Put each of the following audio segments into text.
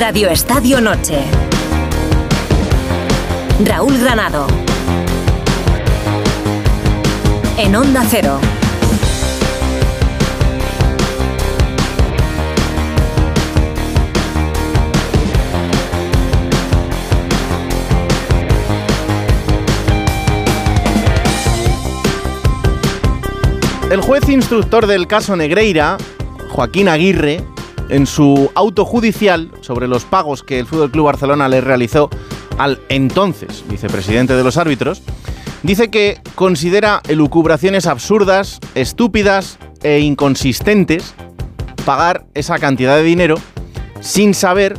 Radio Estadio Noche. Raúl Granado. En Onda Cero. El juez instructor del caso Negreira, Joaquín Aguirre, en su auto judicial sobre los pagos que el Fútbol Club Barcelona le realizó al entonces vicepresidente de los árbitros, dice que considera elucubraciones absurdas, estúpidas e inconsistentes pagar esa cantidad de dinero sin saber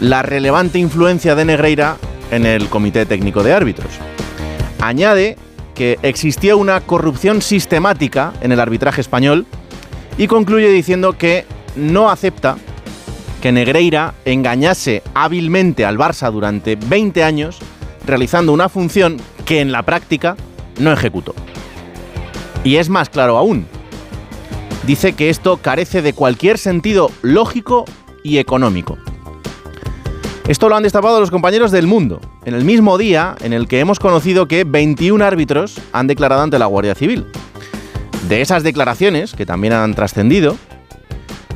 la relevante influencia de Negreira en el Comité Técnico de Árbitros. Añade que existía una corrupción sistemática en el arbitraje español y concluye diciendo que no acepta que Negreira engañase hábilmente al Barça durante 20 años realizando una función que en la práctica no ejecutó. Y es más claro aún, dice que esto carece de cualquier sentido lógico y económico. Esto lo han destapado los compañeros del mundo, en el mismo día en el que hemos conocido que 21 árbitros han declarado ante la Guardia Civil. De esas declaraciones, que también han trascendido,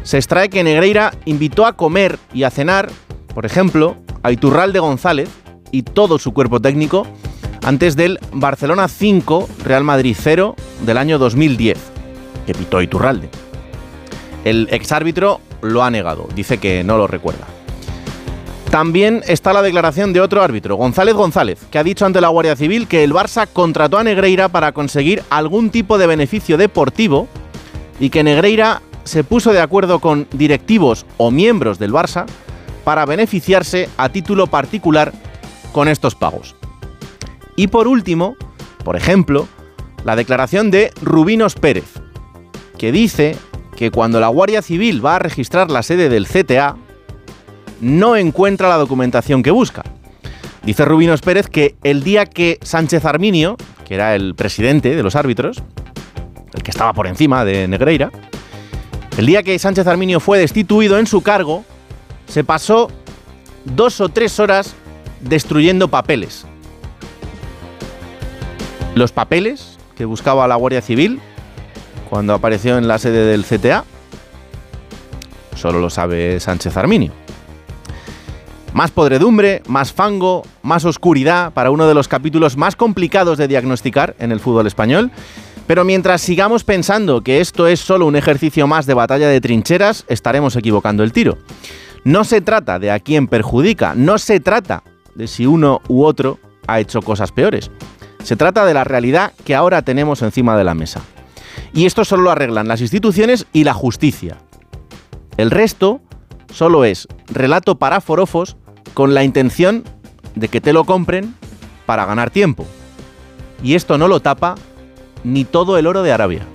se extrae que Negreira invitó a comer y a cenar, por ejemplo, a Iturralde González y todo su cuerpo técnico antes del Barcelona 5, Real Madrid 0 del año 2010, que pitó Iturralde. El exárbitro lo ha negado, dice que no lo recuerda. También está la declaración de otro árbitro, González González, que ha dicho ante la Guardia Civil que el Barça contrató a Negreira para conseguir algún tipo de beneficio deportivo y que Negreira se puso de acuerdo con directivos o miembros del Barça para beneficiarse a título particular con estos pagos. Y por último, por ejemplo, la declaración de Rubinos Pérez, que dice que cuando la Guardia Civil va a registrar la sede del CTA, no encuentra la documentación que busca. Dice Rubinos Pérez que el día que Sánchez Arminio, que era el presidente de los árbitros, el que estaba por encima de Negreira, el día que Sánchez Arminio fue destituido en su cargo, se pasó dos o tres horas destruyendo papeles. Los papeles que buscaba la Guardia Civil cuando apareció en la sede del CTA, solo lo sabe Sánchez Arminio. Más podredumbre, más fango, más oscuridad para uno de los capítulos más complicados de diagnosticar en el fútbol español. Pero mientras sigamos pensando que esto es solo un ejercicio más de batalla de trincheras, estaremos equivocando el tiro. No se trata de a quién perjudica, no se trata de si uno u otro ha hecho cosas peores. Se trata de la realidad que ahora tenemos encima de la mesa. Y esto solo lo arreglan las instituciones y la justicia. El resto solo es relato para forofos con la intención de que te lo compren para ganar tiempo. Y esto no lo tapa ni todo el oro de Arabia.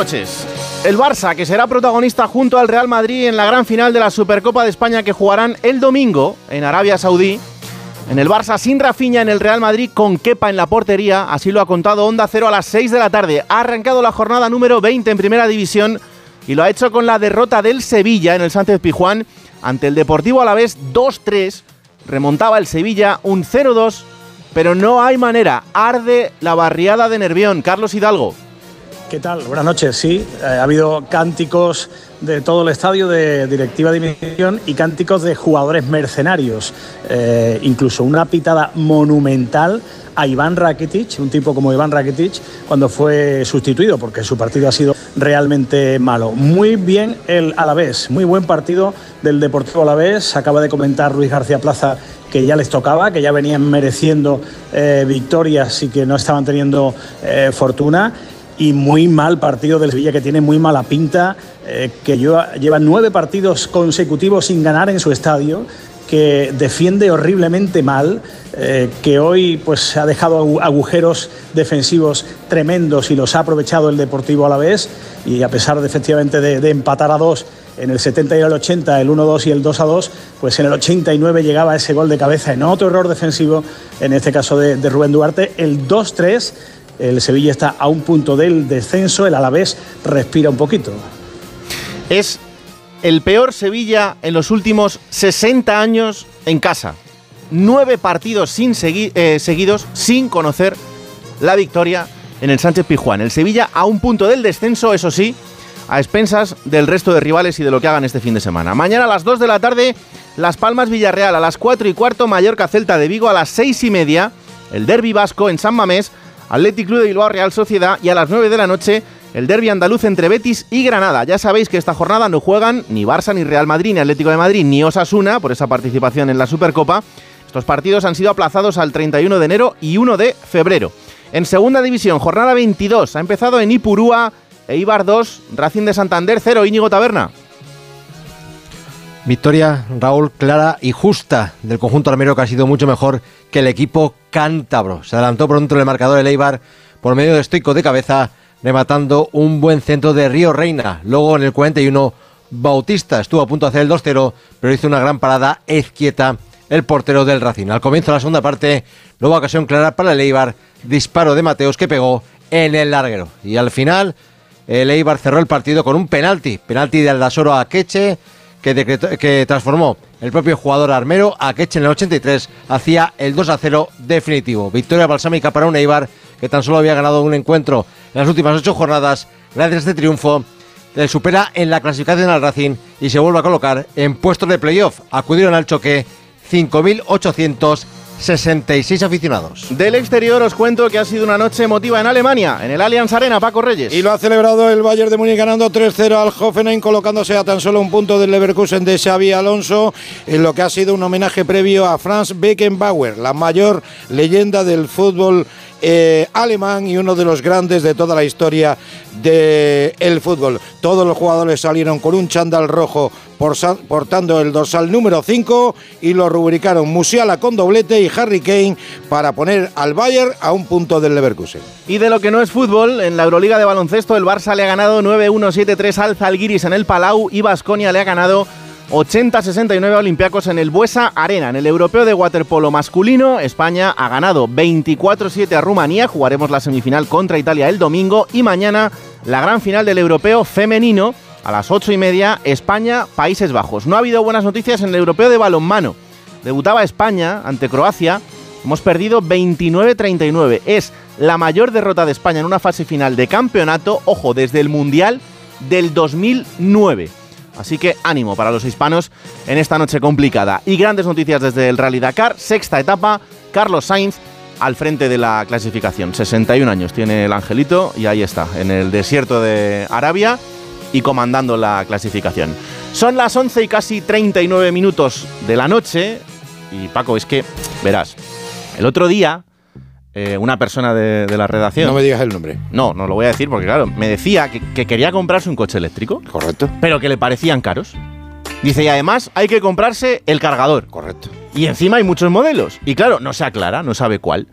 Noches. El Barça, que será protagonista junto al Real Madrid en la gran final de la Supercopa de España que jugarán el domingo en Arabia Saudí. En el Barça sin Rafinha, en el Real Madrid con Kepa en la portería, así lo ha contado Onda Cero a las 6 de la tarde. Ha arrancado la jornada número 20 en Primera División y lo ha hecho con la derrota del Sevilla en el Sánchez Pijuán ante el Deportivo Alavés 2-3. Remontaba el Sevilla un 0-2, pero no hay manera. Arde la barriada de Nervión. Carlos Hidalgo. ¿Qué tal? Buenas noches. Sí, eh, ha habido cánticos de todo el estadio de directiva de dimisión y cánticos de jugadores mercenarios. Eh, incluso una pitada monumental a Iván Rakitic, un tipo como Iván Rakitic, cuando fue sustituido, porque su partido ha sido realmente malo. Muy bien el Alavés, muy buen partido del Deportivo Alavés. Acaba de comentar Luis García Plaza que ya les tocaba, que ya venían mereciendo eh, victorias y que no estaban teniendo fortuna y muy mal partido del Sevilla, que tiene muy mala pinta, eh, que lleva nueve partidos consecutivos sin ganar en su estadio que defiende horriblemente mal, eh, que hoy pues ha dejado agujeros defensivos tremendos y los ha aprovechado el Deportivo a la vez y a pesar de efectivamente de, empatar a dos en el 70 y el 80, el 1-2 y el 2-2, pues en el 89 llegaba ese gol de cabeza en otro error defensivo, en este caso de, de Rubén Duarte, el 2-3, el Sevilla está a un punto del descenso, el Alavés respira un poquito. Es el peor Sevilla en los últimos 60 años en casa. Nueve partidos sin eh, seguidos sin conocer la victoria en el Sánchez Pijuán. El Sevilla a un punto del descenso, eso sí, a expensas del resto de rivales y de lo que hagan este fin de semana. Mañana a las 2 de la tarde, Las Palmas Villarreal, a las 4 y cuarto, Mallorca Celta de Vigo, a las 6 y media, el Derby Vasco en San Mamés, Athletic Club de Bilbao Real Sociedad y a las 9 de la noche, el derby andaluz entre Betis y Granada. Ya sabéis que esta jornada no juegan ni Barça, ni Real Madrid, ni Atlético de Madrid, ni Osasuna por esa participación en la Supercopa. Estos partidos han sido aplazados al 31 de enero y 1 de febrero. En segunda división, jornada 22, ha empezado en Ipurúa, Eibar 2, Racing de Santander 0, Íñigo Taberna. Victoria, Raúl, clara y justa del conjunto armero que ha sido mucho mejor que el equipo cántabro. Se adelantó pronto el marcador el Eibar por medio de estoico de cabeza rematando un buen centro de Río Reina. Luego en el 41 Bautista estuvo a punto de hacer el 2-0, pero hizo una gran parada izquieta el portero del Racing. Al comienzo de la segunda parte, nueva ocasión clara para el Eibar, disparo de Mateos que pegó en el larguero. Y al final, el Eibar cerró el partido con un penalti, penalti de Aldasoro a Queche, que, transformó el propio jugador armero. A Queche en el 83 hacía el 2 0 definitivo. Victoria balsámica para un Eibar que tan solo había ganado un encuentro en las últimas ocho jornadas. Gracias a este triunfo, le supera en la clasificación al Racing y se vuelve a colocar en puestos de playoff. Acudieron al choque 5.800 66 aficionados. Del exterior os cuento que ha sido una noche emotiva en Alemania, en el Allianz Arena, Paco Reyes. Y lo ha celebrado el Bayern de Múnich ganando 3-0 al Hoffenheim, colocándose a tan solo un punto del Leverkusen de Xavi Alonso, en lo que ha sido un homenaje previo a Franz Beckenbauer, la mayor leyenda del fútbol eh, alemán y uno de los grandes de toda la historia del fútbol. Todos los jugadores salieron con un chándal rojo portando el dorsal número 5 y lo rubricaron Musiala con doblete y Harry Kane para poner al Bayern a un punto del Leverkusen. Y de lo que no es fútbol, en la Euroliga de baloncesto el Barça le ha ganado 9-1-7-3 al Zalgiris en el Palau y Basconia le ha ganado 80-69 Olympiacos en el Buesa Arena. En el europeo de waterpolo masculino, España ha ganado 24-7 a Rumanía. Jugaremos la semifinal contra Italia el domingo y mañana la gran final del europeo femenino a las 8 y media, España, Países Bajos. No ha habido buenas noticias en el europeo de balonmano. Debutaba España ante Croacia. Hemos perdido 29-39. Es la mayor derrota de España en una fase final de campeonato, ojo, desde el Mundial del 2009. Así que ánimo para los hispanos en esta noche complicada. Y grandes noticias desde el Rally Dakar, sexta etapa, Carlos Sainz al frente de la clasificación. 61 años tiene el angelito y ahí está, en el desierto de Arabia y comandando la clasificación. Son las 11 y casi 39 minutos de la noche. Y Paco, es que, verás, el otro día eh, una persona de, la redacción. No me digas el nombre. No, no lo voy a decir porque, claro, me decía que, quería comprarse un coche eléctrico. Correcto. Pero que le parecían caros. Dice, y además hay que comprarse el cargador. Correcto. Y encima hay muchos modelos. Y claro, no se aclara, no sabe cuál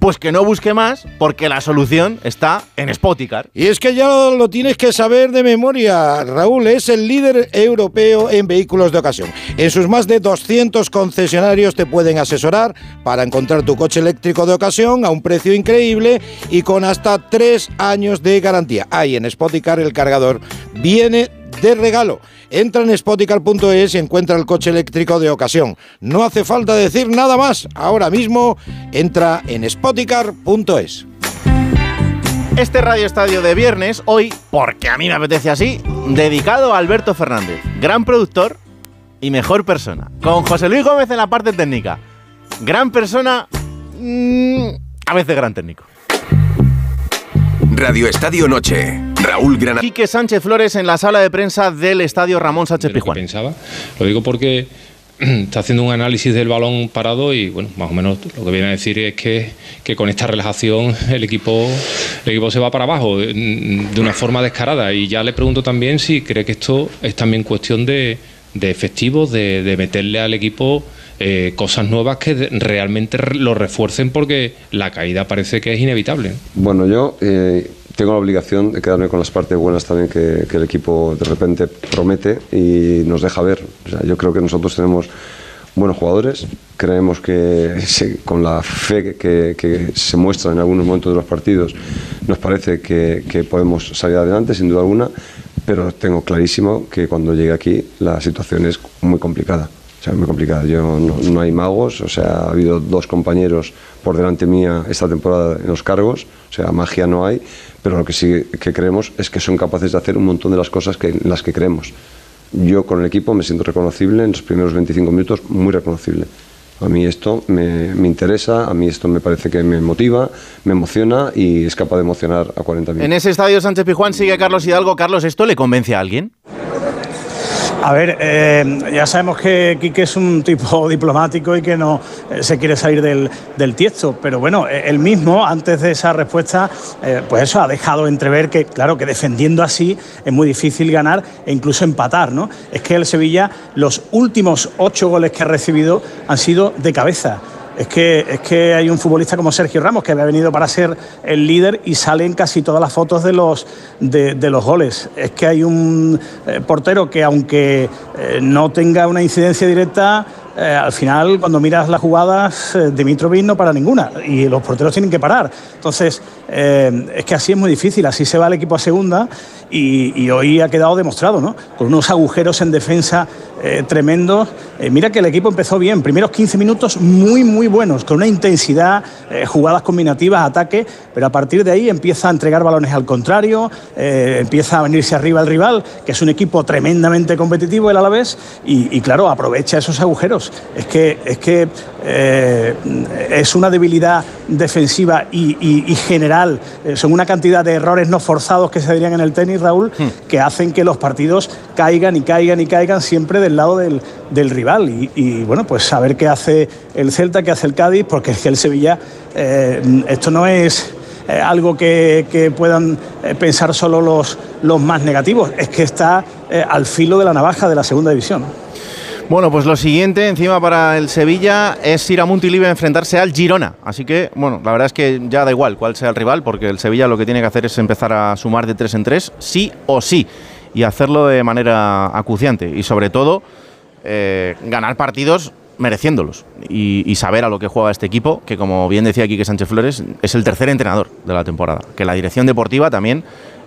pues que no busque más porque la solución está en Spoticar. Y es que ya lo tienes que saber de memoria. Raúl es el líder europeo en vehículos de ocasión. En sus más de 200 concesionarios te pueden asesorar para encontrar tu coche eléctrico de ocasión a un precio increíble y con hasta tres años de garantía. Ahí en Spoticar el cargador viene de regalo. Entra en spoticar.es y encuentra el coche eléctrico de ocasión. No hace falta decir nada más. Ahora mismo entra en spoticar.es. Este Radio Estadio de viernes, hoy, porque a mí me apetece así, dedicado a Alberto Fernández, gran productor y mejor persona. Con José Luis Gómez en la parte técnica. Gran persona, mm, a veces gran técnico. Radio Estadio Noche. Raúl Granada. Quique Sánchez Flores en la sala de prensa del Estadio Ramón Sánchez Pijuán. Pensaba, lo digo porque está haciendo un análisis del balón parado y bueno, más o menos lo que viene a decir es que, que con esta relajación el equipo, el equipo se va para abajo de, de una forma descarada. Y ya le pregunto también si cree que esto es también cuestión de, de efectivos, de, de meterle al equipo eh, cosas nuevas que realmente re- lo refuercen porque la caída parece que es inevitable. Bueno, yo eh, tengo la obligación de quedarme con las partes buenas también que, el equipo de repente promete y nos deja ver. Yo creo que nosotros tenemos buenos jugadores, creemos que se- con la fe que, se muestra en algunos momentos de los partidos, nos parece que podemos salir adelante, sin duda alguna, pero tengo clarísimo que cuando llegue aquí la situación es muy complicada. O sea, muy complicada. Yo no, no hay magos, o sea, ha habido dos compañeros por delante mía esta temporada en los cargos, o sea, magia no hay, pero lo que sí que creemos es que son capaces de hacer un montón de las cosas que, en las que creemos. Yo con el equipo me siento reconocible en los primeros 25 minutos, muy reconocible. A mí esto me, me interesa, a mí esto me parece que me motiva, me emociona y es capaz de emocionar a 40 minutos. En ese estadio Sánchez Pijuán sigue Carlos Hidalgo. Carlos, ¿esto le convence a alguien? A ver, eh, ya sabemos que Quique es un tipo diplomático y que no eh, se quiere salir del, del tiesto, pero bueno, eh, él mismo, antes de esa respuesta, pues eso ha dejado entrever que, claro, que defendiendo así es muy difícil ganar e incluso empatar, ¿no? Es que el Sevilla, los últimos ocho goles que ha recibido han sido de cabeza. Es que, es que hay un futbolista como Sergio Ramos que había venido para ser el líder y salen casi todas las fotos de los, de, los goles. Es que hay un eh, portero que aunque eh, no tenga una incidencia directa, eh, al final cuando miras las jugadas, eh, Dimitrovic no para ninguna y los porteros tienen que parar. Entonces, es que así es muy difícil, así se va el equipo a segunda y hoy ha quedado demostrado, ¿no? Con unos agujeros en defensa eh, tremendos. Eh, mira que el equipo empezó bien, primeros 15 minutos muy, muy buenos, con una intensidad, eh, jugadas combinativas, ataque, pero a partir de ahí empieza a entregar balones al contrario, eh, empieza a venirse arriba el rival, que es un equipo tremendamente competitivo el Alavés, y, y claro, aprovecha esos agujeros. Es que, es que eh, es una debilidad defensiva y, y- y general, eh, son una cantidad de errores no forzados que se dirían en el tenis, Raúl, que hacen que los partidos caigan y caigan y caigan siempre del lado del, del rival. Y, y, bueno, pues saber qué hace el Celta, qué hace el Cádiz, porque es que el Sevilla, eh, esto no es algo que, que puedan pensar solo los, los más negativos, es que está al filo de la navaja de la segunda división. Bueno, pues lo siguiente encima para el Sevilla es ir a Montilive a enfrentarse al Girona. Así que, bueno, la verdad es que ya da igual cuál sea el rival, porque el Sevilla lo que tiene que hacer es empezar a sumar de tres en tres, sí o sí, y hacerlo de manera acuciante. Y sobre todo, eh, ganar partidos mereciéndolos y, saber a lo que juega este equipo, que como bien decía Quique Sánchez Flores, es el tercer entrenador de la temporada. Que la dirección deportiva también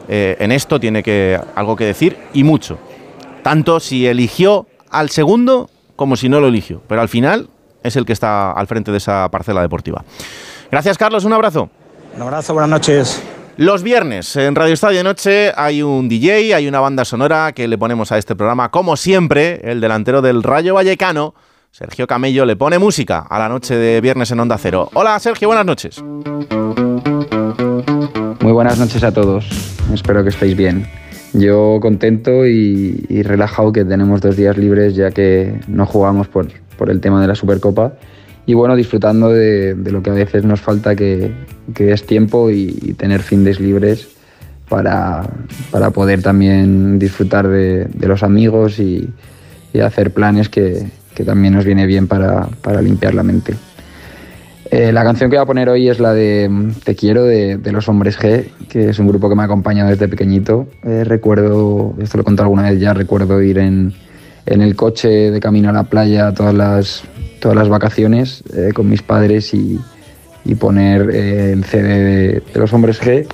eh, en esto tiene que algo que decir y mucho. Tanto si eligió al segundo como si no lo eligió. Pero al final es el que está al frente de esa parcela deportiva. Gracias, Carlos. Un abrazo. Un abrazo, buenas noches. Los viernes en Radio Estadio de Noche hay un DJ, hay una banda sonora que le ponemos a este programa. Como siempre, el delantero del Rayo Vallecano, Sergio Camello, le pone música a la noche de viernes en Onda Cero. Hola, Sergio, buenas noches. Muy buenas noches a todos, espero que estéis bien. Yo contento y, relajado que tenemos dos días libres ya que no jugamos por, por el tema de la Supercopa y bueno, disfrutando de, de lo que a veces nos falta que, que es tiempo y, y tener fines libres para, para poder también disfrutar de, de los amigos y, y hacer planes que, que también nos viene bien para, para limpiar la mente. Eh, la canción que voy a poner hoy es la de mm, Te quiero de, de Los Hombres G, que es un grupo que me ha acompañado desde pequeñito. Eh, recuerdo, esto lo he contado alguna vez ya, recuerdo ir en, en el coche de camino a la playa todas las, todas las vacaciones eh, con mis padres y, y poner eh, el CD de, de Los Hombres G,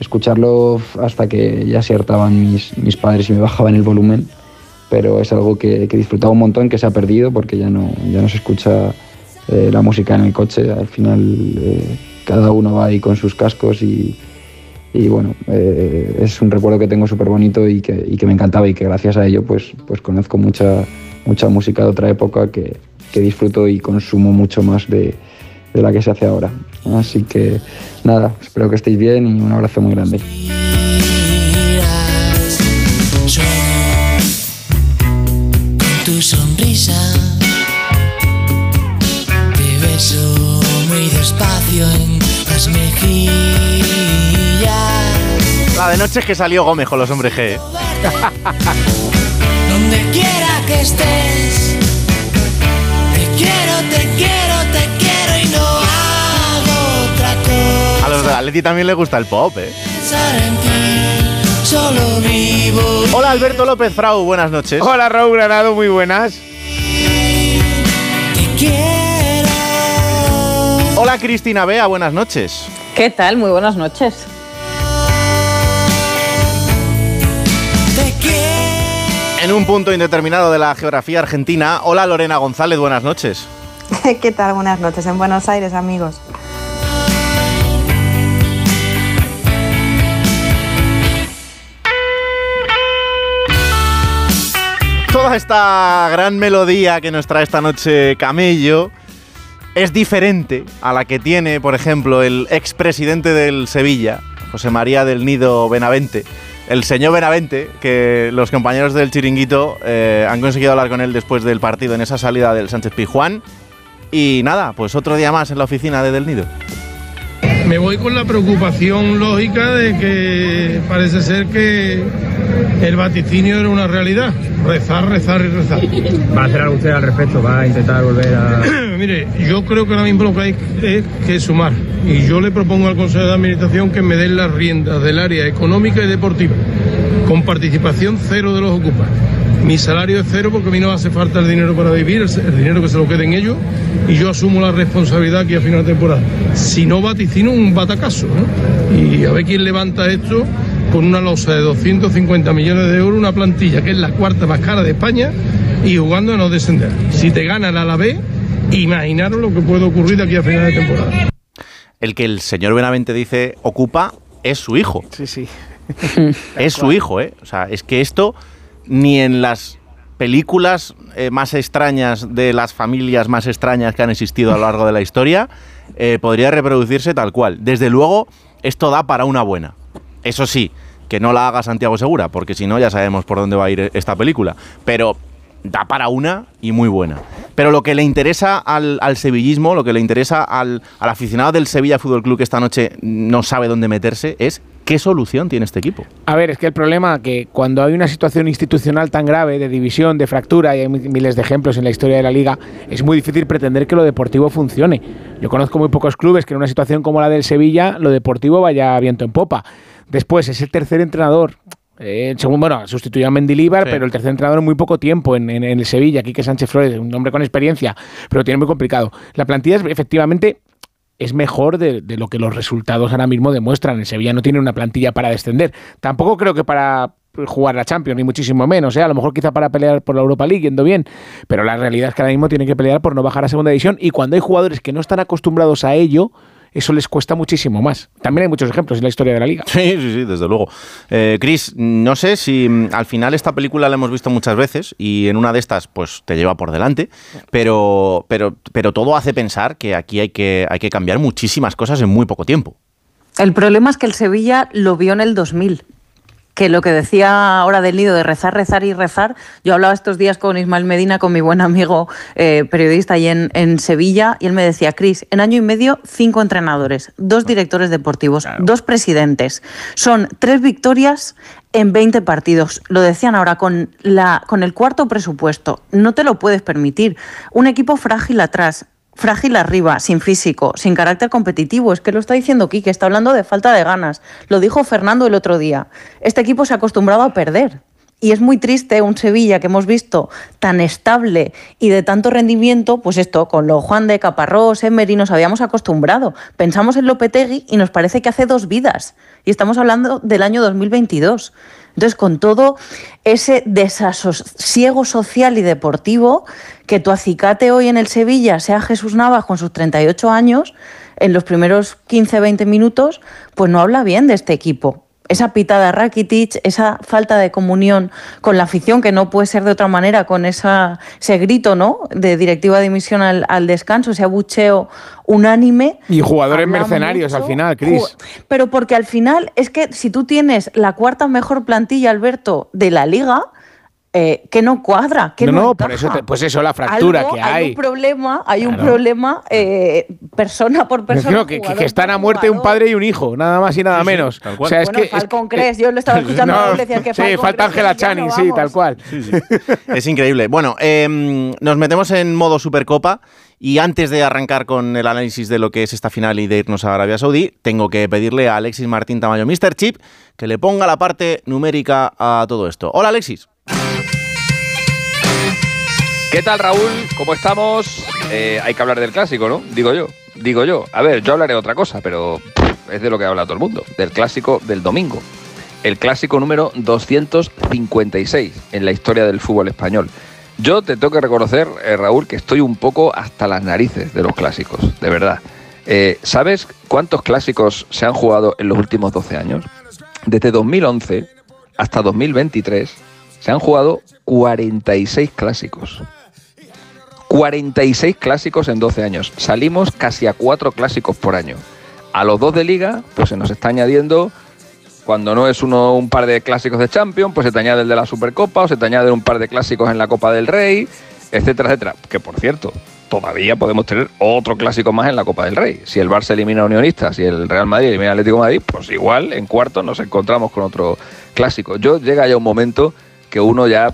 escucharlo hasta que ya se hartaban mis, mis padres y me bajaban el volumen. Pero es algo que, que he disfrutado un montón, que se ha perdido porque ya no, ya no se escucha eh, la música en el coche. Al final eh, cada uno va ahí con sus cascos y, y bueno, eh, es un recuerdo que tengo súper bonito y que, y que me encantaba y que gracias a ello pues, pues conozco mucha, mucha música de otra época que, que disfruto y consumo mucho más de, de la que se hace ahora. Así que nada, espero que estéis bien y un abrazo muy grande. De noche es que salió Gómez con los hombres G. ¿eh? Donde quiera que estés, te quiero, te quiero, te quiero y no hago otra cosa. A los de Atleti también le gusta el pop, ¿eh? Solo vivo. Hola Alberto López Frau, buenas noches. Hola Raúl Granado, muy buenas. Te quiero. Hola Cristina Bea, buenas noches. ¿Qué tal? Muy buenas noches. En un punto indeterminado de la geografía argentina, hola Lorena González, buenas noches. ¿Qué tal? Buenas noches en Buenos Aires, amigos. Toda esta gran melodía que nos trae esta noche Camello es diferente a la que tiene, por ejemplo, el expresidente del Sevilla, José María del Nido Benavente. El señor Benavente, que los compañeros del chiringuito eh, han conseguido hablar con él después del partido en esa salida del Sánchez Pijuán. Y nada, pues otro día más en la oficina de Del Nido. Me voy con la preocupación lógica de que parece ser que el vaticinio era una realidad. Rezar, rezar y rezar. ¿Va a hacer algo usted al respecto? ¿Va a intentar volver a...? Mire, yo creo que ahora mismo lo que hay es que sumar. Y yo le propongo al Consejo de Administración que me den las riendas del área económica y deportiva, con participación cero de los ocupas. Mi salario es cero porque a mí no hace falta el dinero para vivir, el, dinero que se lo queden ellos, y yo asumo la responsabilidad aquí a final de temporada. Si no vaticino, un batacazo. ¿no? Y a ver quién levanta esto con una losa de 250 millones de euros, una plantilla que es la cuarta más cara de España y jugando a no descender. Si te gana el Alavés, imaginaros lo que puede ocurrir de aquí a final de temporada. El que el señor Benavente dice ocupa es su hijo. Sí, sí. es su hijo, ¿eh? O sea, es que esto ni en las películas eh, más extrañas de las familias más extrañas que han existido a lo largo de la historia eh, podría reproducirse tal cual. Desde luego, esto da para una buena. Eso sí, que no la haga Santiago Segura, porque si no ya sabemos por dónde va a ir esta película. Pero da para una y muy buena. Pero lo que le interesa al, sevillismo, lo que le interesa al aficionado del Sevilla Fútbol Club que esta noche no sabe dónde meterse, es qué solución tiene este equipo. A ver, es que el problema que cuando hay una situación institucional tan grave de división, de fractura, y hay miles de ejemplos en la historia de la liga, es muy difícil pretender que lo deportivo funcione. Yo conozco muy pocos clubes que en una situación como la del Sevilla, lo deportivo vaya viento en popa. Después, ese tercer entrenador, eh, según, bueno, sustituyó a Mendilíbar, Sí. pero el tercer entrenador en muy poco tiempo en, en- en el Sevilla, Quique Sánchez Flores, un hombre con experiencia, pero lo tiene muy complicado. La plantilla es, efectivamente es mejor de, lo que los resultados ahora mismo demuestran. El Sevilla no tiene una plantilla para descender. Tampoco creo que para jugar la Champions, ni muchísimo menos. ¿eh? A lo mejor quizá para pelear por la Europa League, yendo bien. Pero la realidad es que ahora mismo tienen que pelear por no bajar a segunda división. Y cuando hay jugadores que no están acostumbrados a ello, eso les cuesta muchísimo más. También hay muchos ejemplos en la historia de la liga. Sí, sí, sí, desde luego. Eh, Chris, no sé si mm, al final esta película la hemos visto muchas veces y en una de estas pues te lleva por delante, pero, pero, pero todo hace pensar que aquí hay que, hay que cambiar muchísimas cosas en muy poco tiempo. El problema es que el Sevilla lo vio en el 2000. Que lo que decía ahora del nido de rezar, rezar y rezar, yo hablaba estos días con Ismael Medina, con mi buen amigo eh, periodista ahí en, en Sevilla, y él me decía, Cris, en año y medio, cinco entrenadores, dos directores deportivos, dos presidentes. Son tres victorias en 20 partidos. Lo decían ahora, con, la, con el cuarto presupuesto, no te lo puedes permitir. Un equipo frágil atrás, frágil arriba, sin físico, sin carácter competitivo. Es que lo está diciendo Quique, está hablando de falta de ganas. Lo dijo Fernando el otro día. Este equipo se ha acostumbrado a perder. Y es muy triste un Sevilla que hemos visto tan estable y de tanto rendimiento, pues esto, con lo Juan de Caparrós, Emery, nos habíamos acostumbrado. Pensamos en Lopetegui y nos parece que hace dos vidas. Y estamos hablando del año 2022. Entonces, con todo ese desasosiego social y deportivo, que tu acicate hoy en el Sevilla sea Jesús Navas con sus 38 años, en los primeros 15-20 minutos, pues no habla bien de este equipo. Esa pitada Rakitic, esa falta de comunión con la afición, que no puede ser de otra manera, con esa, ese grito ¿no? de directiva de dimisión al, al descanso, ese abucheo unánime. Y jugadores mercenarios mucho. al final, Cris. Pero porque al final es que si tú tienes la cuarta mejor plantilla, Alberto, de la liga, eh, que no cuadra, que no, no, no, por eso, te- pues eso, la fractura Algo- que hay. un problema, hay un problema eh, persona por persona. Creo que, que- están a muerte un padre y un hijo, nada más y nada menos. O sea, es bueno, que, es Falcon que- Crest, yo lo estaba escuchando No, y decía que sí, Falcon falta Ángela es Channing, sí, tal cual. Es increíble. Bueno, em, nos metemos en modo Supercopa y antes de arrancar con el análisis de lo que es esta final y de irnos a Arabia Saudí, tengo que pedirle a Alexis Martín Tamayo, Mr. Chip, que le ponga la parte numérica a todo esto. Hola, Alexis. ¿Qué tal, Raúl? ¿Cómo estamos? Eh, hay que hablar del clásico, ¿no? Digo yo. Digo yo. A ver, yo hablaré de otra cosa, pero es de lo que habla todo el mundo. Del clásico del domingo. El clásico número 256 en la historia del fútbol español. Yo te tengo que reconocer, eh, Raúl, que estoy un poco hasta las narices de los clásicos, de verdad. Eh, ¿Sabes cuántos clásicos se han jugado en los últimos 12 años? Desde 2011 hasta 2023 se han jugado 46 clásicos. 46 clásicos en 12 años. Salimos casi a 4 clásicos por año. A los dos de liga, pues se nos está añadiendo, cuando no es uno un par de clásicos de Champions, pues se te añade el de la Supercopa o se te añade un par de clásicos en la Copa del Rey, etcétera, etcétera. Que por cierto, todavía podemos tener otro clásico más en la Copa del Rey. Si el Barça elimina a Unionistas y el Real Madrid elimina al Atlético Madrid, pues igual en cuarto nos encontramos con otro clásico. Yo llega ya un momento que uno ya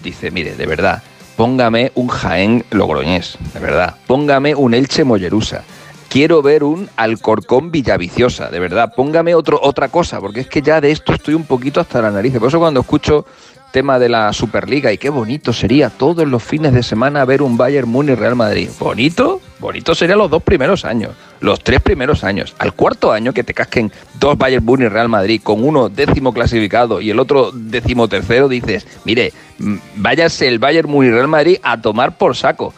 dice, mire, de verdad, póngame un Jaén Logroñés, de verdad, póngame un Elche Mollerusa. Quiero ver un Alcorcón Villaviciosa, de verdad. Póngame otro, otra cosa, porque es que ya de esto estoy un poquito hasta la nariz. Por eso cuando escucho tema de la Superliga y qué bonito sería todos los fines de semana ver un Bayern Múnich Real Madrid. Bonito, bonito sería los dos primeros años, los tres primeros años. Al cuarto año que te casquen dos Bayern Múnich Real Madrid con uno décimo clasificado y el otro décimo tercero, dices, mire, mm, váyase el Bayern Múnich Real Madrid a tomar por saco.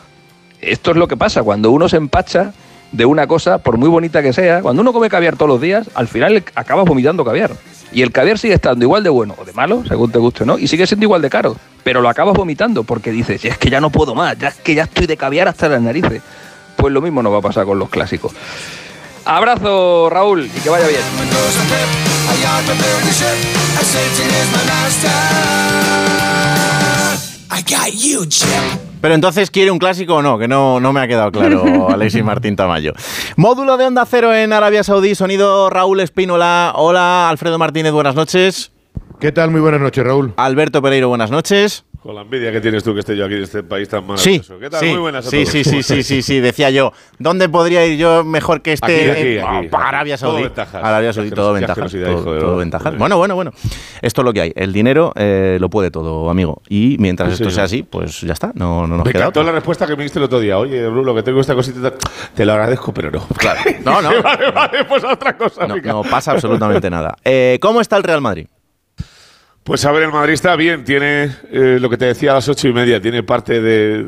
Esto es lo que pasa cuando uno se empacha de una cosa, por muy bonita que sea, cuando uno come caviar todos los días, al final acabas vomitando caviar. Y el caviar sigue estando igual de bueno o de malo, según te guste, ¿no? Y sigue siendo igual de caro. Pero lo acabas vomitando porque dices, es que ya no puedo más, ya es que ya estoy de caviar hasta las narices. Pues lo mismo nos va a pasar con los clásicos. Abrazo, Raúl, y que vaya bien. Pero entonces, ¿quiere un clásico o no? Que no, no me ha quedado claro, Alexis Martín Tamayo. Módulo de Onda Cero en Arabia Saudí, sonido Raúl Espínola. Hola, Alfredo Martínez, buenas noches. ¿Qué tal? Muy buenas noches, Raúl. Alberto Pereiro, buenas noches. Con la envidia que tienes tú que esté yo aquí en este país tan Sí, maravilloso. ¿Qué tal? sí, Muy buenas a sí, todos. sí, ¿Cómo sí, sí, sí, sí, decía yo. ¿Dónde podría ir yo mejor que esté Aquí, aquí, aquí. Arabia Todo Saudí? ventajas. Arabia Saudí, todo ventajas. Todo, todo ventajas. Bueno, bueno, bueno. Esto es lo que hay. El dinero eh, lo puede todo, amigo. Y mientras Sí, esto sea así, pues ya está. No, no nos Me queda otra. la respuesta que me diste el otro día. Oye, Rulo, que tengo esta cosita. Te lo agradezco, pero no. Claro. No, no. vale, vale, pues a otra cosa. No pasa absolutamente nada. Eh, ¿Cómo está el Real Madrid? Pues a ver, el Madrid está bien, tiene eh, lo que te decía a las ocho y media, tiene parte de, eh,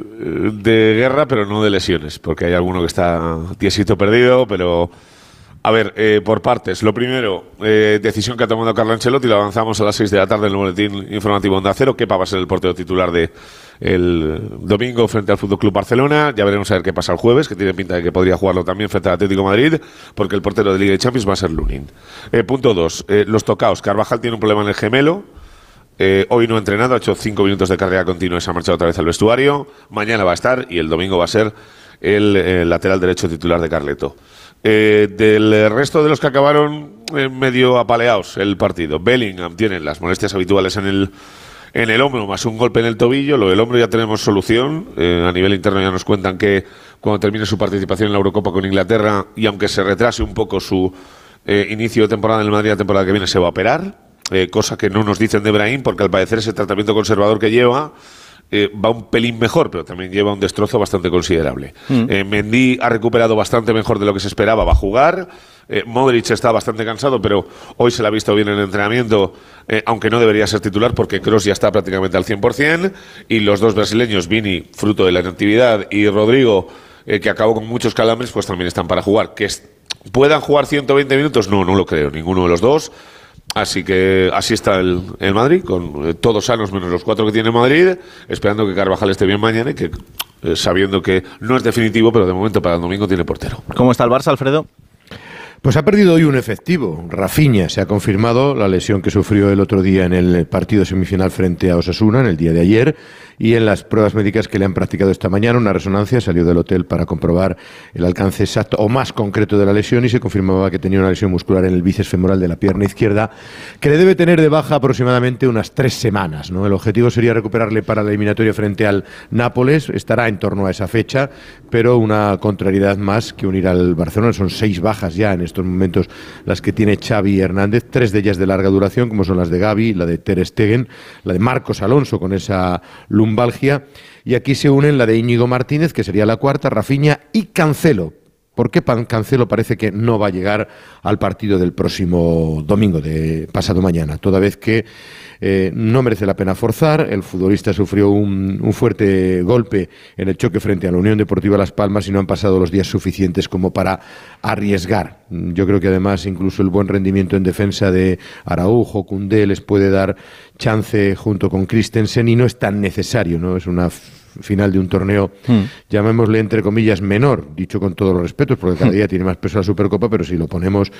de guerra, pero no de lesiones, porque hay alguno que está tiesito perdido, pero a ver, eh, por partes. Lo primero, eh, decisión que ha tomado Carlo Ancelotti, lo avanzamos a las seis de la tarde en el boletín informativo Onda Cero, que va a ser el portero titular de el domingo frente al Fútbol Club Barcelona. Ya veremos a ver qué pasa el jueves, que tiene pinta de que podría jugarlo también frente al Atlético Madrid, porque el portero de Liga de Champions va a ser Lunin. Eh, punto dos, los tocaos. Carvajal tiene un problema en el gemelo. Eh, hoy no ha entrenado, ha hecho cinco minutos de carrera continua y se ha marchado otra vez al vestuario. Mañana va a estar y el domingo va a ser el, eh, lateral derecho titular de Carleto. Eh, del resto de los que acabaron eh, medio apaleados el partido, Bellingham tiene las molestias habituales en el, en el hombro, más un golpe en el tobillo. Lo del hombro ya tenemos solución. A nivel interno ya nos cuentan que cuando termine su participación en la Eurocopa con Inglaterra y aunque se retrase un poco su inicio de temporada en el Madrid la temporada que viene, se va a operar eh, cosa que no nos dicen de Brahim, porque al parecer ese tratamiento conservador que lleva eh, va un pelín mejor, pero también lleva un destrozo bastante considerable. Mm. Eh, Mendy ha recuperado bastante mejor de lo que se esperaba, va a jugar. Eh, Modric está bastante cansado, pero hoy se le ha visto bien en el entrenamiento, aunque no debería ser titular porque Cross ya está prácticamente al 100%. Y los dos brasileños, Vini, fruto de la inactividad, y Rodrigo, que acabó con muchos calambres, pues también están para jugar. ¿Que es- puedan jugar 120 minutos? No, no lo creo, ninguno de los dos. Así que así está el, el Madrid, con eh, todos sanos menos los cuatro que tiene Madrid, esperando que Carvajal esté bien mañana y que eh, sabiendo que no es definitivo, pero de momento para el domingo tiene portero. ¿Cómo está el Barça, Alfredo? Pues ha perdido hoy un efectivo. Rafiña se ha confirmado la lesión que sufrió el otro día en el partido semifinal frente a Osasuna, en el día de ayer, y en las pruebas médicas que le han practicado esta mañana, una resonancia, salió del hotel para comprobar el alcance exacto o más concreto de la lesión y se confirmaba que tenía una lesión muscular en el bíceps femoral de la pierna izquierda, que le debe tener de baja aproximadamente unas tres semanas. El objetivo sería recuperarle para la eliminatoria frente al Nápoles, estará en torno a esa fecha, pero una contrariedad más que unir al Barcelona. Son seis bajas ya en estos momentos las que tiene Xavi Hernández, tres de ellas de larga duración, como son las de Gaby, la de Ter Stegen, la de Marcos Alonso con esa lumbalgia, y aquí se unen la de Íñigo Martínez, que sería la cuarta, Rafiña y Cancelo. ¿Por qué Cancelo parece que no va a llegar al partido del próximo domingo, de pasado mañana? Toda vez que eh, no merece la pena forzar, el futbolista sufrió un, un fuerte golpe en el choque frente a la Unión Deportiva Las Palmas y no han pasado los días suficientes como para arriesgar. Yo creo que además incluso el buen rendimiento en defensa de Araujo, Cundé les puede dar chance junto con Christensen y no es tan necesario, ¿no? Es una final de un torneo, llamémosle entre comillas menor, dicho con todos los respetos, porque cada día tiene más peso la Supercopa, pero si lo ponemos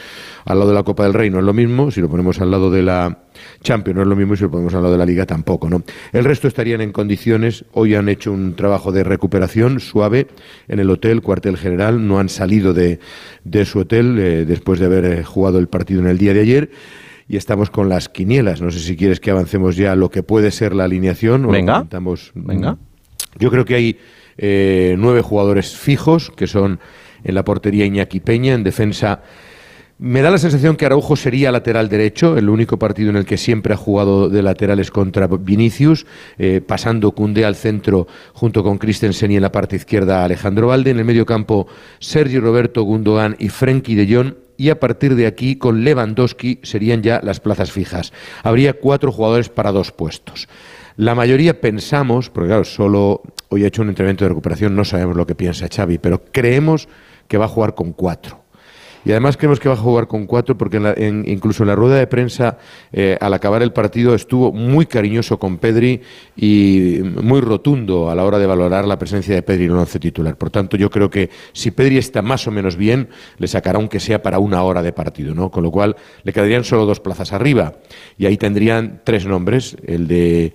al lado de la Copa del Rey no es lo mismo, si lo ponemos al lado de la Champions no es lo mismo y si lo ponemos al lado de la Liga tampoco, ¿no? El resto estarían en condiciones, hoy han hecho un trabajo de recuperación suave en el hotel, cuartel general, no han salido de, de su hotel eh, después de haber eh, jugado el partido en el día de ayer. Y estamos con las quinielas. No sé si quieres que avancemos ya a lo que puede ser la alineación. o Venga. comentamos- Yo creo que hay eh, nueve jugadores fijos, que son en la portería Iñaki Peña, en defensa. Me da la sensación que Araujo sería lateral derecho, el único partido en el que siempre ha jugado de laterales contra Vinicius, eh, pasando Cundé al centro junto con Christensen y en la parte izquierda Alejandro Valde. En el medio campo Sergio Roberto Gundogan y Frenkie de Jong. Y a partir de aquí, con Lewandowski, serían ya las plazas fijas. Habría cuatro jugadores para dos puestos. La mayoría pensamos, porque claro, solo hoy ha hecho un entrenamiento de recuperación, no sabemos lo que piensa Xavi, pero creemos que va a jugar con cuatro. Y además creemos que va a jugar con cuatro porque en la- en- incluso en la rueda de prensa, eh, al acabar el partido, estuvo muy cariñoso con Pedri y muy rotundo a la hora de valorar la presencia de Pedri en el once titular. Por tanto, yo creo que si Pedri está más o menos bien, le sacará aunque sea para una hora de partido, ¿no? Con lo cual le quedarían solo dos plazas arriba y ahí tendrían tres nombres, el de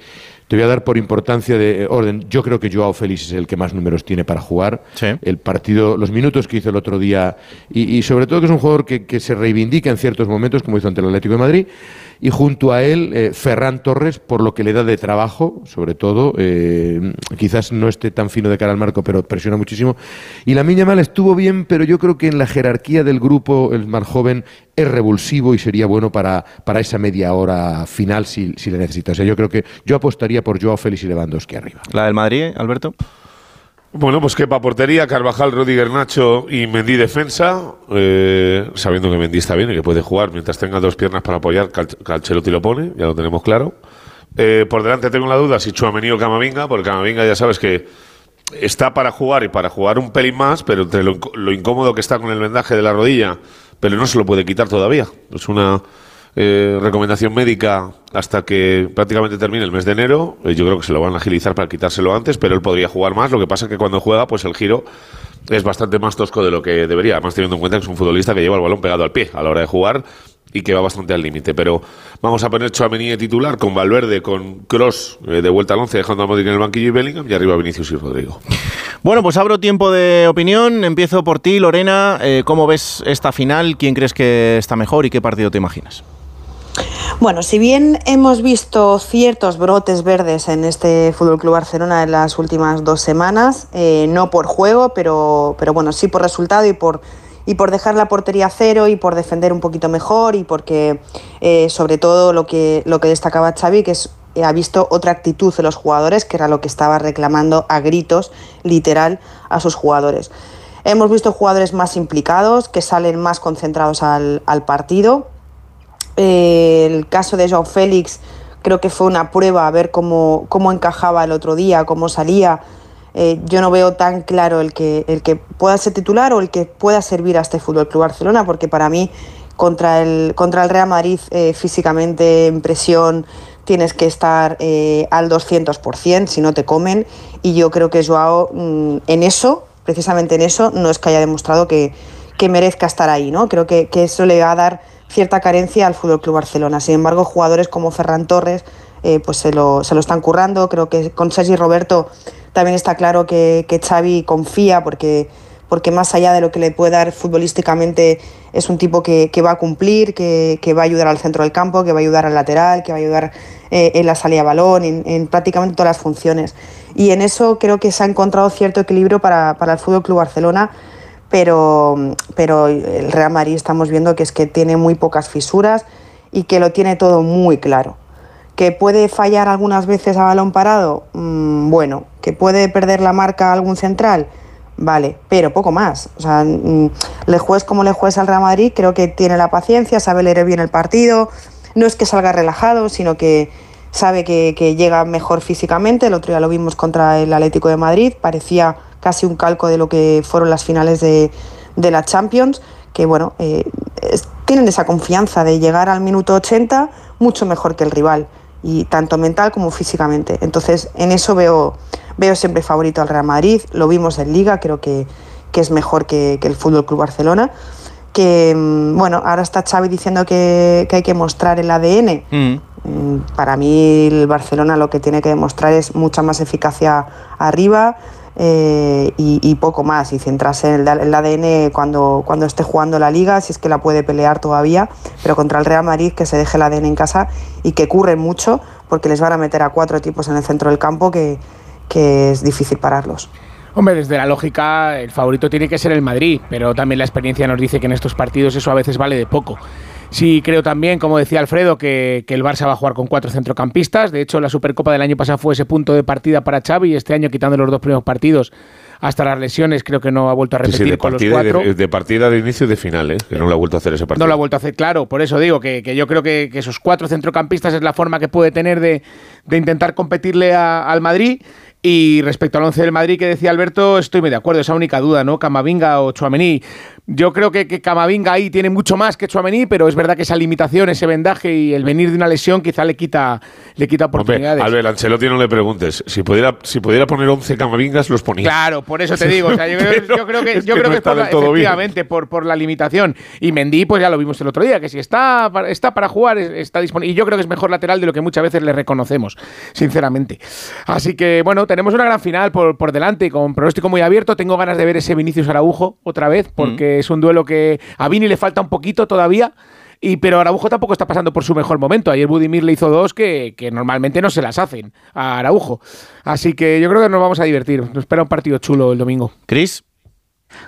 te voy a dar por importancia de eh, orden. Yo creo que Joao Félix es el que más números tiene para jugar. El partido, los minutos que hizo el otro día y, y sobre todo que es un jugador que, que se reivindica en ciertos momentos, como hizo ante el Atlético de Madrid. Y junto a él, eh, Ferran Torres, por lo que le da de trabajo, sobre todo. eh, quizás no esté tan fino de cara al marco, pero presiona muchísimo. Y la Mal estuvo bien, pero yo creo que en la jerarquía del grupo, el más joven es revulsivo y sería bueno para, para esa media hora final si, si le necesita. O sea, yo creo que yo apostaría por Joao Félix y Lewandowski arriba. ¿La del Madrid, Alberto? Bueno, pues quepa portería, Carvajal, Rudiger, Nacho y Mendy defensa, eh, sabiendo que Mendy está bien y que puede jugar mientras tenga dos piernas para apoyar, Cal- Calchelotti lo pone, ya lo tenemos claro. Eh, por delante tengo la duda si Chuamení o Camavinga, porque Camavinga ya sabes que está para jugar y para jugar un pelín más, pero entre lo, lo incómodo que está con el vendaje de la rodilla, pero no se lo puede quitar todavía. Es una eh, recomendación médica hasta que prácticamente termine el mes de enero. Eh, yo creo que se lo van a agilizar para quitárselo antes, pero él podría jugar más. Lo que pasa es que cuando juega, pues el giro es bastante más tosco de lo que debería. Además, teniendo en cuenta que es un futbolista que lleva el balón pegado al pie a la hora de jugar y que va bastante al límite. Pero vamos a poner Chouameni de titular con Valverde, con Cross de vuelta al once, dejando a Modric en el banquillo y Bellingham, y arriba Vinicius y Rodrigo. Bueno, pues abro tiempo de opinión. Empiezo por ti, Lorena. Eh, ¿Cómo ves esta final? ¿Quién crees que está mejor y qué partido te imaginas? Bueno, si bien hemos visto ciertos brotes verdes en este Fútbol Club Barcelona en las últimas dos semanas, eh, no por juego, pero, pero bueno, sí por resultado y por, y por dejar la portería cero y por defender un poquito mejor y porque, eh, sobre todo, lo que, lo que destacaba Xavi, que es eh, ha visto otra actitud de los jugadores, que era lo que estaba reclamando a gritos, literal, a sus jugadores. Hemos visto jugadores más implicados, que salen más concentrados al, al partido. Eh, el caso de Joao Félix creo que fue una prueba a ver cómo, cómo encajaba el otro día, cómo salía. Eh, yo no veo tan claro el que, el que pueda ser titular o el que pueda servir a este Fútbol Club Barcelona, porque para mí contra el, contra el Real Madrid eh, físicamente en presión tienes que estar eh, al 200% si no te comen y yo creo que Joao mm, en eso, precisamente en eso, no es que haya demostrado que, que merezca estar ahí, ¿no? Creo que, que eso le va a dar cierta carencia al Fútbol Club Barcelona. Sin embargo, jugadores como Ferran Torres, eh, pues se lo, se lo están currando. Creo que con Sergi Roberto también está claro que, que Xavi confía porque porque más allá de lo que le puede dar futbolísticamente es un tipo que, que va a cumplir, que, que, va a ayudar al centro del campo, que va a ayudar al lateral, que va a ayudar eh, en la salida de balón, en, en, prácticamente todas las funciones. Y en eso creo que se ha encontrado cierto equilibrio para, para el Fútbol Club Barcelona, pero, pero el Real Madrid estamos viendo que es que tiene muy pocas fisuras y que lo tiene todo muy claro. ¿Que puede fallar algunas veces a balón parado? Mm, bueno. ¿Que puede perder la marca a algún central? Vale, pero poco más. O sea, mm, le juez como le juez al Real Madrid, creo que tiene la paciencia, sabe leer bien el partido. No es que salga relajado, sino que sabe que, que, llega mejor físicamente. El otro día lo vimos contra el Atlético de Madrid, parecía casi un calco de lo que fueron las finales de, de la Champions. Que bueno, eh, es, tienen esa confianza de llegar al minuto 80 mucho mejor que el rival, y tanto mental como físicamente. Entonces, en eso veo Veo siempre favorito al Real Madrid, lo vimos en Liga, creo que, que es mejor que, que el Fútbol Club Barcelona. Que bueno, ahora está Xavi diciendo que, que hay que mostrar el ADN. Mm. Para mí, el Barcelona lo que tiene que demostrar es mucha más eficacia arriba. Eh, y, y, poco más, y centrarse en el, ADN cuando, cuando esté jugando la liga, si es que la puede pelear todavía, pero contra el Real Madrid que se deje el ADN en casa y que curren mucho, porque les van a meter a cuatro tipos en el centro del campo que, que es difícil pararlos. Hombre, desde la lógica, el favorito tiene que ser el Madrid, pero también la experiencia nos dice que en estos partidos eso a veces vale de poco. Sí, creo también, como decía Alfredo, que, que, el Barça va a jugar con cuatro centrocampistas. De hecho, la Supercopa del año pasado fue ese punto de partida para Xavi y este año, quitando los dos primeros partidos, hasta las lesiones, creo que no ha vuelto a repetir sí, sí, de con partida, los cuatro. De, de, partida de inicio y de final, ¿eh? que no lo ha vuelto a hacer ese partido. No lo ha vuelto a hacer, claro. Por eso digo que, que yo creo que, que, esos cuatro centrocampistas es la forma que puede tener de, de intentar competirle a, al Madrid. Y respecto al 11 del Madrid que decía Alberto, estoy muy de acuerdo, esa única duda, ¿no? Camavinga o Chuamení. Yo creo que, que Camavinga ahí tiene mucho más que Chuamení, pero es verdad que esa limitación, ese vendaje y el venir de una lesión quizá le quita, le quita oportunidades. Hombre, Albert Ancelotti no le preguntes. Si pudiera, si pudiera poner 11 Camavingas, los ponía. Claro, por eso te digo. O sea, yo, creo, yo, creo, que, yo creo que, que es por la, efectivamente por, por, la limitación. Y Mendy, pues ya lo vimos el otro día, que si está, está para jugar, está disponible. Y yo creo que es mejor lateral de lo que muchas veces le reconocemos, sinceramente. Así que, bueno, tenemos una gran final por, por delante, con pronóstico muy abierto. Tengo ganas de ver ese Vinicius Araujo otra vez, porque mm. Es un duelo que a Vini le falta un poquito todavía. Y, pero Araujo tampoco está pasando por su mejor momento. Ayer Budimir le hizo dos que, que, normalmente no se las hacen a Araujo. Así que yo creo que nos vamos a divertir. Nos espera un partido chulo el domingo. Cris.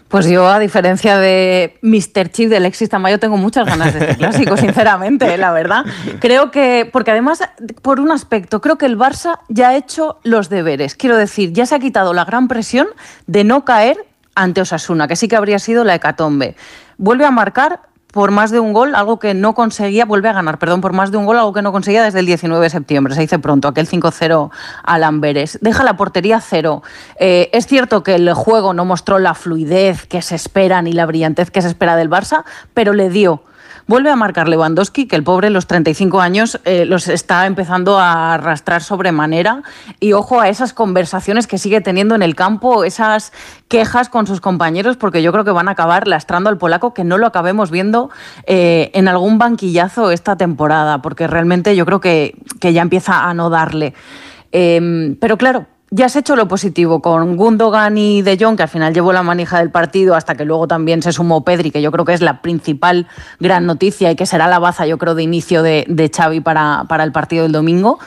Pues yo, a diferencia de Mr. Chip de Alexis Tamayo, tengo muchas ganas de este clásico, sinceramente, la verdad. Creo que, porque además, por un aspecto, creo que el Barça ya ha hecho los deberes. Quiero decir, ya se ha quitado la gran presión de no caer ante Osasuna, que sí que habría sido la hecatombe. Vuelve a marcar por más de un gol, algo que no conseguía, vuelve a ganar, perdón, por más de un gol, algo que no conseguía desde el 19 de septiembre, se dice pronto, aquel 5-0 al Amberes. Deja la portería cero. Eh, es cierto que el juego no mostró la fluidez que se espera ni la brillantez que se espera del Barça, pero le dio Vuelve a marcar Lewandowski, que el pobre, los 35 años, eh, los está empezando a arrastrar sobremanera. Y ojo a esas conversaciones que sigue teniendo en el campo, esas quejas con sus compañeros, porque yo creo que van a acabar lastrando al polaco, que no lo acabemos viendo eh, en algún banquillazo esta temporada, porque realmente yo creo que, que ya empieza a no darle. Eh, pero claro, ya has hecho lo positivo con Gundogan y De Jong, que al final llevó la manija del partido, hasta que luego también se sumó Pedri, que yo creo que es la principal gran noticia y que será la baza, yo creo, de inicio de, de Xavi para, para el partido del domingo.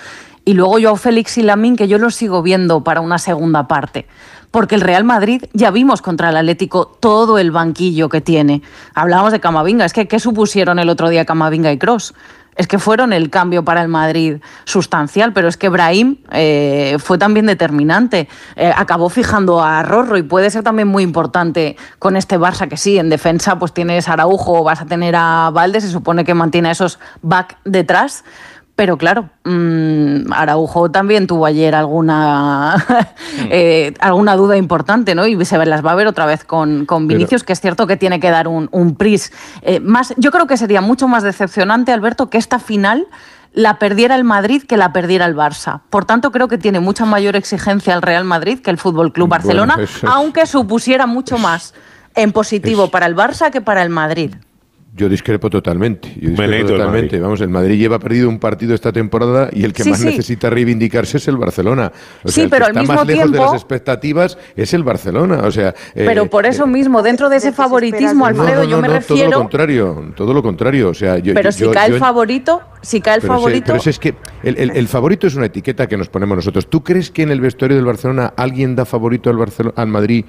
Y luego yo Félix y Lamin, que yo lo sigo viendo para una segunda parte. Porque el Real Madrid ya vimos contra el Atlético todo el banquillo que tiene. Hablábamos de Camavinga, es que ¿qué supusieron el otro día Camavinga y Cross? Es que fueron el cambio para el Madrid sustancial, pero es que Brahim eh, fue también determinante. Eh, acabó fijando a Rorro y puede ser también muy importante con este Barça que sí, en defensa pues tienes a Araujo, vas a tener a Valde, se supone que mantiene a esos back detrás. Pero claro, mmm, Araujo también tuvo ayer alguna, eh, alguna duda importante, ¿no? Y se las va a ver otra vez con, con Vinicius, Pero... que es cierto que tiene que dar un, un pris. Eh, más, yo creo que sería mucho más decepcionante, Alberto, que esta final la perdiera el Madrid que la perdiera el Barça. Por tanto, creo que tiene mucha mayor exigencia el Real Madrid que el Fútbol Club Barcelona, bueno, aunque supusiera mucho más en positivo para el Barça que para el Madrid. Yo discrepo totalmente. Yo discrepo Benito, totalmente. Madrid. Vamos, el Madrid lleva perdido un partido esta temporada y el que Sí, más sí. necesita reivindicarse es el Barcelona. O Sí, sea, el pero que al está mismo más lejos de las expectativas es el Barcelona. O sea, eh, Pero por eso mismo, dentro de ese favoritismo, no, Alfredo, no, yo me no, Todo lo refiero. contrario, todo lo contrario. O sea, yo, Pero yo- si yo- cae el favorito, si cae el pero ese- favorito. pero ese es que el, el- el favorito es una etiqueta que nos ponemos nosotros. ¿Tú crees que en el vestuario del Barcelona alguien da favorito al, Barcelona, al Madrid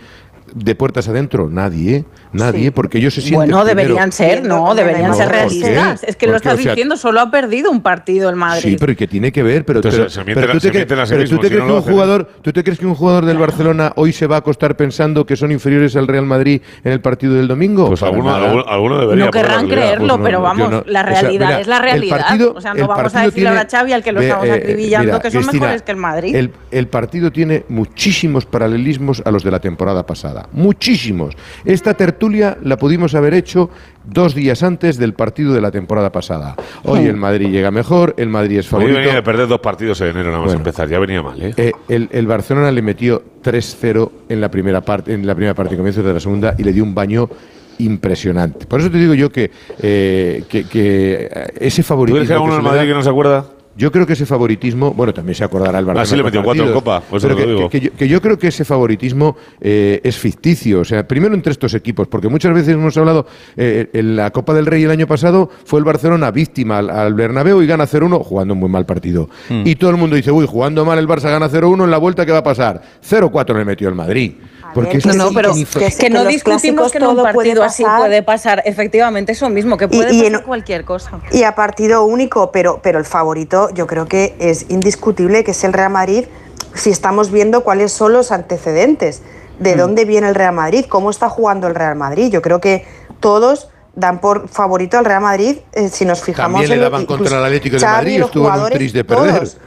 de puertas adentro? Nadie, ¿eh? nadie, Sí. porque ellos se sienten Bueno, primero. deberían ser, no, deberían No, ser realistas. Es que lo estás o sea, diciendo, solo ha perdido un partido el Madrid. Sí, pero ¿y qué tiene que ver? Pero, Entonces, pero- se pero a- tú te se sí pero tú te si crees no que un jugador, tú te crees que un jugador del Barcelona hoy se va a acostar pensando que son inferiores al Real Madrid en el partido del domingo? Pues alguno, alguno, alguno debería. No querrán creerlo, Pues pero vamos, no- la o sea, realidad mira, es la realidad. partido- o sea, no vamos a decirle ahora a tiene- Xavi al que lo estamos eh, acribillando mira, que son Cristina, mejores que el Madrid. El, el partido tiene muchísimos paralelismos a los de la temporada pasada. Muchísimos. Esta tertulia la pudimos haber hecho dos días antes del partido de la temporada pasada. Hoy el Madrid llega mejor, el Madrid es Hoy favorito. venía de perder dos partidos en enero, nada más Bueno. empezar. Ya venía mal, ¿eh? Eh, el, el Barcelona le metió 3-0 en la primera parte, en la primera parte y comienzo de la segunda y le dio un baño impresionante. Por eso te digo yo que, eh, que, que, ese ¿Tú favoritismo. crees que hay alguno que en se le Madrid da- que no se acuerda? Yo creo que ese favoritismo, bueno, también se acordará el Barcelona. Ah, sí, le metió cuatro en Copa, por eso pero lo que, digo. que- que yo, que yo creo que ese favoritismo eh, es ficticio. O sea, primero entre estos equipos, porque muchas veces hemos hablado, eh, en la Copa del Rey el año pasado fue el Barcelona víctima al, al Bernabéu y gana 0-1 jugando un muy mal partido. Hmm. Y todo el mundo dice, uy, jugando mal el Barça gana 0-1, en la vuelta ¿qué va a pasar? 0-4 le metió el Madrid. Porque es no, no, pero que, que que no discutimos que en un todo puede partido así pasar. puede pasar. Efectivamente, eso mismo, que puede Y- y pasar en- cualquier cosa. Y a partido único, pero, pero el favorito yo creo que es indiscutible que es el Real Madrid si estamos viendo cuáles son los antecedentes, de dónde viene el Real Madrid, cómo está jugando el Real Madrid. Yo creo que todos dan por favorito al Real Madrid eh, si nos fijamos También le en daban incluso contra el Atlético de Madrid estuvo en un tris de perder. todos.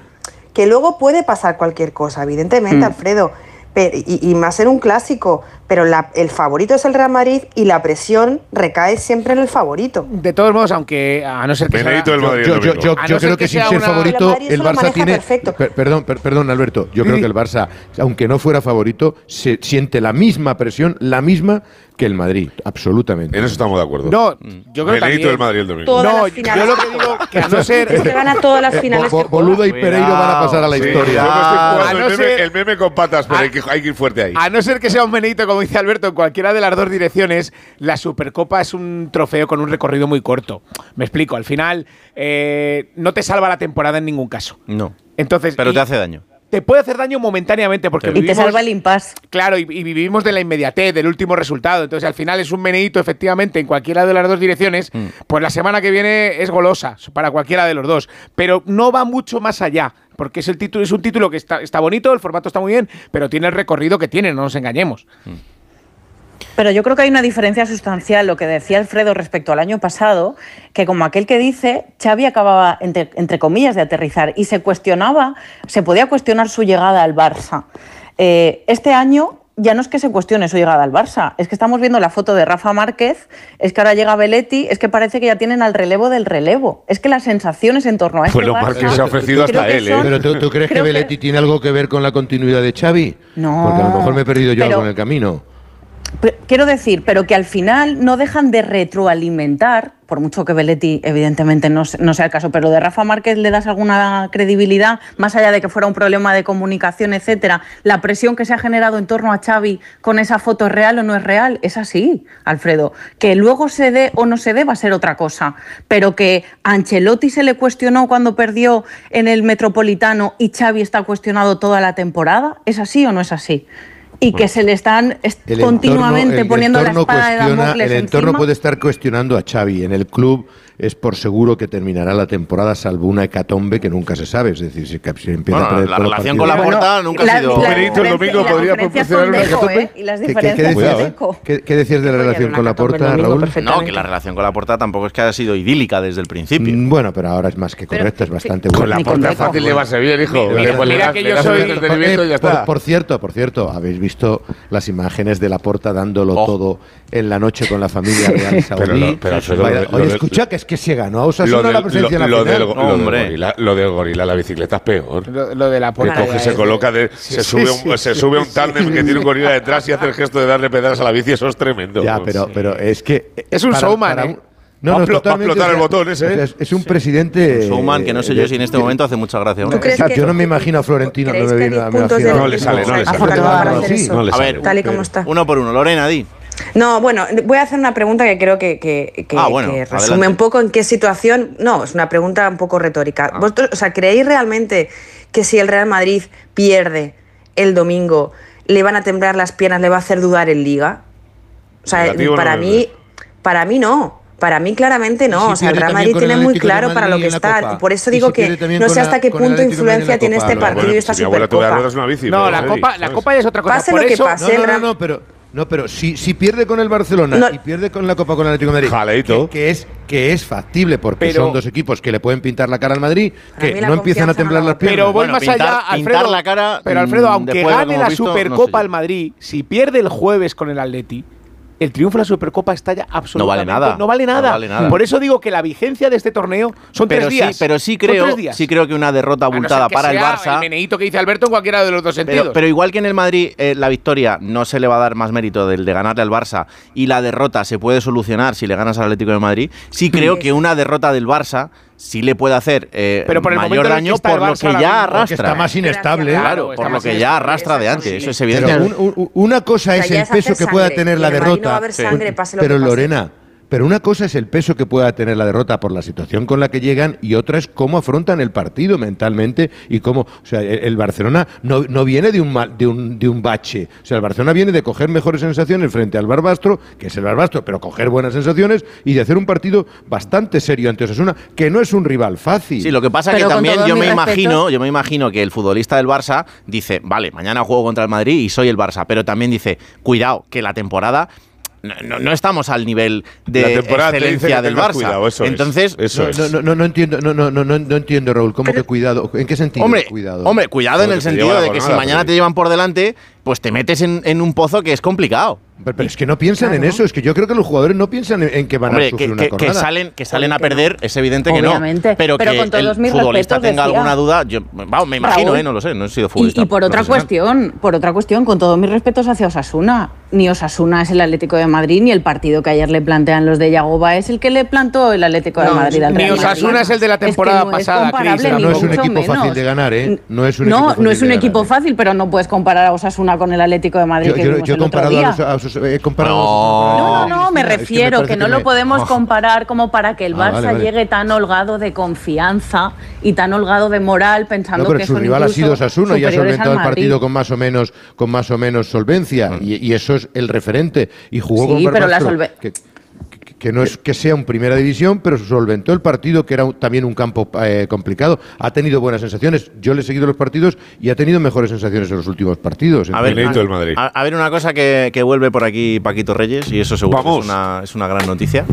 Que luego puede pasar cualquier cosa, evidentemente, Mm. Alfredo. Pe- y, y más en un clásico, pero la- el favorito es el Real Madrid y la presión recae siempre en el favorito. De todos modos, aunque a no ser que sea- Benedito del Madrid. Yo, el yo, yo, yo no ser creo que que, sin ser una- favorito, El el Barça tiene. perfecto. Per- perdón, per- perdón, Alberto. Yo creo que el Barça, aunque no fuera favorito, se siente la misma presión, la misma que el Madrid. Absolutamente. En eso estamos de acuerdo. No, yo creo Benedito también. del Madrid el domingo. Todas No, las yo lo que que digo que a no Es que ser gana todas las Eh, finales Bo- que Bo- Boluda y. Pereiro van a pasar a la Sí, historia. yo me estoy jugando A no el, meme, ser- el meme con patas, pero a- hay que, hay que ir fuerte ahí. A no ser que sea un Benedito, como dice Alberto, en cualquiera de las dos direcciones, la Supercopa es un trofeo con un recorrido muy corto. Me explico, al final eh, no te salva la temporada en ningún caso. No. Entonces, Pero y te hace daño. Te puede hacer daño momentáneamente porque Y te salva el impasse. Claro, y, y vivimos de la inmediatez, del último resultado. Entonces, al final es un meneíto, efectivamente, en cualquiera de las dos direcciones. Pues la semana que viene es golosa para cualquiera de los dos. Pero no va mucho más allá. Porque es, el título, es un título que está, está bonito, el formato está muy bien, pero tiene el recorrido que tiene, no nos engañemos. Pero yo creo que hay una diferencia sustancial, lo que decía Alfredo respecto al año pasado, que como aquel que dice, Xavi acababa, entre, entre comillas, de aterrizar y se cuestionaba, se podía cuestionar su llegada al Barça. Eh, este año ya no es que se cuestione su llegada al Barça, es que estamos viendo la foto de Rafa Márquez, es que ahora llega Belletti, es que parece que ya tienen al relevo del relevo. Es que las sensaciones en torno a este Bueno, Barça- Márquez se ha ofrecido creo hasta que él, ¿eh? son- Pero ¿tú, tú crees que Belletti tiene algo que ver con la continuidad de Xavi? No. Porque a lo mejor me he perdido yo Pero- algo en el camino. Quiero decir, pero que al final no dejan de retroalimentar, por mucho que Belletti evidentemente no, se- no sea el caso, pero de Rafa Márquez le das alguna credibilidad, más allá de que fuera un problema de comunicación, etcétera, la presión que se ha generado en torno a Xavi con esa foto es real o no es real, es así, Alfredo. Que luego se dé o no se dé va a ser otra cosa, pero que Ancelotti se le cuestionó cuando perdió en el Metropolitano y Xavi está cuestionado toda la temporada, ¿es así o no es así? Y que se le están est- continuamente entorno- poniendo la espada de Damocles El entorno encima. puede estar cuestionando a Xavi. En el club es por seguro que terminará la temporada salvo una hecatombe que nunca se sabe. Es decir, si, empieza Bueno, a perder la todos los relación con la Porta nunca la- ha sido. la Benedito el diferencia- domingo y las podría diferencias proporcionar con una Deco, hecatombe. ¿eh? Y las ¿Qué- diferencias decías, Deco. ¿Qué, qué decías de la relación con la domingo Raúl? No, que la relación con la Porta tampoco es que haya sido idílica desde el principio. Mm, Bueno, pero ahora es más que Pero- correcta, es bastante Con buena. la con puerta Deco. fácil llevarse bien, hijo. Mira- Le- pues le mira que le yo soy- entretenimiento y ya por, está. por cierto, por cierto, habéis visto visto las imágenes de la porta dándolo todo en la noche con la familia real saudí. Pero lo- pero Alfredo, Vaya, lo de- Oye, escucha, que es que se ganó a Lo Osasuna del- la presencia lo- en la lo del, final. lo del gorila, lo del gorila, la bicicleta es peor. Lo, lo de la Que porta. coge, se coloca, de- se, sube un, se sube un tándem que tiene un gorila detrás y hace el gesto de darle pedazas a la bici, eso es tremendo. Ya, pero, pero es que. Es un showman, ¿eh? No, Va a no, va a explotar el botón ese, ¿eh? Es, es un presidente. Showman que no sé yo si en este momento hace mucha gracia. ¿no? Yo no me imagino a Florentino. No, ¿Creéis me viene- 10 me puntos imagino- del No le sale, no le sale. Para Sí. A sale. ver, Tal y como está. uno por uno. Lorena, di. No, bueno, voy a hacer una pregunta que creo que, que- que- Ah, bueno, que adelante. resume un poco en qué situación. No, es una pregunta un poco retórica. Ah. ¿Vosotros, o sea, creéis realmente que si el Real Madrid pierde el domingo, le van a temblar las piernas, le va a hacer dudar en Liga? O sea, Negativo para mí, para mí no. Para mí claramente no. si o sea, el Real Madrid tiene muy claro para lo que está. Copa. Por eso digo si que no sé hasta qué punto influencia tiene este partido y esta Supercopa. No, la copa, la es otra cosa. Pase lo que pase. No, no, pero, no, pero si, si pierde con el Barcelona No. y pierde con la Copa con el Atlético de Madrid, Jaleito. que, que es, que es factible porque Pero- son dos equipos que le pueden pintar la cara al Madrid, que no empiezan a temblar no las la piernas. Pero voy Bueno, más pintar- allá, pintar Alfredo. la cara, pero Alfredo, mm, aunque después de lo que gane la visto, no sé Supercopa al Madrid, si pierde el jueves con el Atleti, el triunfo de la Supercopa está ya absolutamente nada. No vale No nada. vale nada. Por eso digo que la vigencia de este torneo son Pero tres sí, días. pero sí creo, tres días. sí creo que una derrota abultada que para el sea Barça. El meneíto que dice Alberto en cualquiera de los dos sentidos. Pero, pero igual que en el Madrid eh, la victoria no se le va a dar más mérito del de ganarle al Barça y la derrota se puede solucionar si le ganas al Atlético de Madrid, sí creo que una derrota del Barça sí le puede hacer eh, Pero por el mayor daño por lo que ya arrastra. Está más inestable. Claro, por lo que ya arrastra de eso antes, sí. eso es Pero evidente. un- un- una cosa O sea, es el peso que pueda tener la Madrid no derrota. va a haber sangre, pase lo pero que pase. Lorena, pero una cosa es el peso que pueda tener la derrota por la situación con la que llegan y otra es cómo afrontan el partido mentalmente y cómo, o sea, el, el Barcelona no, no viene de un, mal- de un de un bache, o sea, el Barcelona viene de coger mejores sensaciones frente al Barbastro, que es el Barbastro, pero coger buenas sensaciones y de hacer un partido bastante serio ante Osasuna, que no es un rival fácil. Sí, lo que pasa es que también yo me imagino, yo me imagino que el futbolista del Barça dice, vale, mañana juego contra el Madrid y soy el Barça, pero también dice, cuidado, que la temporada no, no- no estamos al nivel de excelencia del Barça. cuidado, eso es. Entonces, Eso no, es. no, no, no, entiendo, no, no, no, no, no entiendo, Raúl, ¿cómo que cuidado? ¿En qué sentido? Hombre, cuidado. hombre, cuidado en el sentido de que si mañana te llevan por delante, pues te metes en, en un pozo que es complicado. Pero, pero es que no piensan en eso, es que yo creo que los jugadores no piensan en, en que van a sufrir que, una que- que salen, que salen a perder, es evidente que Obviamente, no. Pero, pero que con todos el mis futbolista respetos, tenga decía. alguna duda, yo vamos, me imagino, Raúl. eh, no lo sé, no he sido futbolista. y por otra cuestión, por otra cuestión, con todos mis respetos hacia Osasuna, ni Osasuna es el Atlético de Madrid, ni el partido que ayer le plantean los de Yagoba es el que le plantó el Atlético de No, Madrid al ni Real Osasuna Madrid. es el de la que temporada no pasada, ni no es un equipo fácil de ganar, ¿eh? No es un no, es un equipo ganar. fácil, pero no puedes comparar a Osasuna con el Atlético de Madrid Yo, que yo- yo he el otro comparado, día. a los- a los- he comparado No. No, no, no, me Es que me refiero que, no que lo me- podemos Oh. comparar como para que el Ah, Barça vale, vale. llegue tan holgado de confianza y tan holgado de moral pensando No, pero que su son rival ha sido Osasuna y ha solventado el partido con más o menos con más o menos solvencia y, y eso es el referente y jugó Sí, con pero la Barbastro, solve- que, no es que sea un primera división, pero solventó el partido que era también un campo eh, complicado. Ha tenido buenas sensaciones. Yo le he seguido los partidos y ha tenido mejores sensaciones en los últimos partidos. A ver, a, del Madrid. a- a ver una cosa que, que vuelve por aquí Paquito Reyes y eso seguro Vamos. es una, es una gran noticia.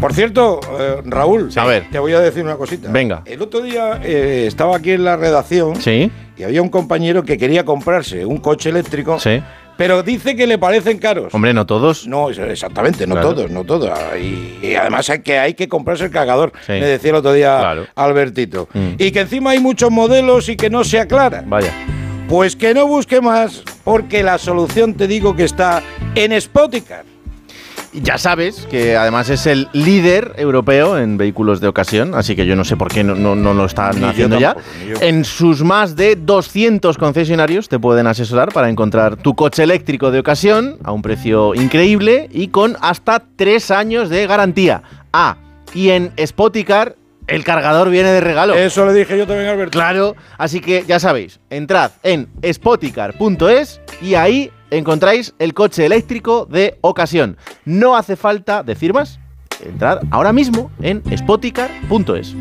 Por cierto, eh, Raúl, A ver. te voy a decir una cosita. Venga. El otro día eh, estaba aquí en la redacción Sí, y había un compañero que quería comprarse un coche eléctrico, sí. Pero dice que le parecen caros. Hombre, no todos. No, exactamente, no Claro. todos, no todos. Y, y además hay que, hay que comprarse el cargador, Sí. me decía el otro día Claro. Albertito. Mm. Y que encima hay muchos modelos y que no se aclaran. Vaya. Pues que no busque más, porque la solución te digo que está en Spoticar. Ya sabes que además es el líder europeo en vehículos de ocasión, así que yo no sé por qué no, no- no lo están Ni haciendo ya. tampoco. En sus más de 200 concesionarios te pueden asesorar para encontrar tu coche eléctrico de ocasión a un precio increíble y con hasta 3 años de garantía. Ah, y en Spoticar el cargador viene de regalo. Eso le dije yo también Alberto. Claro, así que ya sabéis, entrad en spoticar.es y ahí encontráis el coche eléctrico de ocasión. No hace falta decir más. Entrad ahora mismo en spoticar.es.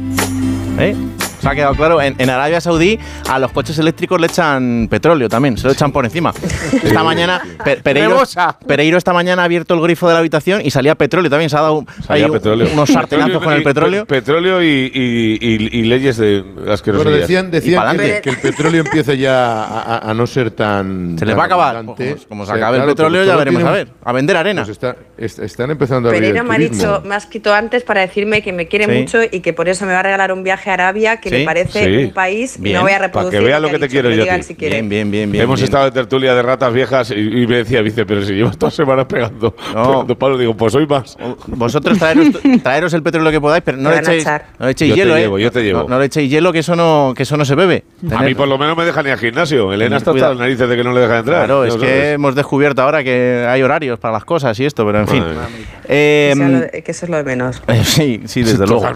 Se ha quedado claro. En, en Arabia Saudí a los coches eléctricos le echan petróleo también, se lo echan por encima. Esta mañana, Pe- Pereiro. Pereiro esta mañana ha abierto el grifo de la habitación y salía petróleo también. Se ha dado Salía ahí petróleo. unos sartenazos con el petróleo. pe- Petróleo y, y- y- y leyes de asquerosidad. Bueno, decían, que, que el petróleo empieza ya a, a- a no ser tan. Se les va a acabar. Pues como se acabe el petróleo, ya veremos tiene a ver. A vender arena. Pues está- est- están empezando a el me ha dicho, me ha escrito antes para decirme que me quiere Sí. mucho y que por eso me va a regalar un viaje a Arabia, que Sí, le parece sí. un país, Bien. no voy a Para reproducir. que vea lo que te quiero yo si. Bien, bien, bien, bien. Hemos bien. estado de tertulia de ratas viejas y, y me decía, dice, pero si llevas dos semanas pegando, pegando palos, digo, pues hoy más. Vosotros traeros, traeros el petróleo que podáis, pero no le echéis, no le echéis Yo te hielo, ¿eh? llevo, yo te llevo. No, no le echéis hielo, que eso no, que eso no se bebe. A mí por lo menos me deja ni al gimnasio. Elena está hasta las narices de que no le deja entrar. Claro, es que hemos descubierto ahora que hay horarios para las cosas y esto, pero en fin. Eh, Que que eso es lo de menos. sí, sí, desde luego.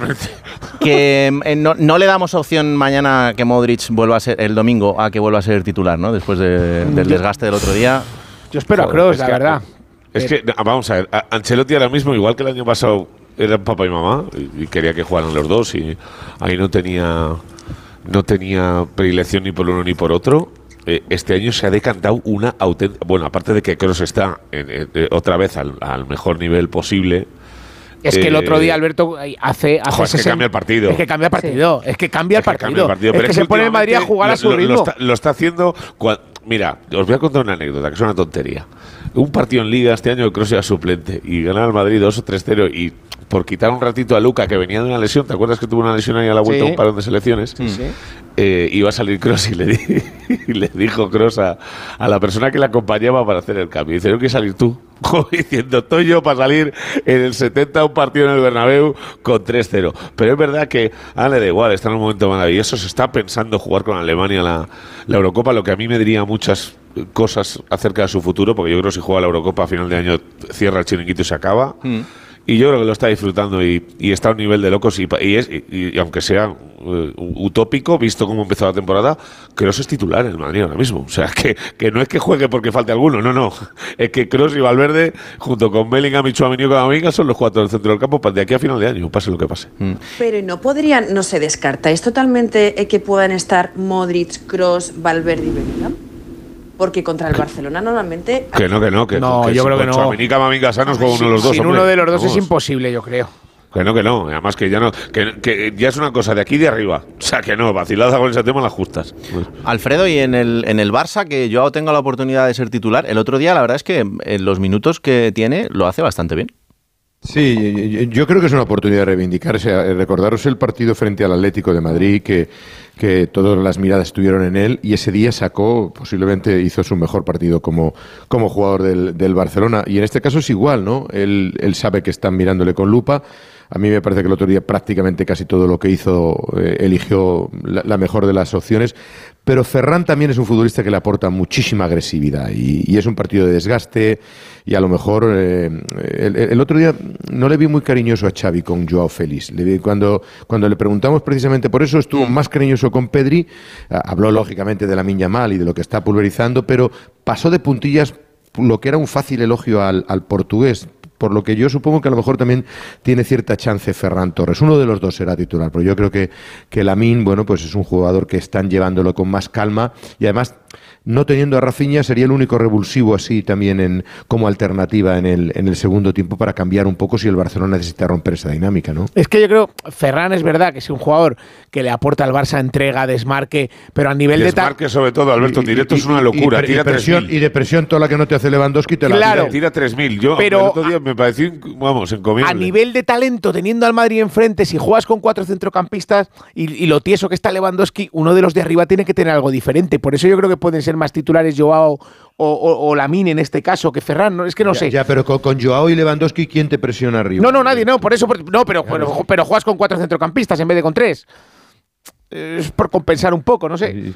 Que eh, no, no le damos opción mañana que Modric vuelva a ser, el domingo, a que vuelva a ser titular, ¿no? Después de- del desgaste del otro día. Yo espero a Joder, Kroos, es la que- verdad. Es que, no, vamos a ver, a- Ancelotti ahora mismo, igual que el año pasado, eran papá y mamá y, quería que jugaran los dos y ahí no tenía no tenía predilección ni por uno ni por otro. Eh, este año se ha decantado una auténtica... Bueno, aparte de que Kroos está en- en- eh, otra vez al, al mejor nivel posible. Es que el eh, otro día, Alberto, hace. hace Joder, es que 60 cambia el partido. Es que cambia el partido. Es que cambia el Es que partido. el partido, Es pero que se pone el Madrid a jugar a lo- su lo- lo ritmo. está, lo está haciendo. cua- Mira, os voy a contar una anécdota, que es una tontería. Un partido en Liga este año, Kroos era suplente y ganar al Madrid 2 o 3-0 y por quitar un ratito a Luca, que venía de una lesión, ¿te acuerdas que tuvo una lesión ahí a la vuelta, Sí. un parón de selecciones? Eh, iba a salir Cross y le, di- y le dijo Cross a, a la persona que le acompañaba para hacer el cambio. Dice, no que salir tú. Diciendo, estoy yo para salir en el 70 a un partido en el Bernabéu con 3-0. Pero es verdad que a él le da igual, está en un momento maravilloso. Se está pensando jugar con Alemania la, la Eurocopa, lo que a mí me diría muchas cosas acerca de su futuro, porque yo creo que si juega la Eurocopa a final de año cierra el chiringuito y se acaba. Y yo creo que lo está disfrutando y, y está a un nivel de locos. Y, pa- y es, y, y aunque sea eh, utópico, visto cómo empezó la temporada, Kroos es titular en el Madrid ahora mismo. O sea, que, que no es que juegue porque falte alguno, no, no. Es que Kroos y Valverde, junto con Bellingham y Chouameni y Camavinga, son los cuatro del centro del campo de aquí a final de año, pase lo que pase. Pero ¿y no podrían, no se descarta, ¿es totalmente eh, que puedan estar Modric, Cross, Valverde y Bellingham? Porque contra el Barcelona normalmente... Que no, que no. Que, No, que yo si creo que con no. Tchouaméni y Camavinga sanos uno de los dos. Sin hombre. uno de los dos es imposible, yo creo. Que no, que no. Además que ya no. Que, que ya es una cosa de aquí y de arriba. O sea, que no. Vacilada con ese tema las justas. Alfredo, y en el, en el Barça, que yo tengo la oportunidad de ser titular, el otro día la verdad es que en los minutos que tiene lo hace bastante bien. Sí, yo- creo que es una oportunidad de reivindicarse. Eh, Recordaros el partido frente al Atlético de Madrid, que, que todas las miradas estuvieron en él, y ese día sacó, posiblemente hizo su mejor partido como, como jugador del, del Barcelona. Y en este caso es igual, ¿no? Él sabe que están mirándole con lupa. A mí me parece que el otro día prácticamente casi todo lo que hizo eh, eligió la, mejor de las opciones. Pero Ferran también es un futbolista que le aporta muchísima agresividad y, es un partido de desgaste y a lo mejor eh, el, otro día no le vi muy cariñoso a Xavi con Joao Félix. Le vi cuando, cuando le preguntamos precisamente por eso, estuvo más cariñoso con Pedri. Ah, Habló lógicamente de la Minya Mal y de lo que está pulverizando, pero pasó de puntillas lo que era un fácil elogio al portugués. Por lo que yo supongo que a lo mejor también tiene cierta chance Ferran Torres. Uno de los dos será titular, pero yo creo que, que Lamin, bueno, pues es un jugador que están llevándolo con más calma y además no teniendo a Rafinha sería el único revulsivo así también en, como alternativa en el, en el segundo tiempo para cambiar un poco si el Barcelona necesita romper esa dinámica, ¿no? Es que yo creo, Ferran es verdad que es un jugador que le aporta al Barça entrega, desmarque, pero a nivel de tal. Desmarque sobre todo, Alberto, Y- directo y- es una locura. y, tira de presión, 3.000. y de presión toda la que no te hace Lewandowski te la Claro. Tira 3.000. Yo, Pero el otro día me pareció, vamos, encomiable. A nivel de talento, teniendo al Madrid enfrente, si juegas con cuatro centrocampistas y, y lo tieso que está Lewandowski, uno de los de arriba tiene que tener algo diferente. Por eso yo creo que pueden ser más titulares Joao o, o, o Lamine en este caso que Ferran. ¿no? Es que no Ya, sé. ya, pero con, con Joao y Lewandowski, ¿quién te presiona arriba? No, no, nadie, no, por eso, por- no, pero, pero, pero juegas con cuatro centrocampistas en vez de con tres. Es por compensar un poco, no sé. Y,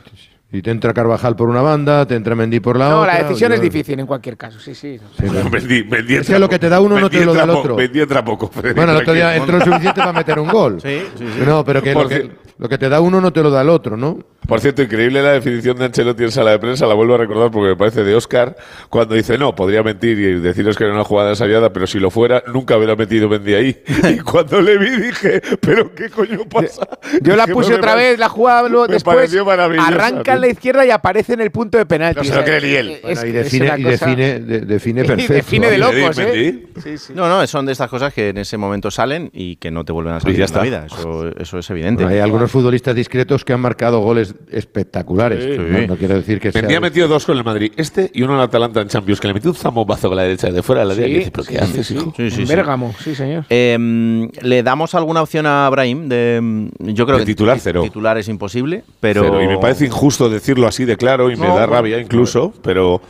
y te entra Carvajal por una banda, te entra Mendy por la No, otra. la decisión yo- es difícil en cualquier caso, sí, sí. Sí, claro. Vendí, vendí Es que lo que te da uno no te lo da el otro. Vendí entra poco. Bueno, el otro día entró lo suficiente para meter un gol. Sí, sí, sí. No, pero que lo, que lo que te da uno no te lo da el otro, ¿no? Por cierto, increíble la definición de Ancelotti en sala de prensa, la vuelvo a recordar porque me parece de Oscar, cuando dice, no, podría mentir y deciros que era una jugada ensayada, pero si lo fuera, nunca hubiera metido Mendy ahí. Y cuando le vi dije, pero ¿qué coño pasa? Yo la puse otra vez, la jugaba luego me después. Arranca en la izquierda y aparece en el punto de penalti. No se lo cree ni él. y define, y define, de- define Y perfecto. define de locos, ¿eh? Mendy. Sí, sí. No, no, son de estas cosas que en ese momento salen y que no te vuelven a salir en la vida. Eso, eso es evidente. Hay algunos futbolistas discretos que han marcado goles espectaculares. Sí. No, no quiero decir que sea... Mendy ha metido dos con el Madrid, este y uno en Atalanta en Champions, que le metió un zambobazo con la derecha de fuera de la área. Sí, y dice, ¿pero qué haces, hijo? Sí, sí, sí. Bérgamo, sí, señor. Eh, ¿Le damos alguna opción a Brahim? De, yo creo De que titular, ti- cero. Titular es imposible, pero. Cero. Y me parece injusto decirlo así de claro y me No, da bueno. rabia incluso, pero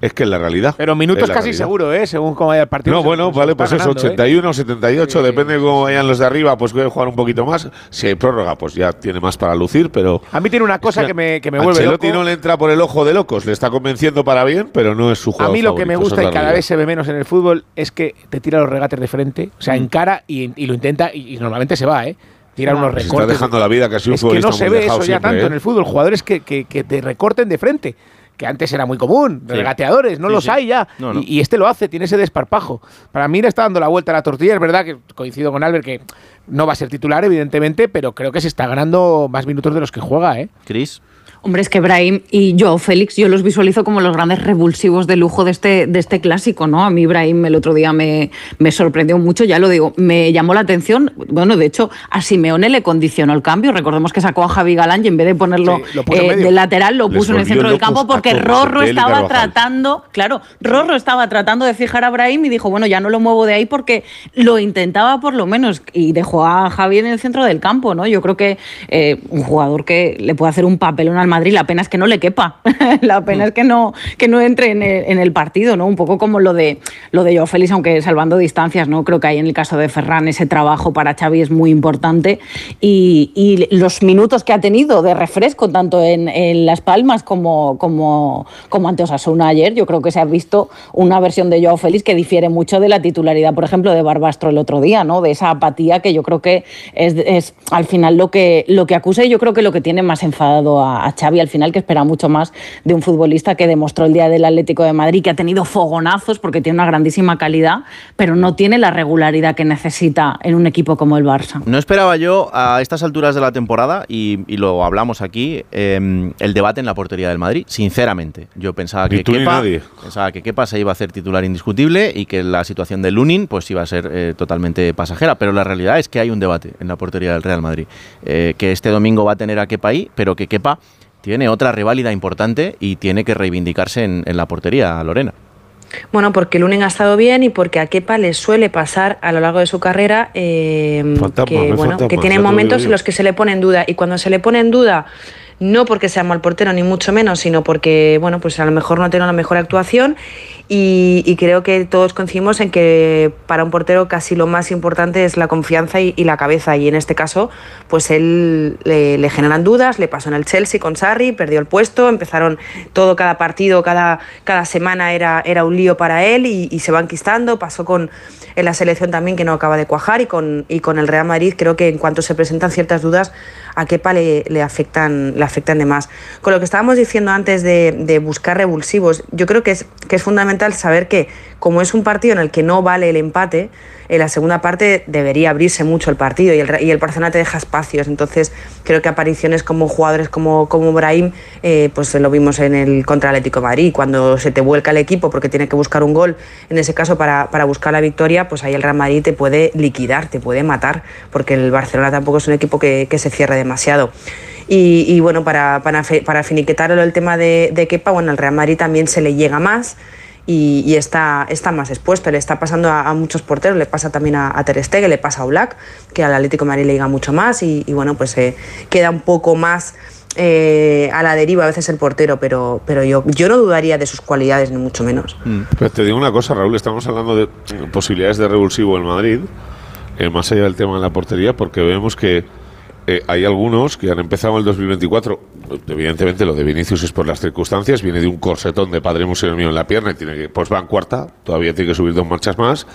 es que es la realidad. Pero minutos casi realidad. seguro, ¿eh? Según cómo vaya el partido. No, bueno, vale, pues eso, ganando, ¿eh? 81, 78, depende de cómo vayan los de arriba, pues puede jugar un poquito más. Si hay prórroga, pues ya tiene más para lucir, pero... A mí tiene una cosa que me, que me vuelve loco. no le entra por el ojo de locos, le está convenciendo para bien, pero no es su A jugador mí lo que me gusta y cada realidad. vez se ve menos en el fútbol es que te tira los regates de frente, o sea, encara y, y lo intenta y, y normalmente se va, ¿eh? Tira unos Se está recortes. dejando la vida casi un es que no se ve eso ya siempre, tanto ¿eh? en el fútbol. Jugadores que, que, que te recorten de frente. Que antes era muy común, Sí. regateadores, no Sí, los sí. hay ya. No, no. Y, y este lo hace, tiene ese desparpajo. Para mí le está dando la vuelta a la tortilla. Es verdad que coincido con Albert que no va a ser titular, evidentemente, pero creo que se está ganando más minutos de los que juega, ¿eh? Cris. Hombre, es que Brahim y Joao Félix yo los visualizo como los grandes revulsivos de lujo de este, de este clásico, ¿no? A mí Brahim el otro día me, me sorprendió mucho, ya lo digo, me llamó la atención. Bueno, de hecho, a Simeone le condicionó el cambio. Recordemos que sacó a Javi Galán y en vez de ponerlo Sí, lo eh, de lateral, lo puso en el centro del campo porque Rorro estaba tratando, claro, Rorro estaba tratando de fijar a Brahim y dijo, bueno, ya no lo muevo de ahí porque lo intentaba por lo menos y dejó a Javi en el centro del campo, ¿no? Yo creo que eh, un jugador que le puede hacer un papelón al Madrid, la pena es que no le quepa, la pena es que no, que no entre en el, en el partido, ¿no? Un poco como lo de lo de Joao Félix, aunque salvando distancias, ¿no? Creo que ahí en el caso de Ferran ese trabajo para Xavi es muy importante y, y los minutos que ha tenido de refresco, tanto en, en Las Palmas como, como, como ante Osasuna ayer, yo creo que se ha visto una versión de Joao Félix que difiere mucho de la titularidad, por ejemplo, de Barbastro el otro día, ¿no? De esa apatía que yo creo que es, es al final lo que, lo que acusa y yo creo que lo que tiene más enfadado a, a Xavi al final, que espera mucho más de un futbolista que demostró el día del Atlético de Madrid, que ha tenido fogonazos porque tiene una grandísima calidad, pero no tiene la regularidad que necesita en un equipo como el Barça. No esperaba yo a estas alturas de la temporada, y, y lo hablamos aquí, eh, el debate en la portería del Madrid, sinceramente. Yo pensaba que, Kepa, nadie. pensaba que Kepa se iba a hacer titular indiscutible y que la situación de Lunin pues iba a ser eh, totalmente pasajera, pero la realidad es que hay un debate en la portería del Real Madrid, eh, que este domingo va a tener a Kepa ahí, pero que Kepa tiene otra reválida importante y tiene que reivindicarse en, en la portería, Lorena. Bueno, porque Lunin ha estado bien y porque a Kepa le suele pasar a lo largo de su carrera eh, Fantasma, que, bueno, que tiene momentos en los que se le pone en duda. Y cuando se le pone en duda, no porque sea mal portero, ni mucho menos, sino porque, bueno, pues a lo mejor no tiene la mejor actuación. Y, creo que todos coincidimos en que para un portero casi lo más importante es la confianza y, la cabeza. Y en este caso, pues él le, generan dudas, le pasó en el Chelsea con Sarri, perdió el puesto, empezaron todo cada partido, cada, cada semana era, era un lío para él y, y se va enquistando. Pasó con en la selección también que no acaba de cuajar y con, y con el Real Madrid creo que en cuanto se presentan ciertas dudas a Kepa le, le afectan, le afectan de más. Con lo que estábamos diciendo antes de, de buscar revulsivos, yo creo que es, que es fundamental saber que como es un partido en el que no vale el empate, en la segunda parte debería abrirse mucho el partido y el, y el Barcelona te deja espacios. Entonces creo que apariciones como jugadores como, como Brahim, eh, pues lo vimos en el contra Atlético de Madrid, cuando se te vuelca el equipo porque tiene que buscar un gol, en ese caso para, para buscar la victoria, pues ahí el Real Madrid te puede liquidar, te puede matar, porque el Barcelona tampoco es un equipo que, se cierre demasiado. Y, bueno, para, para, el tema de, de bueno, el Real Madrid también se le llega más y, está, está más expuesto. Le está pasando a, muchos porteros, le pasa también a, a Ter Stegen, le pasa a Black, que al Atlético de Madrid le llega mucho más y, bueno, pues eh, queda un poco más eh, a la deriva a veces el portero, pero, pero yo, yo no dudaría de sus cualidades, ni mucho menos. Pero te digo una cosa, Raúl, estamos hablando de eh, posibilidades de revulsivo en Madrid, eh, más allá del tema de la portería, porque vemos que eh, hay algunos que han empezado el 2024. Evidentemente, lo de Vinicius es por las circunstancias, viene de un corsetón de padre museo mío en la pierna y tiene que, pues va en cuarta, todavía tiene que subir dos marchas más.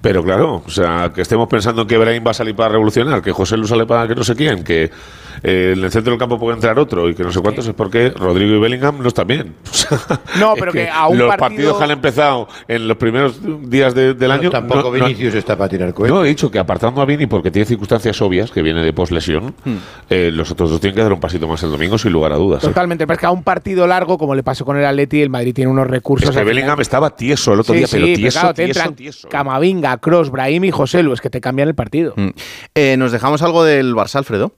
Pero claro, o sea, que estemos pensando que Brahim va a salir para revolucionar, que José Lu sale para que no sé quién, que eh, en el centro del campo puede entrar otro y que no sé cuántos, es porque Rodrigo y Bellingham no están bien. No, es pero que a un los partido- partidos que han empezado en los primeros días de- del año. tampoco Vinicius está para tirar cohetes. No, he dicho que apartando a Vini porque tiene circunstancias obvias, que viene de poslesión, Hmm. eh, los otros dos tienen que dar un pasito más el domingo, sin lugar a dudas. ¿eh? Totalmente, pero es que a un partido largo, como le pasó con el Atleti, el Madrid tiene unos recursos. Es que final. Bellingham estaba tieso el otro Sí, día, pero tieso, claro, tieso, tieso. Camavinga, Cross, Brahim y José Lu, es que te cambian el partido. Mm. Eh, ¿Nos dejamos algo del Barça, Alfredo?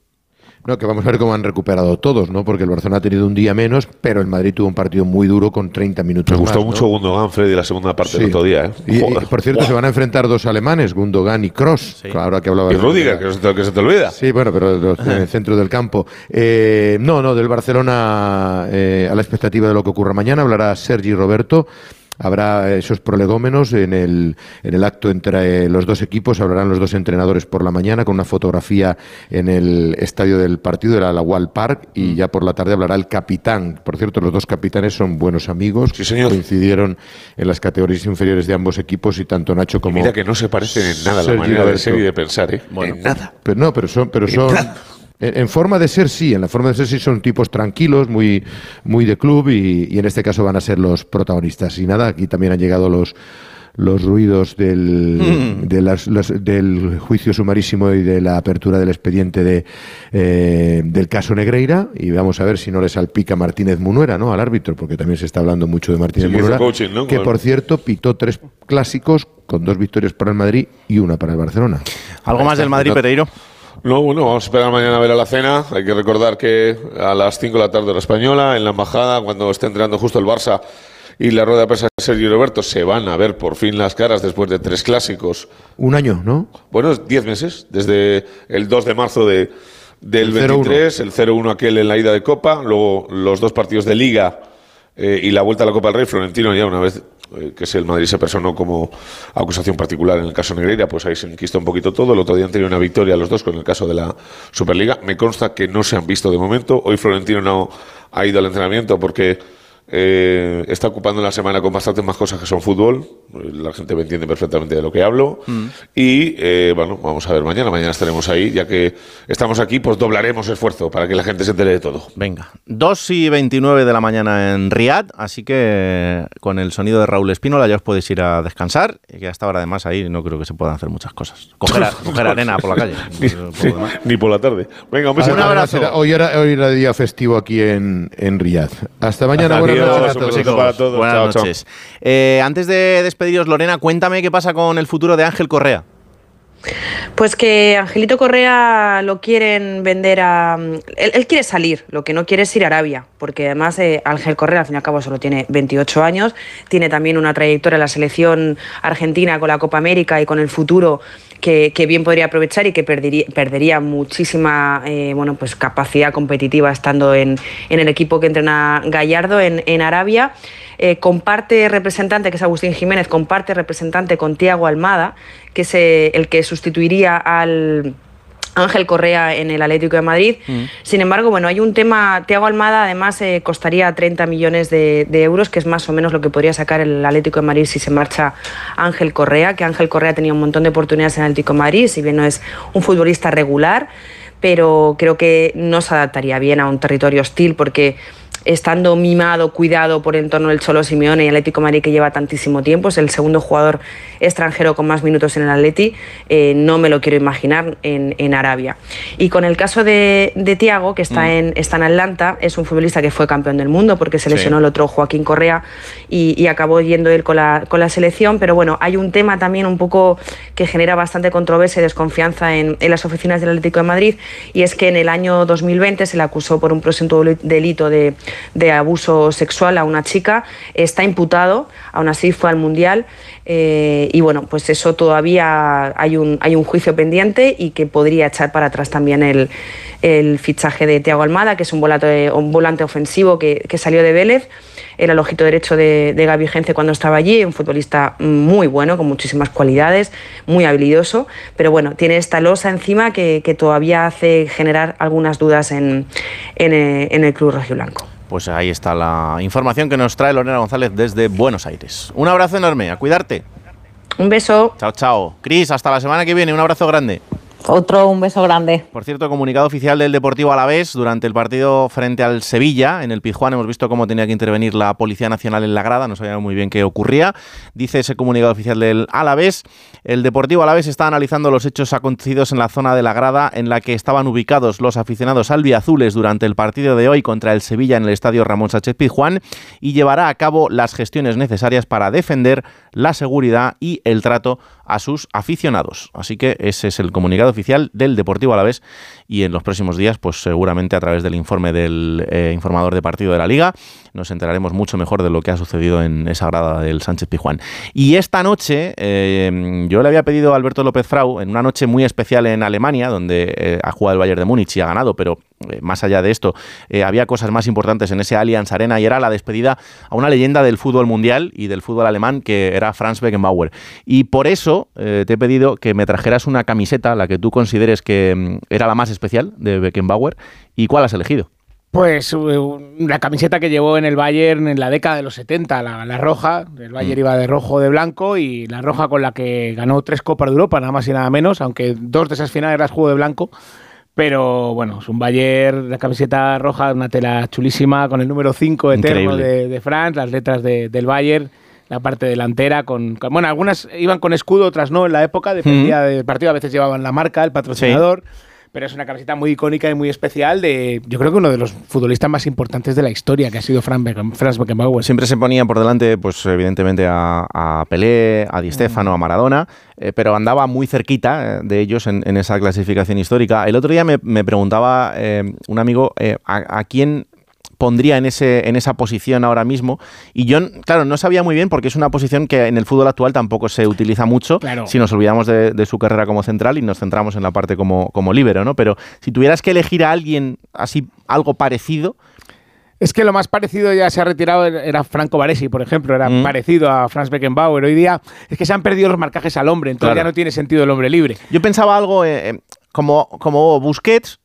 No, que vamos a ver cómo han recuperado todos, ¿no? Porque el Barcelona ha tenido un día menos, pero el Madrid tuvo un partido muy duro con 30 minutos Me gustó más, ¿no? mucho Gundogan, Freddy, la segunda parte del Sí. otro día. ¿eh? Y, por cierto, se van a enfrentar dos alemanes, Gundogan y Cross. Ahora que hablaba Y de- Rudiger, que se te, que se te olvida. Sí, bueno, pero los- en el centro del campo. Eh, no, no, del Barcelona eh, a la expectativa de lo que ocurra mañana hablará Sergi Roberto. Habrá esos prolegómenos en el, en el acto entre los dos equipos. Hablarán los dos entrenadores por la mañana con una fotografía en el estadio del partido, era la Wall Park, y ya por la tarde hablará el capitán. Por cierto, los dos capitanes son buenos amigos. Coincidieron en las categorías inferiores de ambos equipos y tanto Nacho como. Mira que no se parecen en nada la Sergi manera de ser y de pensar, ¿eh? en nada. Pero no, pero son, pero son. En, en forma de ser sí, en la forma de ser sí son tipos tranquilos, muy, muy de club y, y en este caso van a ser los protagonistas. Y nada, aquí también han llegado los los ruidos del, Mm. de las- los- del juicio sumarísimo y de la apertura del expediente de, eh, del caso Negreira y vamos a ver si no le salpica Martínez Munuera ¿no? al árbitro porque también se está hablando mucho de Martínez Sí, que Munuera coaching, ¿no? que por cierto pitó tres clásicos con dos victorias para el Madrid y una para el Barcelona ¿Algo más del Madrid, Pereiro? No, bueno, vamos a esperar mañana a ver a la cena. Hay que recordar que a las 5 de la tarde la española, en la embajada, cuando esté entrando justo el Barça y la rueda de prensa de Sergio Roberto, se van a ver por fin las caras después de tres clásicos. un año ¿no? Bueno, es 10 meses, desde el 2 de marzo de, del El 0-1. 23, el 0-1 aquel en la ida de Copa, luego los dos partidos de Liga eh, y la vuelta a la Copa del Rey. Florentino ya una vez eh, que es el Madrid se personó como acusación particular en el caso Negreira, pues ahí se enquistó un poquito todo. El otro día han tenido una victoria los dos con el caso de la Superliga. Me consta que no se han visto de momento. Hoy Florentino no ha ido al entrenamiento porque eh, está ocupando la semana con bastantes más cosas que son fútbol. La gente me entiende perfectamente de lo que hablo. Y eh, bueno, vamos a ver mañana. Mañana estaremos ahí. Ya que estamos aquí, pues doblaremos esfuerzo para que la gente se entere de todo. Venga, 2 y 29 de la mañana en Riad, así que con el sonido de Raúl Espínola ya os podéis ir a descansar, y que hasta ahora además ahí no creo que se puedan hacer muchas cosas. Coger, a- coger arena por la calle. ni, por la tarde. Venga, un beso. Además, era- hoy, era, hoy era día festivo aquí en, en Riyadh. Hasta mañana. Hasta buenas adiós, noches a un todos. besito para todos. Buenas Chao, chao. noches. Eh, antes de despediros, Lorena, cuéntame qué pasa con el futuro de Ángel Correa. Pues que Angelito Correa lo quieren vender a... Él, él quiere salir, lo que no quiere es ir a Arabia, porque además eh, Ángel Correa al fin y al cabo solo tiene 28 años, tiene también una trayectoria en la selección argentina con la Copa América y con el futuro que, bien podría aprovechar y que perdería, perdería muchísima eh, bueno, pues capacidad competitiva estando en, en el equipo que entrena Gallardo en, en Arabia. Eh, comparte representante, que es Agustín Jiménez, comparte representante con Tiago Almada, que es eh, el que sustituiría al Ángel Correa en el Atlético de Madrid. Sin embargo, bueno, hay un tema, Tiago Almada además eh, costaría 30 millones de, de euros, que es más o menos lo que podría sacar el Atlético de Madrid si se marcha Ángel Correa, que Ángel Correa tenía un montón de oportunidades en el Atlético de Madrid, si bien no es un futbolista regular, pero creo que no se adaptaría bien a un territorio hostil porque estando mimado, cuidado por el entorno del Cholo Simeone y el Atlético Madrid que lleva tantísimo tiempo, es el segundo jugador extranjero con más minutos en el Atleti, eh, no me lo quiero imaginar en, en Arabia. Y con el caso de, de Tiago, que está, en, está en Atlanta, es un futbolista que fue campeón del mundo porque se Sí. lesionó el otro Joaquín Correa y, y acabó yendo él con la, con la selección, pero bueno, hay un tema también un poco que genera bastante controversia y desconfianza en, en las oficinas del Atlético de Madrid y es que en el año 2020 se le acusó por un presunto delito de, de abuso sexual a una chica, está imputado, aún así fue al Mundial eh, y bueno, pues eso todavía hay un, hay un juicio pendiente y que podría echar para atrás también el, el fichaje de Thiago Almada, que es un volante, un volante ofensivo que, que salió de Vélez, era el ojito derecho de, de Gaby Gence cuando estaba allí, un futbolista muy bueno, con muchísimas cualidades, muy habilidoso, pero bueno, tiene esta losa encima que, que todavía hace generar algunas dudas en, en, eh, el club rojiblanco. Pues ahí está la información que nos trae Lorena González desde Buenos Aires. Un abrazo enorme, a cuidarte. Un beso. Chao, chao. Cris, hasta la semana que viene. Un abrazo grande. Otro, un beso grande. Por cierto, comunicado oficial del Deportivo Alavés durante el partido frente al Sevilla. En el Pizjuán hemos visto cómo tenía que intervenir la Policía Nacional en la grada, no sabía muy bien qué ocurría. Dice ese comunicado oficial del Alavés. El Deportivo Alavés está analizando los hechos acontecidos en la zona de la grada en la que estaban ubicados los aficionados albiazules durante el partido de hoy contra el Sevilla en el estadio Ramón Sánchez Pizjuán y llevará a cabo las gestiones necesarias para defender la seguridad y el trato a sus aficionados. Así que ese es el comunicado oficial del Deportivo Alavés y en los próximos días, pues seguramente a través del informe del eh, informador de partido de la Liga, nos enteraremos mucho mejor de lo que ha sucedido en esa grada del Sánchez Pijuán. Y esta noche, eh, yo le había pedido a Alberto López Frau, en una noche muy especial en Alemania, donde eh, ha jugado el Bayern de Múnich y ha ganado, pero más allá de esto, había cosas más importantes en ese Allianz Arena y era la despedida a una leyenda del fútbol mundial y del fútbol alemán que era Franz Beckenbauer. Y por eso te he pedido que me trajeras una camiseta, la que tú consideres que mm, era la más especial de Beckenbauer. ¿Y cuál has elegido? Pues la camiseta que llevó en el Bayern en la década de los 70, la, la roja. El Bayern iba de rojo de blanco y la roja con la que ganó tres Copas de Europa, nada más y nada menos, aunque dos de esas finales las jugó de blanco. Pero bueno, es un Bayern, la camiseta roja, una tela chulísima, con el número 5 eterno de, de France, las letras de- del Bayern, la parte delantera, con, con- Bueno, algunas iban con escudo, otras no en la época, dependía del partido, a veces llevaban la marca, el patrocinador. Pero es una camiseta muy icónica y muy especial de, yo creo que uno de los futbolistas más importantes de la historia, que ha sido Franz Becken- Franz Beckenbauer. Siempre se ponía por delante, pues evidentemente a, a Pelé, a Di Stéfano, a Maradona, eh, pero andaba muy cerquita eh, de ellos en, en esa clasificación histórica. El otro día me, me preguntaba eh, un amigo eh, a, a quién pondría en, ese, en esa posición ahora mismo. Y yo, claro, no sabía muy bien porque es una posición que en el fútbol actual tampoco se utiliza mucho Claro. si nos olvidamos de, de su carrera como central y nos centramos en la parte como, como líbero, ¿no? Pero si tuvieras que elegir a alguien así, algo parecido, Es que lo más parecido ya se ha retirado era Franco Baresi, por ejemplo, era Mm. parecido a Franz Beckenbauer. Hoy día es que se han perdido los marcajes al hombre, entonces Claro. ya no tiene sentido el hombre libre. Yo pensaba algo eh, eh, como, como Busquets,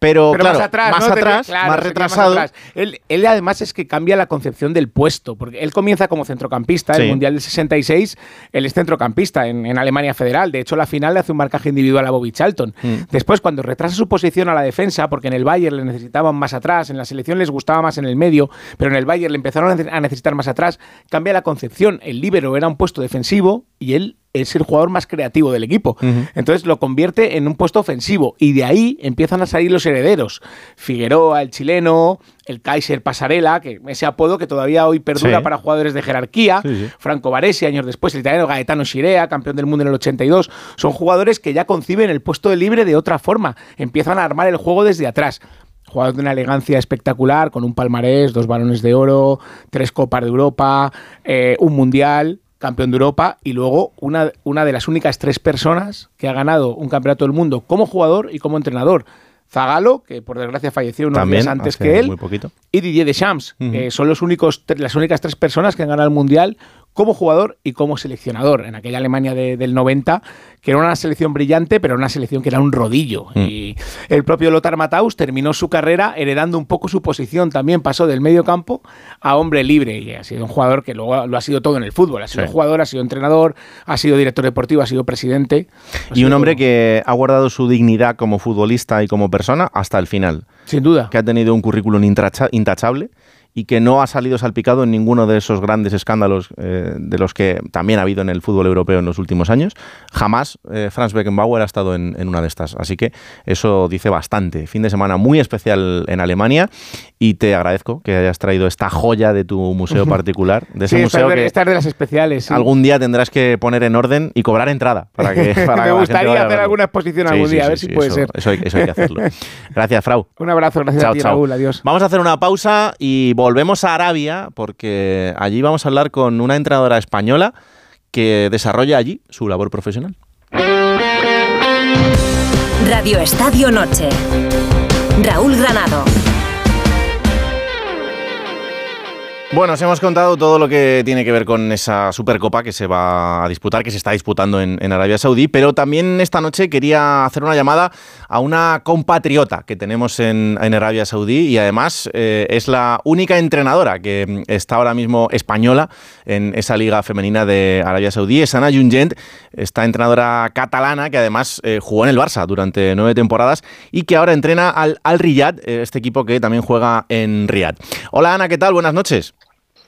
pero, Pero claro, más atrás, más, ¿no? Tenía- atrás, claro, más retrasado. atrás. Él, él además es que cambia la concepción del puesto, porque él comienza como centrocampista, Sí. el Mundial del 66, él es centrocampista en, en Alemania Federal, de hecho la final le hace un marcaje individual a Bobby Charlton. Mm. Después, cuando retrasa su posición a la defensa, porque en el Bayern le necesitaban más atrás, en la selección les gustaba más en el medio, pero en el Bayern le empezaron a necesitar más atrás, cambia la concepción. El líbero era un puesto defensivo y él es el jugador más creativo del equipo. Entonces lo convierte en un puesto ofensivo y de ahí empiezan a salir los herederos. Figueroa, el chileno, el Kaiser Pasarela, que ese apodo que todavía hoy perdura Sí. para jugadores de jerarquía, Franco Baresi, años después el italiano Gaetano Scirea, campeón del mundo en el 82, son jugadores que ya conciben el puesto de libre de otra forma, empiezan a armar el juego desde atrás. Jugador de una elegancia espectacular, con un palmarés, dos balones de oro, tres copas de Europa, eh, un mundial, campeón de Europa y luego una, una de las únicas tres personas que ha ganado un campeonato del mundo como jugador y como entrenador. Zagalo, que por desgracia falleció unos También, días antes que él, muy poquito. y Didier Deschamps. Eh, son los únicos, las únicas tres personas que han ganado el Mundial como jugador y como seleccionador en aquella Alemania de- del 90, que era una selección brillante, pero una selección que era un rodillo. Mm. Y el propio Lothar Matthaus terminó su carrera heredando un poco su posición. También pasó del medio campo a hombre libre y ha sido un jugador que luego lo ha sido todo en el fútbol. Ha sido Sí. jugador, ha sido entrenador, ha sido director deportivo, ha sido presidente. Ha Y un hombre que ha guardado su dignidad como futbolista y como persona hasta el final. Sin duda. Que ha tenido un currículum intachable y que no ha salido salpicado en ninguno de esos grandes escándalos eh, de los que también ha habido en el fútbol europeo en los últimos años. Jamás eh, Franz Beckenbauer ha estado en, en una de estas. Así que eso dice bastante. Fin de semana muy especial en Alemania y te agradezco que hayas traído esta joya de tu museo particular, de ese Sí, museo es de- que esta es de las especiales. sí. algún día tendrás que poner en orden y cobrar entrada para que para Me gustaría hacer verlo. alguna exposición Sí, algún día, a ver si puede eso- ser. Eso hay, eso hay que hacerlo. Gracias, Frau. Un abrazo, gracias a ti, Raúl. Adiós. Vamos a hacer una pausa y volvemos a Arabia porque allí vamos a hablar con una entrenadora española que desarrolla allí su labor profesional. Radio Estadio Noche. Raúl Granado. Bueno, os hemos contado todo lo que tiene que ver con esa Supercopa que se va a disputar, que se está disputando en, Arabia Saudí, pero también esta noche quería hacer una llamada a una compatriota que tenemos en, Arabia Saudí y además eh, es la única entrenadora que está ahora mismo española en esa liga femenina de Arabia Saudí, es Ana Jungent, esta entrenadora catalana que además eh, jugó en el Barça durante nueve temporadas y que ahora entrena al Al Riyad, eh, este equipo que también juega en Riyadh. Hola Ana, ¿qué tal? Buenas noches.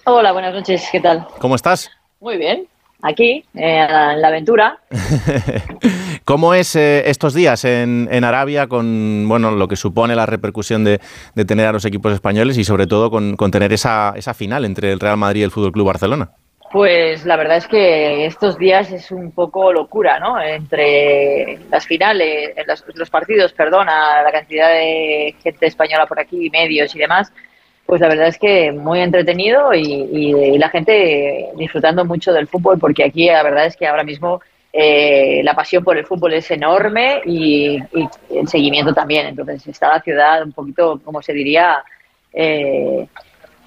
Hola, buenas noches, ¿qué tal? ¿Cómo estás? Muy bien, aquí, eh, en la aventura. ¿Cómo es eh, estos días en, en, Arabia con bueno lo que supone la repercusión de, de, tener a los equipos españoles y sobre todo con, con tener esa, esa, final entre el Real Madrid y el Fútbol Club Barcelona? Pues la verdad es que estos días es un poco locura, ¿no? Entre las finales, los, los partidos, perdona, la cantidad de gente española por aquí, medios y demás pues la verdad es que muy entretenido y, y, y, la gente disfrutando mucho del fútbol, porque aquí la verdad es que ahora mismo eh, la pasión por el fútbol es enorme y, y, el seguimiento también. Entonces está la ciudad un poquito, como se diría, eh,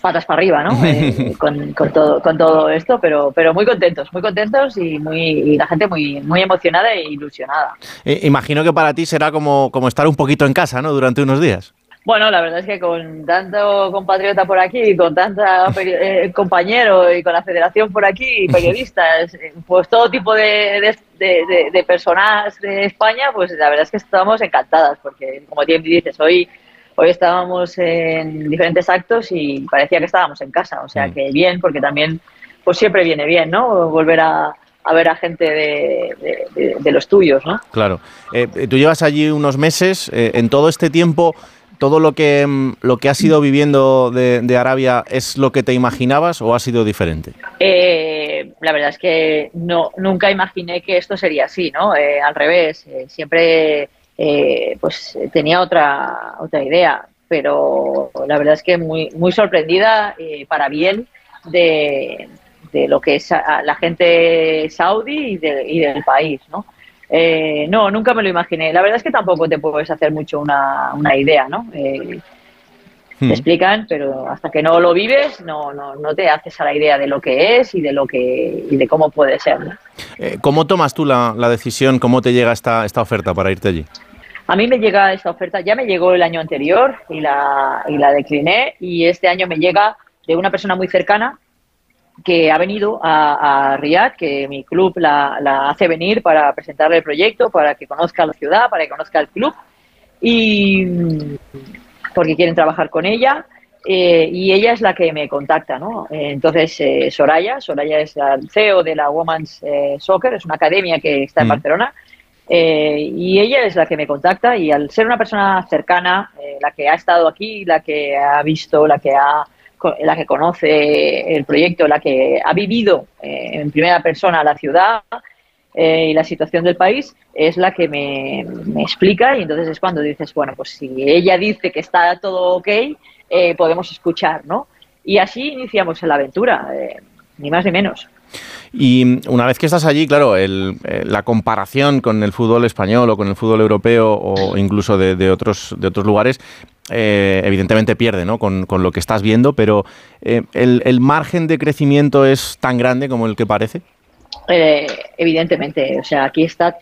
patas para arriba, ¿no? Eh, con, con, todo, con todo esto, pero, pero muy contentos, muy contentos y, muy, y la gente muy, muy emocionada e ilusionada. imagino que para ti será como, como estar un poquito en casa, ¿no? Durante unos días. Bueno, la verdad es que con tanto compatriota por aquí, con tanta eh, compañero y con la federación por aquí, periodistas, pues todo tipo de, de, de, de, personas de España, pues la verdad es que estamos encantadas, porque como bien dices, hoy, hoy estábamos en diferentes actos y parecía que estábamos en casa, o sea que bien, porque también pues siempre viene bien, ¿no? Volver a, a ver a gente de, de, de, los tuyos, ¿no? Claro. Eh, tú llevas allí unos meses. Eh, en todo este tiempo, todo lo que, lo que has ido viviendo de, Arabia es lo que te imaginabas o ha sido diferente? Eh, la verdad es que no, nunca imaginé que esto sería así, ¿no? Eh, al revés, eh, siempre pues tenía otra, otra idea, pero la verdad es que muy, muy sorprendida para bien de, de, lo que es la gente saudí y, de, y del país, ¿no? Eh, no, nunca me lo imaginé. La verdad es que tampoco te puedes hacer mucho una, una idea, ¿no? Eh, hmm. Te explican, pero hasta que no lo vives, no, no, no, te haces a la idea de lo que es y de lo que y de cómo puede ser. ¿no? Eh, ¿Cómo tomas tú la, la, decisión? ¿Cómo te llega esta, esta oferta para irte allí? A mí me llega esta oferta, ya me llegó el año anterior y la, y la decliné, y este año me llega de una persona muy cercana que ha venido a, a Riyadh, que mi club la, la, hace venir para presentarle el proyecto, para que conozca la ciudad, para que conozca el club, y porque quieren trabajar con ella. Eh, y ella es la que me contacta, ¿no? Entonces, eh, Soraya, Soraya es el CEO de la Women's eh, Soccer, es una academia que está en mm. Barcelona, y ella es la que me contacta y al ser una persona cercana, la que ha estado aquí, la que ha visto, la que ha la que conoce el proyecto, la que ha vivido eh, en primera persona la ciudad eh, y la situación del país, es la que me, me, explica y entonces es cuando dices, bueno, pues si ella dice que está todo ok, eh, podemos escuchar, ¿no? Y así iniciamos la aventura, ni más ni menos. Y una vez que estás allí, claro, el, la comparación con el fútbol español o con el fútbol europeo o incluso de, de otros, de otros lugares, eh, evidentemente pierde ¿no? con, con, lo que estás viendo, pero eh, el, el, margen de crecimiento es tan grande como el que parece? Eh, evidentemente, o sea, aquí está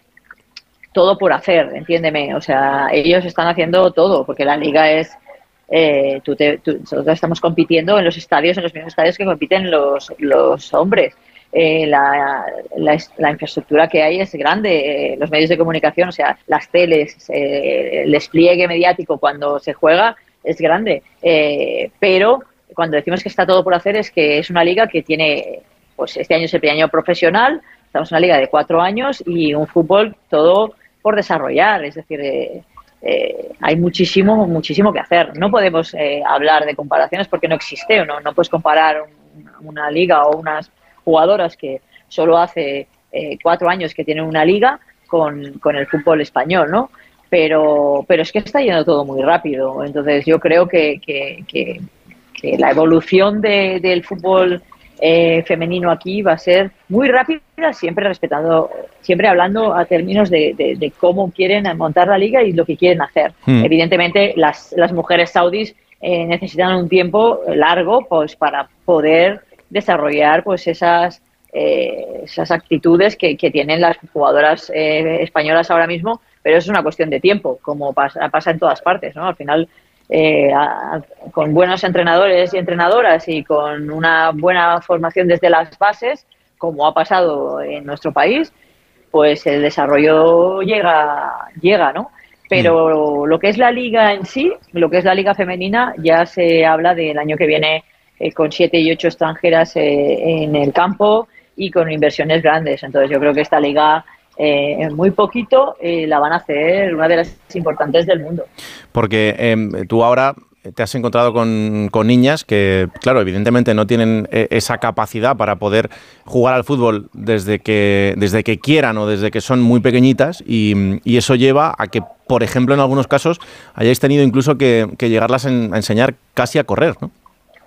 todo por hacer, entiéndeme, o sea, ellos están haciendo todo, porque la liga es... Eh, tú te, nosotros estamos compitiendo en los estadios, en los mismos estadios que compiten los, los hombres. Eh, la, la, infraestructura que hay es grande, eh, los medios de comunicación, o sea, las teles, eh, el despliegue mediático cuando se juega es grande, eh, pero cuando decimos que está todo por hacer es que es una liga que tiene, pues este año es el primer año profesional, estamos en una liga de cuatro años y un fútbol todo por desarrollar, es decir, hay muchísimo, muchísimo que hacer. No podemos eh, hablar de comparaciones porque no existe, no, no puedes comparar una, una liga o unas jugadoras que solo hace eh, cuatro años que tienen una liga con, con, el fútbol español, ¿no? Pero, pero es que está yendo todo muy rápido. Entonces yo creo que, que, que, que la evolución de, del fútbol eh, femenino aquí va a ser muy rápida, siempre respetando, siempre hablando a términos de, de, de cómo quieren montar la liga y lo que quieren hacer. Hmm. Evidentemente, las, las mujeres saudis eh, necesitan un tiempo largo pues para poder desarrollar pues esas eh, esas actitudes que, que tienen las jugadoras eh, españolas ahora mismo, pero es una cuestión de tiempo, como pasa, pasa en todas partes, ¿no? Al final, eh, a- con buenos entrenadores y entrenadoras y con una buena formación desde las bases, como ha pasado en nuestro país, pues el desarrollo llega, llega, ¿no? Pero lo que es la liga en sí, lo que es la liga femenina, ya se habla del año que viene con siete y ocho extranjeras eh, en el campo y con inversiones grandes. Entonces yo creo que esta liga eh, en muy poquito eh, la van a hacer una de las importantes del mundo. Porque em, tú ahora te has encontrado con, con niñas que, claro, evidentemente no tienen eh, esa capacidad para poder jugar al fútbol desde que, desde que quieran o desde que son muy pequeñitas y, y eso lleva a que, por ejemplo, en algunos casos hayáis tenido incluso que, que llegarlas en- a enseñar casi a correr, ¿no?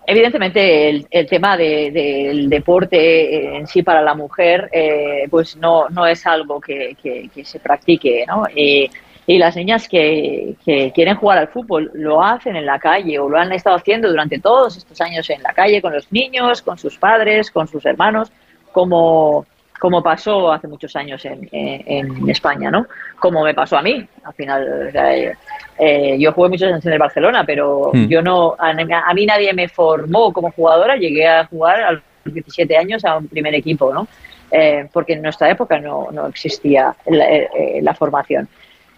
Evidentemente el, tema de- del deporte en sí para la mujer eh, pues no, no es algo que, se practique, ¿no? Y, y las niñas que, que quieren jugar al fútbol lo hacen en la calle o lo han estado haciendo durante todos estos años en la calle con los niños, con sus padres, con sus hermanos, como, como pasó hace muchos años en, en- en España, ¿no? Como me pasó a mí, al final. o sea, eh, eh, yo jugué muchos años en el Barcelona, pero Hmm. yo no, a, a mí nadie me formó como jugadora, llegué a jugar a los 17 años a un primer equipo, ¿no? Eh, porque en nuestra época no, no existía la, eh, la formación.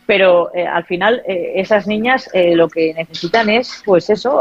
Pero al final esas niñas lo que necesitan es, pues eso,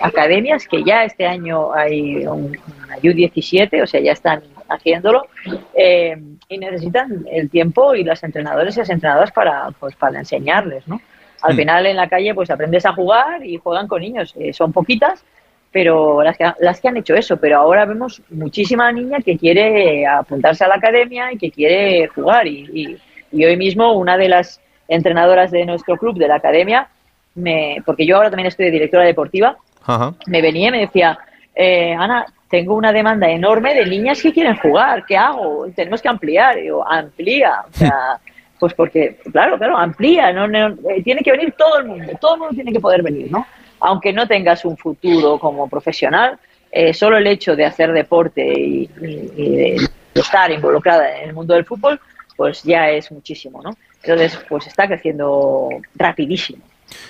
academias que ya este año hay un, una U17, o sea, ya están haciéndolo, eh, y necesitan el tiempo y las entrenadores y las entrenadoras para, pues, para enseñarles, ¿no? Al Mm. final en la calle pues aprendes a jugar y juegan con niños, eh, son poquitas, pero las que, las que han hecho eso, pero ahora vemos muchísima niña que quiere apuntarse a la academia y que quiere jugar y, y- y hoy mismo una de las entrenadoras de nuestro club, de la academia, me, porque yo ahora también estoy de directora deportiva, Ajá. me venía y me decía, eh, Ana, tengo una demanda enorme de niñas que quieren jugar, ¿qué hago? Tenemos que ampliar. Y amplía. O sea, pues porque, claro, claro, amplía. No, no, eh, tiene que venir todo el mundo, todo el mundo tiene que poder venir, ¿no? Aunque no tengas un futuro como profesional, eh, solo el hecho de hacer deporte y, y- y de estar involucrada en el mundo del fútbol, pues ya es muchísimo, ¿no? Entonces, pues está creciendo rapidísimo.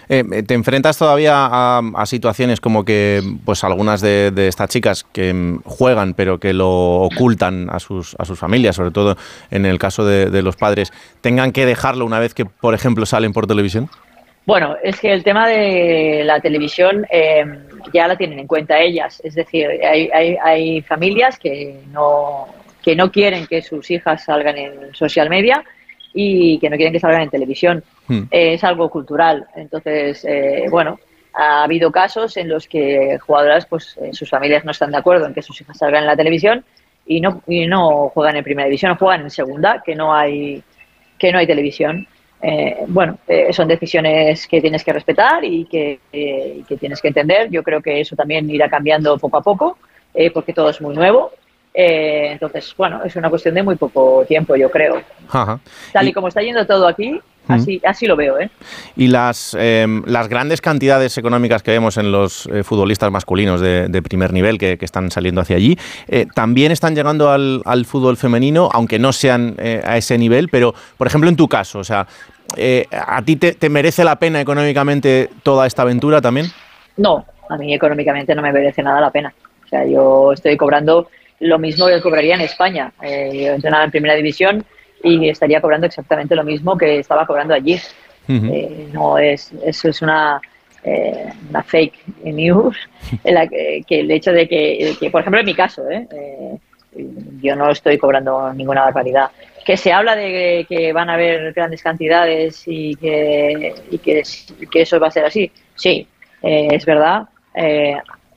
Eh, ¿Te enfrentas todavía a, situaciones como que pues algunas de, estas chicas que mm, juegan pero que lo ocultan a sus, a sus familias, sobre todo en el caso de, los padres, tengan que dejarlo una vez que, por ejemplo, salen por televisión? Bueno, es que el tema de la televisión eh, ya la tienen en cuenta ellas. Es decir, hay, hay, hay familias que no, que no quieren que sus hijas salgan en social media y que no quieren que salgan en televisión. Hmm. Eh, es algo cultural. Entonces, eh, bueno, ha habido casos en los que jugadoras, pues eh, sus familias no están de acuerdo en que sus hijas salgan en la televisión y no, y no juegan en primera división, juegan en segunda, que no hay, que no hay televisión. Eh, bueno, son decisiones que tienes que respetar y que, que tienes que entender. Yo creo que eso también irá cambiando poco a poco, porque todo es muy nuevo. Eh, entonces, bueno, es una cuestión de muy poco tiempo, yo creo. Ajá. Tal y como está yendo todo aquí, así, así lo veo, ¿eh? Y las, eh, las grandes cantidades económicas que vemos en los eh, futbolistas masculinos de, de primer nivel que, que están saliendo hacia allí, eh, también están llegando al, al fútbol femenino, aunque no sean a ese nivel, pero, por ejemplo, en tu caso, o sea, ¿a ti te, te merece la pena económicamente toda esta aventura también? No, a mí económicamente no me merece nada la pena. O sea, yo estoy cobrando lo mismo que cobraría en España. Eh, yo entrenaba en primera división y estaría cobrando exactamente lo mismo que estaba cobrando allí. Eh, no es, eso es una, eh, una fake news, en la que, que el hecho de que, que, por ejemplo, en mi caso, ¿eh? Eh, yo no estoy cobrando ninguna barbaridad. Que se habla de que van a haber grandes cantidades y que, y que, que eso va a ser así. Sí, eh, es verdad.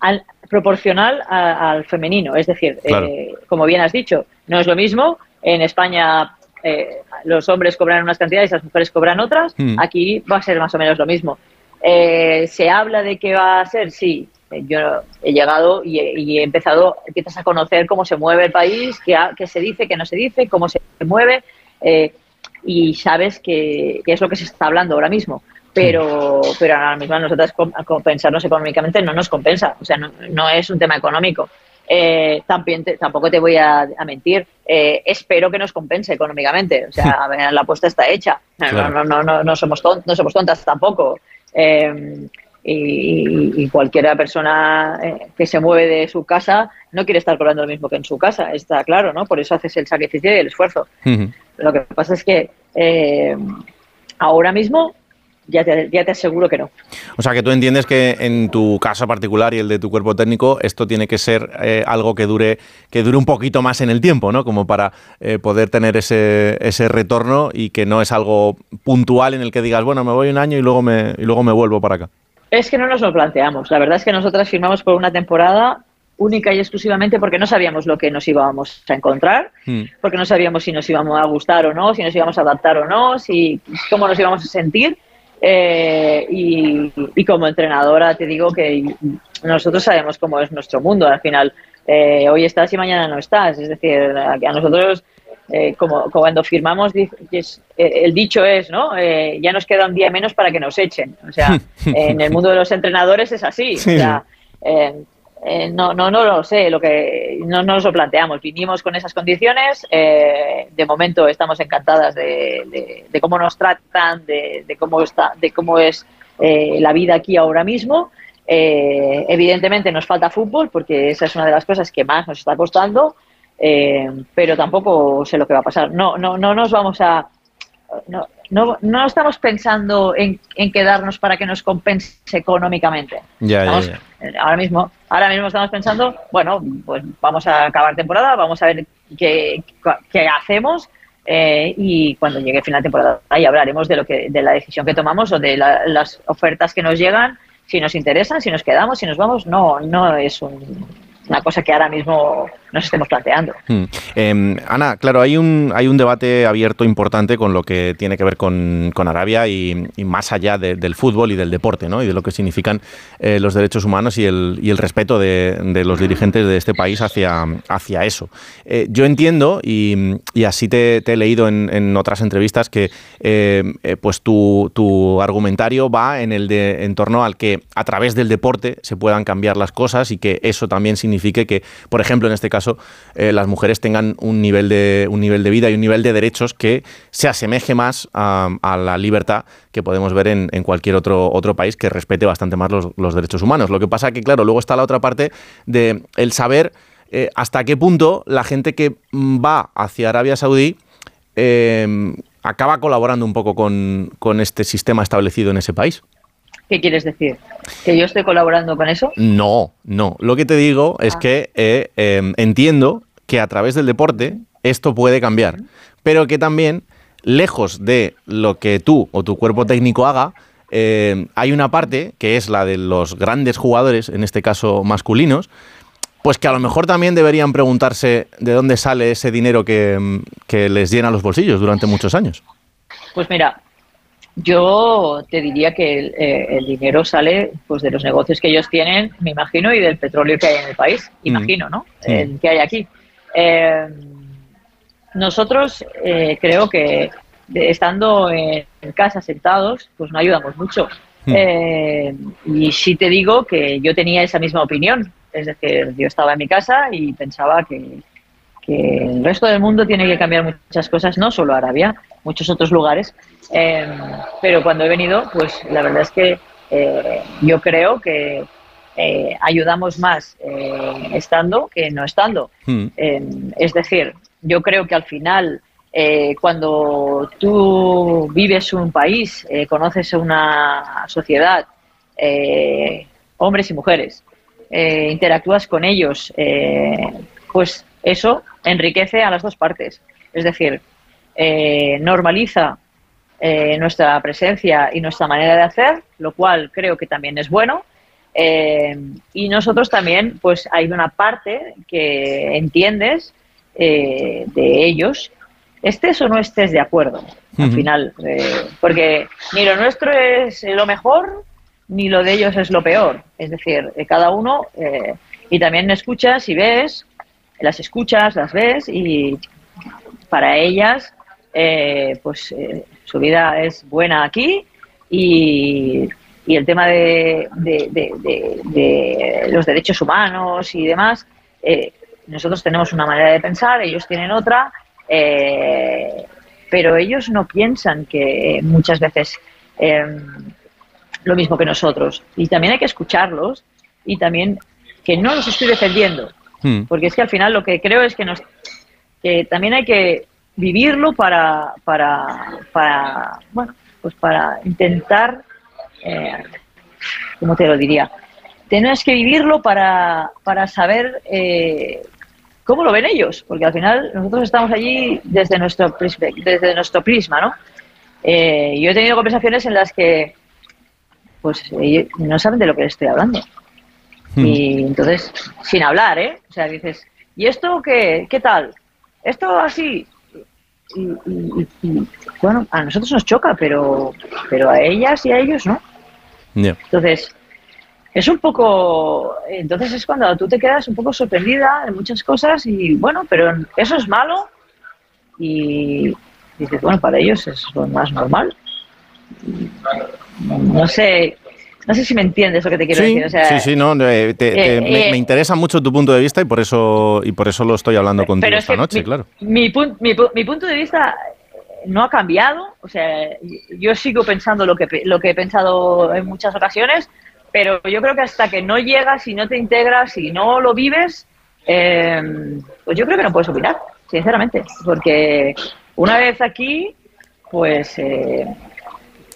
Al, proporcional a- al femenino, es decir, Claro. eh, como bien has dicho, no es lo mismo. En España eh, los hombres cobran unas cantidades, las mujeres cobran otras. Mm. Aquí va a ser más o menos lo mismo. Eh, ¿Se habla de que va a ser? Sí. Eh, Yo he llegado y he, y he empezado, empiezas a conocer cómo se mueve el país, qué, ha- qué se dice, qué no se dice, cómo se mueve, eh, y sabes que, que es lo que se está hablando ahora mismo. Pero, pero ahora mismo a nosotras compensarnos económicamente no nos compensa, o sea, no, no es un tema económico. Eh, también te- tampoco te voy a, a mentir, eh, espero que nos compense económicamente, o sea, la apuesta está hecha, no, Claro. no, no, no, no somos ton- no somos tontas tampoco. Eh, y, y cualquiera persona eh, que se mueve de su casa no quiere estar cobrando lo mismo que en su casa, está claro, ¿no? Por eso haces el sacrificio y el esfuerzo. Lo que pasa es que ahora mismo ya te, ya te aseguro que no. O sea, que tú entiendes que en tu caso particular y el de tu cuerpo técnico, esto tiene que ser eh, algo que dure, que dure un poquito más en el tiempo, ¿no? Como para eh, poder tener ese, ese retorno y que no es algo puntual en el que digas, bueno, me voy un año y luego me, y luego me vuelvo para acá. Es que no nos lo planteamos. La verdad es que nosotras firmamos por una temporada única y exclusivamente porque no sabíamos lo que nos íbamos a encontrar, porque no sabíamos si nos íbamos a gustar o no, si nos íbamos a adaptar o no, si cómo nos íbamos a sentir. Eh, y, y como entrenadora te digo que nosotros sabemos cómo es nuestro mundo. Al final, eh, hoy estás y mañana no estás. Es decir, a, a nosotros, eh, como, cuando firmamos, es- eh, el dicho es, ¿no? Eh, ya nos queda un día menos para que nos echen. O sea, en el mundo de los entrenadores es así. Sí, o sea, eh, no, no, no lo sé, lo que no, no nos lo planteamos. Vinimos con esas condiciones. eh, de momento estamos encantadas de, cómo nos tratan, de, cómo está, de cómo es eh, la vida aquí ahora mismo. Eh, evidentemente nos falta fútbol porque esa es una de las cosas que más nos está costando, pero tampoco sé lo que va a pasar. No, no, no nos vamos a no, no, no estamos pensando en, en quedarnos para que nos compense económicamente. Ya, ya, Estamos- ya. eh, Ahora mismo, ahora mismo estamos pensando, bueno, pues vamos a acabar temporada, vamos a ver qué, qué hacemos eh, y cuando llegue el final de temporada ahí hablaremos de lo que de la decisión que tomamos o de la- las ofertas que nos llegan, si nos interesan, si nos quedamos, si nos vamos. No, no es un- una cosa que ahora mismo nos estemos planteando. Hmm. Eh, Ana, claro, hay un, hay un debate abierto importante con lo que tiene que ver con, con Arabia y, más allá de- del fútbol y del deporte, ¿no? Y de lo que significan eh, los derechos humanos y el, y el respeto de, de los dirigentes de este país hacia, hacia eso. Eh, yo entiendo, y, y así te, te he leído en, en otras entrevistas, que eh, pues tu, tu argumentario va en el de en torno al que a través del deporte se puedan cambiar las cosas y que eso también signifique que, por ejemplo, en este caso, eh, las mujeres tengan un nivel de un nivel de vida y un nivel de derechos que se asemeje más a, la libertad que podemos ver en, cualquier otro otro país que respete bastante más los, derechos humanos. Lo que pasa que, claro, luego está la otra parte de el saber eh, hasta qué punto la gente que va hacia Arabia Saudí eh, acaba colaborando un poco con, con este sistema establecido en ese país. ¿Qué quieres decir? ¿Que yo estoy colaborando con eso? No, no. Lo que te digo es que eh, eh, entiendo que a través del deporte esto puede cambiar, pero que también, lejos de lo que tú o tu cuerpo técnico haga, eh, hay una parte que es la de los grandes jugadores, en este caso masculinos, pues que a lo mejor también deberían preguntarse de dónde sale ese dinero que, que les llena los bolsillos durante muchos años. Pues mira, yo te diría que el, eh, el dinero sale pues de los negocios que ellos tienen, me imagino, y del petróleo que hay en el país, imagino, ¿no? Sí. El que hay aquí. Eh, nosotros eh, creo que estando en casa sentados, pues no ayudamos mucho. Eh, y sí te digo que yo tenía esa misma opinión. Es decir, yo estaba en mi casa y pensaba que, que el resto del mundo tiene que cambiar muchas cosas, no solo Arabia, muchos otros lugares. Eh, pero cuando he venido, pues la verdad es que eh, yo creo que eh, ayudamos más eh, estando que no estando. Eh, es decir, yo creo que al final, eh, cuando tú vives un país, conoces una sociedad, hombres y mujeres, interactúas con ellos, pues eso enriquece a las dos partes. Es decir, normaliza eh, nuestra presencia y nuestra manera de hacer, lo cual creo que también es bueno. Eh, y nosotros también, pues hay una parte que entiendes eh, de ellos, estés o no estés de acuerdo, al final, eh, porque ni lo nuestro es lo mejor, ni lo de ellos es lo peor. Es decir, eh, cada uno, y también escuchas y ves, las escuchas, las ves, y para ellas, eh, pues su vida es buena aquí y, y el tema de, de- de- de- los derechos humanos y demás, eh, nosotros tenemos una manera de pensar, ellos tienen otra, eh, pero ellos no piensan que muchas veces eh, lo mismo que nosotros. Y también hay que escucharlos y también que no los estoy defendiendo, Hmm. porque es que al final lo que creo es que nos que también hay que vivirlo para para para bueno pues para intentar eh, cómo te lo diría tienes que vivirlo para para saber eh, cómo lo ven ellos porque al final nosotros estamos allí desde nuestro prisma, desde nuestro prisma no Eh, yo he tenido conversaciones en las que pues ellos no saben de lo que les estoy hablando y entonces, sin hablar, ¿eh? O sea, dices, ¿y esto qué, qué tal? Esto así. Y, y- bueno, a nosotros nos choca, pero, pero a ellas y a ellos no. Entonces, es un poco. Entonces es cuando tú te quedas un poco sorprendida de muchas cosas y bueno, pero eso es malo y dices, bueno, para ellos es lo más normal. No sé, no sé si me entiendes lo que te quiero Sí, decir. O sea, sí, sí, no, te- te- eh, me, eh, me interesa mucho tu punto de vista y por eso y por eso lo estoy hablando contigo pero es esta que noche, mi, claro. Mi, mi mi punto de vista no ha cambiado. O sea, yo sigo pensando lo que, lo que he pensado en muchas ocasiones, pero yo creo que hasta que no llegas y no te integras y no lo vives, eh, pues yo creo que no puedes opinar, sinceramente. Porque una vez aquí, pues eh,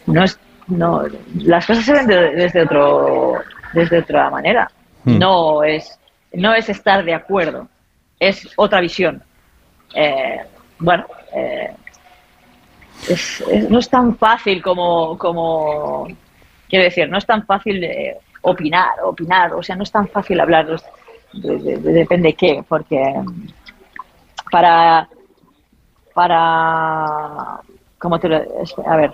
no es, no, las cosas se ven de- desde, otro, desde otra manera. Hmm. No es, no es estar de acuerdo, es otra visión. Eh, bueno, eh, es- es- no es tan fácil como, como, quiero decir, no es tan fácil opinar, opinar, o sea, no es tan fácil hablar, de, de- de- depende qué, porque para, para, ¿cómo te lo, a ver,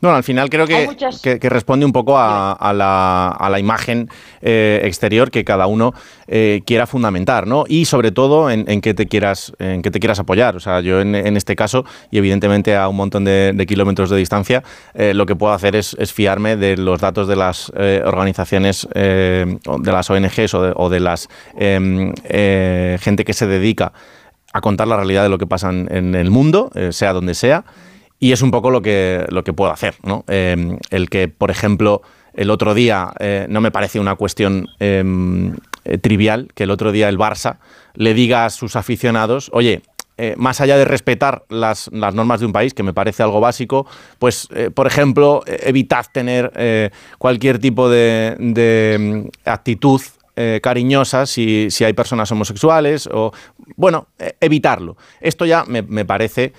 Bueno, al final creo que, Hay muchas- que- que responde un poco a, a la, a la imagen eh, exterior que cada uno eh, quiera fundamentar, ¿no? Y sobre todo en, en qué te quieras, en qué te quieras apoyar. O sea, yo en, en este caso, y evidentemente a un montón de, de kilómetros de distancia, eh, lo que puedo hacer es, es fiarme de los datos de las organizaciones, de las ONGs o de, o de las em, gente que se dedica a contar la realidad de lo que pasa en, en el mundo, sea donde sea. Y es un poco lo que, lo que puedo hacer, ¿no? Eh, el que, por ejemplo, el otro día eh, no me parece una cuestión eh, eh, trivial que el otro día el Barça le diga a sus aficionados, oye, eh, más allá de respetar las, las normas de un país, que me parece algo básico, pues, por ejemplo, eh, evitad tener cualquier tipo de, de, mm, actitud cariñosa si, si hay personas homosexuales o, bueno, eh, evitarlo. Esto ya me, me parece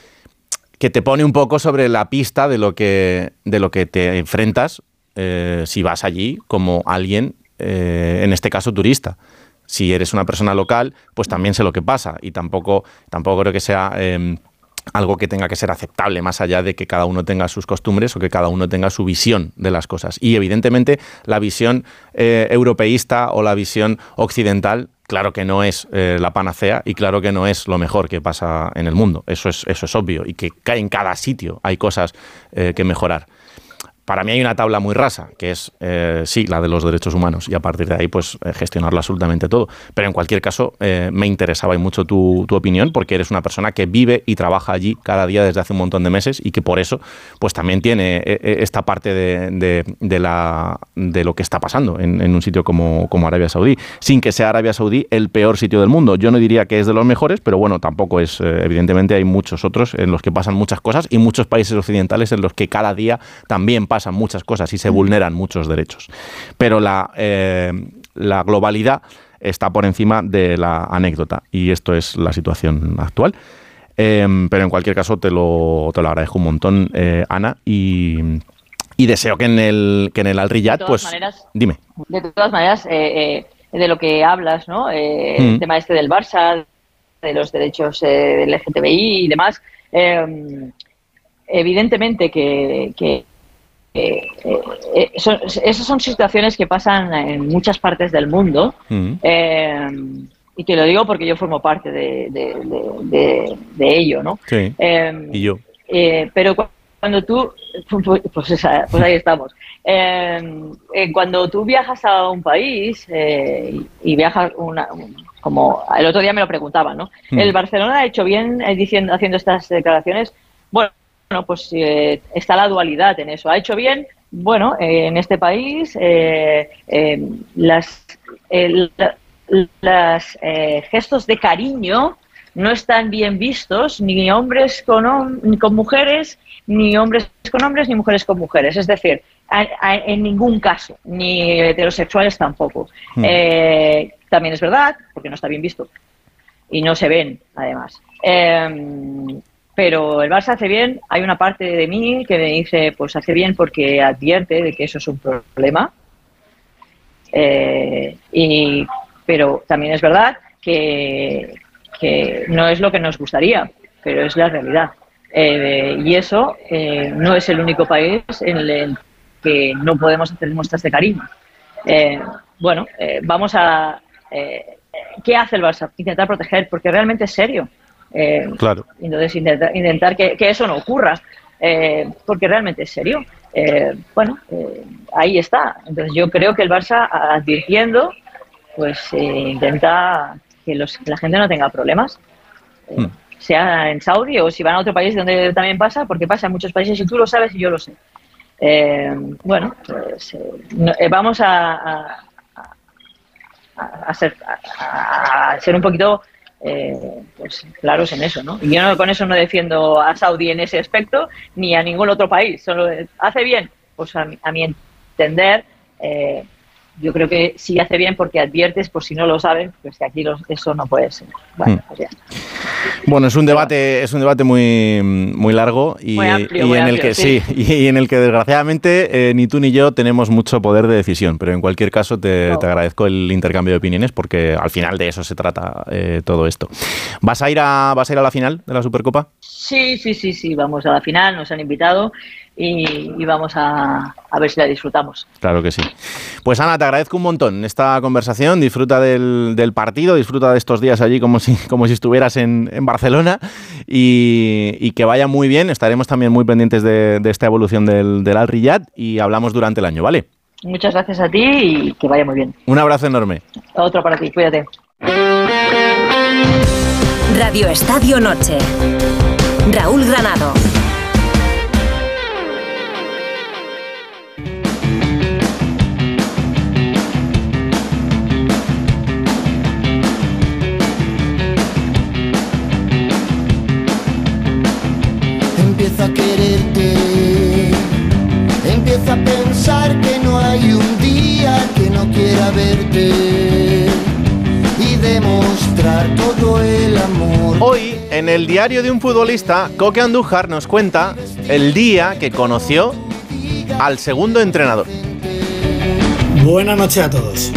que te pone un poco sobre la pista de lo que, de lo que te enfrentas eh, si vas allí como alguien, eh, en este caso turista. Si eres una persona local, pues también sé lo que pasa y tampoco, tampoco creo que sea eh, algo que tenga que ser aceptable, más allá de que cada uno tenga sus costumbres o que cada uno tenga su visión de las cosas. Y evidentemente la visión eh, europeísta o la visión occidental claro que no es eh, la panacea y claro que no es lo mejor que pasa en el mundo. Eso es, eso es obvio y que en cada sitio hay cosas eh, que mejorar. Para mí hay una tabla muy rasa, que es, eh, sí, la de los derechos humanos, y a partir de ahí, pues, eh, gestionarlo absolutamente todo. Pero en cualquier caso, eh, me interesaba y mucho tu, tu opinión, porque eres una persona que vive y trabaja allí cada día desde hace un montón de meses y que por eso, pues, también tiene esta parte de, de- la, de lo que está pasando en, un sitio como, como Arabia Saudí, sin que sea Arabia Saudí el peor sitio del mundo. Yo no diría que es de los mejores, pero bueno, tampoco es, evidentemente hay muchos otros en los que pasan muchas cosas y muchos países occidentales en los que cada día también pasan muchas cosas y se vulneran muchos derechos. Pero la, eh, la globalidad está por encima de la anécdota y esto es la situación actual. Eh, pero en cualquier caso te lo, te lo agradezco un montón, eh, Ana, y, y deseo que en el, que en el Al Riyadh, De todas pues maneras- dime. de todas maneras, eh, eh, de lo que hablas, ¿no? Eh, Mm. El tema este del Barça, de los derechos eh, del LGTBI y demás. eh, evidentemente que, que, eh, eh, son- esas son situaciones que pasan en muchas partes del mundo. eh, y te lo digo porque yo formo parte de, de- de- de- de ello, ¿no? Sí. Eh, Y yo. pero cu- cuando tú, pues, esa- pues ahí estamos. Cuando tú viajas a un país y viajas una, un- como el otro día me lo preguntaban, ¿no? Hmm. ¿El Barcelona ha hecho bien diciendo, haciendo estas declaraciones? Bueno, pues eh, está la dualidad en eso. ¿Ha hecho bien? Bueno, eh, en este país eh, eh, las, el- la- las eh, gestos de cariño no están bien vistos ni hombres con, hom- con mujeres, ni hombres con hombres, ni mujeres con mujeres. Es decir, a- a- en ningún caso, ni heterosexuales tampoco. Eh, también es verdad, porque no está bien visto. Y no se ven, además. Pero el Barça hace bien. Hay una parte de mí que me dice, pues hace bien porque advierte de que eso es un problema. Eh, y, pero también es verdad que, que no es lo que nos gustaría, pero es la realidad. Eh, y eso eh, no es el único país en el que no podemos hacer muestras de cariño. Bueno, vamos a... ¿Qué hace el Barça? Intentar proteger, porque realmente es serio. Eh, Claro. entonces, intentar, intentar que, que eso no ocurra, eh, porque realmente es serio. Eh, bueno, ahí está. Entonces, yo creo que el Barça, advirtiendo, pues intenta que, los, que la gente no tenga problemas, Hmm. sea en Saudi o si van a otro país donde también pasa, porque pasa en muchos países y tú lo sabes y yo lo sé. Bueno, pues no- vamos a, a- a- a ser, a- a ser un poquito eh, pues, claros en eso, ¿no? Y yo no- con eso no defiendo a Saudi en ese aspecto ni a ningún otro país. Solo eh, hace bien, pues a mi, a mi entender, eh, yo creo que sí hace bien porque adviertes, por si no lo saben, pues que aquí los- eso no puede ser. Bueno, Hmm. pues ya. Bueno, es un debate, es un debate muy, muy largo y, Muy amplio, y muy en el que sí, sí. y, en el que desgraciadamente eh, ni tú ni yo tenemos mucho poder de decisión. Pero en cualquier caso te, te agradezco el intercambio de opiniones porque al final de eso se trata eh, todo esto. ¿Vas a ir a vas a ir a la final de la Supercopa? Sí, sí, sí, sí, vamos a la final, nos han invitado y, y vamos a, a ver si la disfrutamos. Claro que sí. Pues Ana, te agradezco un montón esta conversación. Disfruta del, del partido, disfruta de estos días allí como si, como si estuvieras en, en Barcelona y, y que vaya muy bien. Estaremos también muy pendientes de, de esta evolución del, del Al Riyad y hablamos durante el año, ¿vale? Muchas gracias a ti y que vaya muy bien. Un abrazo enorme. Otro para ti, cuídate. Radio Estadio Noche. Raúl Granado. El diario de un futbolista, Coque Andújar nos cuenta el día que conoció al segundo entrenador. Buenas noches a todos.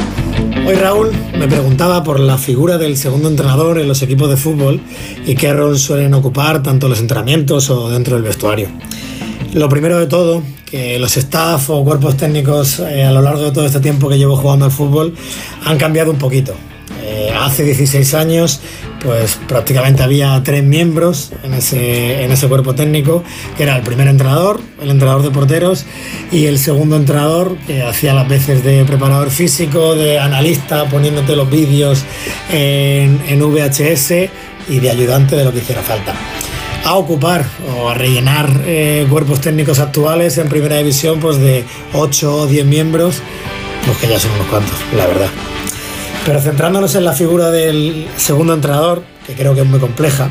Hoy Raúl me preguntaba por la figura del segundo entrenador en los equipos de fútbol y qué rol suelen ocupar tanto en los entrenamientos o dentro del vestuario. Lo primero de todo, que los staff o cuerpos técnicos eh, a lo largo de todo este tiempo que llevo jugando al fútbol han cambiado un poquito. Eh, hace 16 años, pues prácticamente había tres miembros en ese, en ese cuerpo técnico, que era el primer entrenador, el entrenador de porteros, y el segundo entrenador, que hacía las veces de preparador físico, de analista, poniéndote los vídeos en, VHS y de ayudante de lo que hiciera falta. A ocupar o a rellenar eh, cuerpos técnicos actuales en primera división, pues de 8 o 10 miembros, pues que ya son unos cuantos, la verdad. Pero centrándonos en la figura del segundo entrenador, que creo que es muy compleja,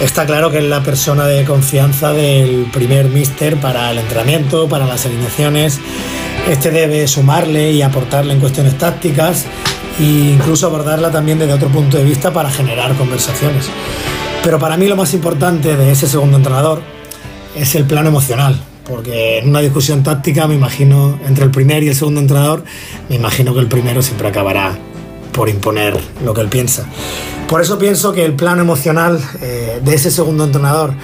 está claro que es la persona de confianza del primer míster para el entrenamiento, para las alineaciones. Este debe sumarle y aportarle en cuestiones tácticas e incluso abordarla también desde otro punto de vista para generar conversaciones. Pero para mí lo más importante de ese segundo entrenador es el plano emocional, porque en una discusión táctica me imagino entre el primer y el segundo entrenador, me imagino que el primero siempre acabará por imponer lo que él piensa. Por eso pienso que el plano emocional eh, de ese segundo entrenador,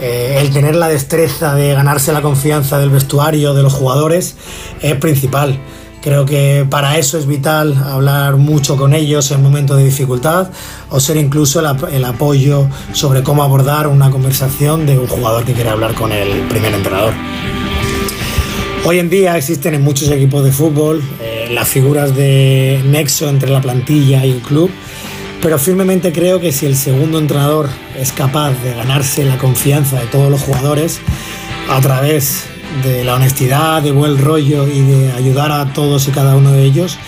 eh, el tener la destreza de ganarse la confianza del vestuario, de los jugadores, es principal. Creo que para eso es vital hablar mucho con ellos en momentos de dificultad o ser incluso el, el apoyo sobre cómo abordar una conversación de un jugador que quiere hablar con el primer entrenador. Hoy en día existen en muchos equipos de fútbol las figuras de nexo entre la plantilla y el club, pero firmemente creo que si el segundo entrenador es capaz de ganarse la confianza de todos los jugadores a través de la honestidad, de buen rollo y de ayudar a todos y cada uno de ellos,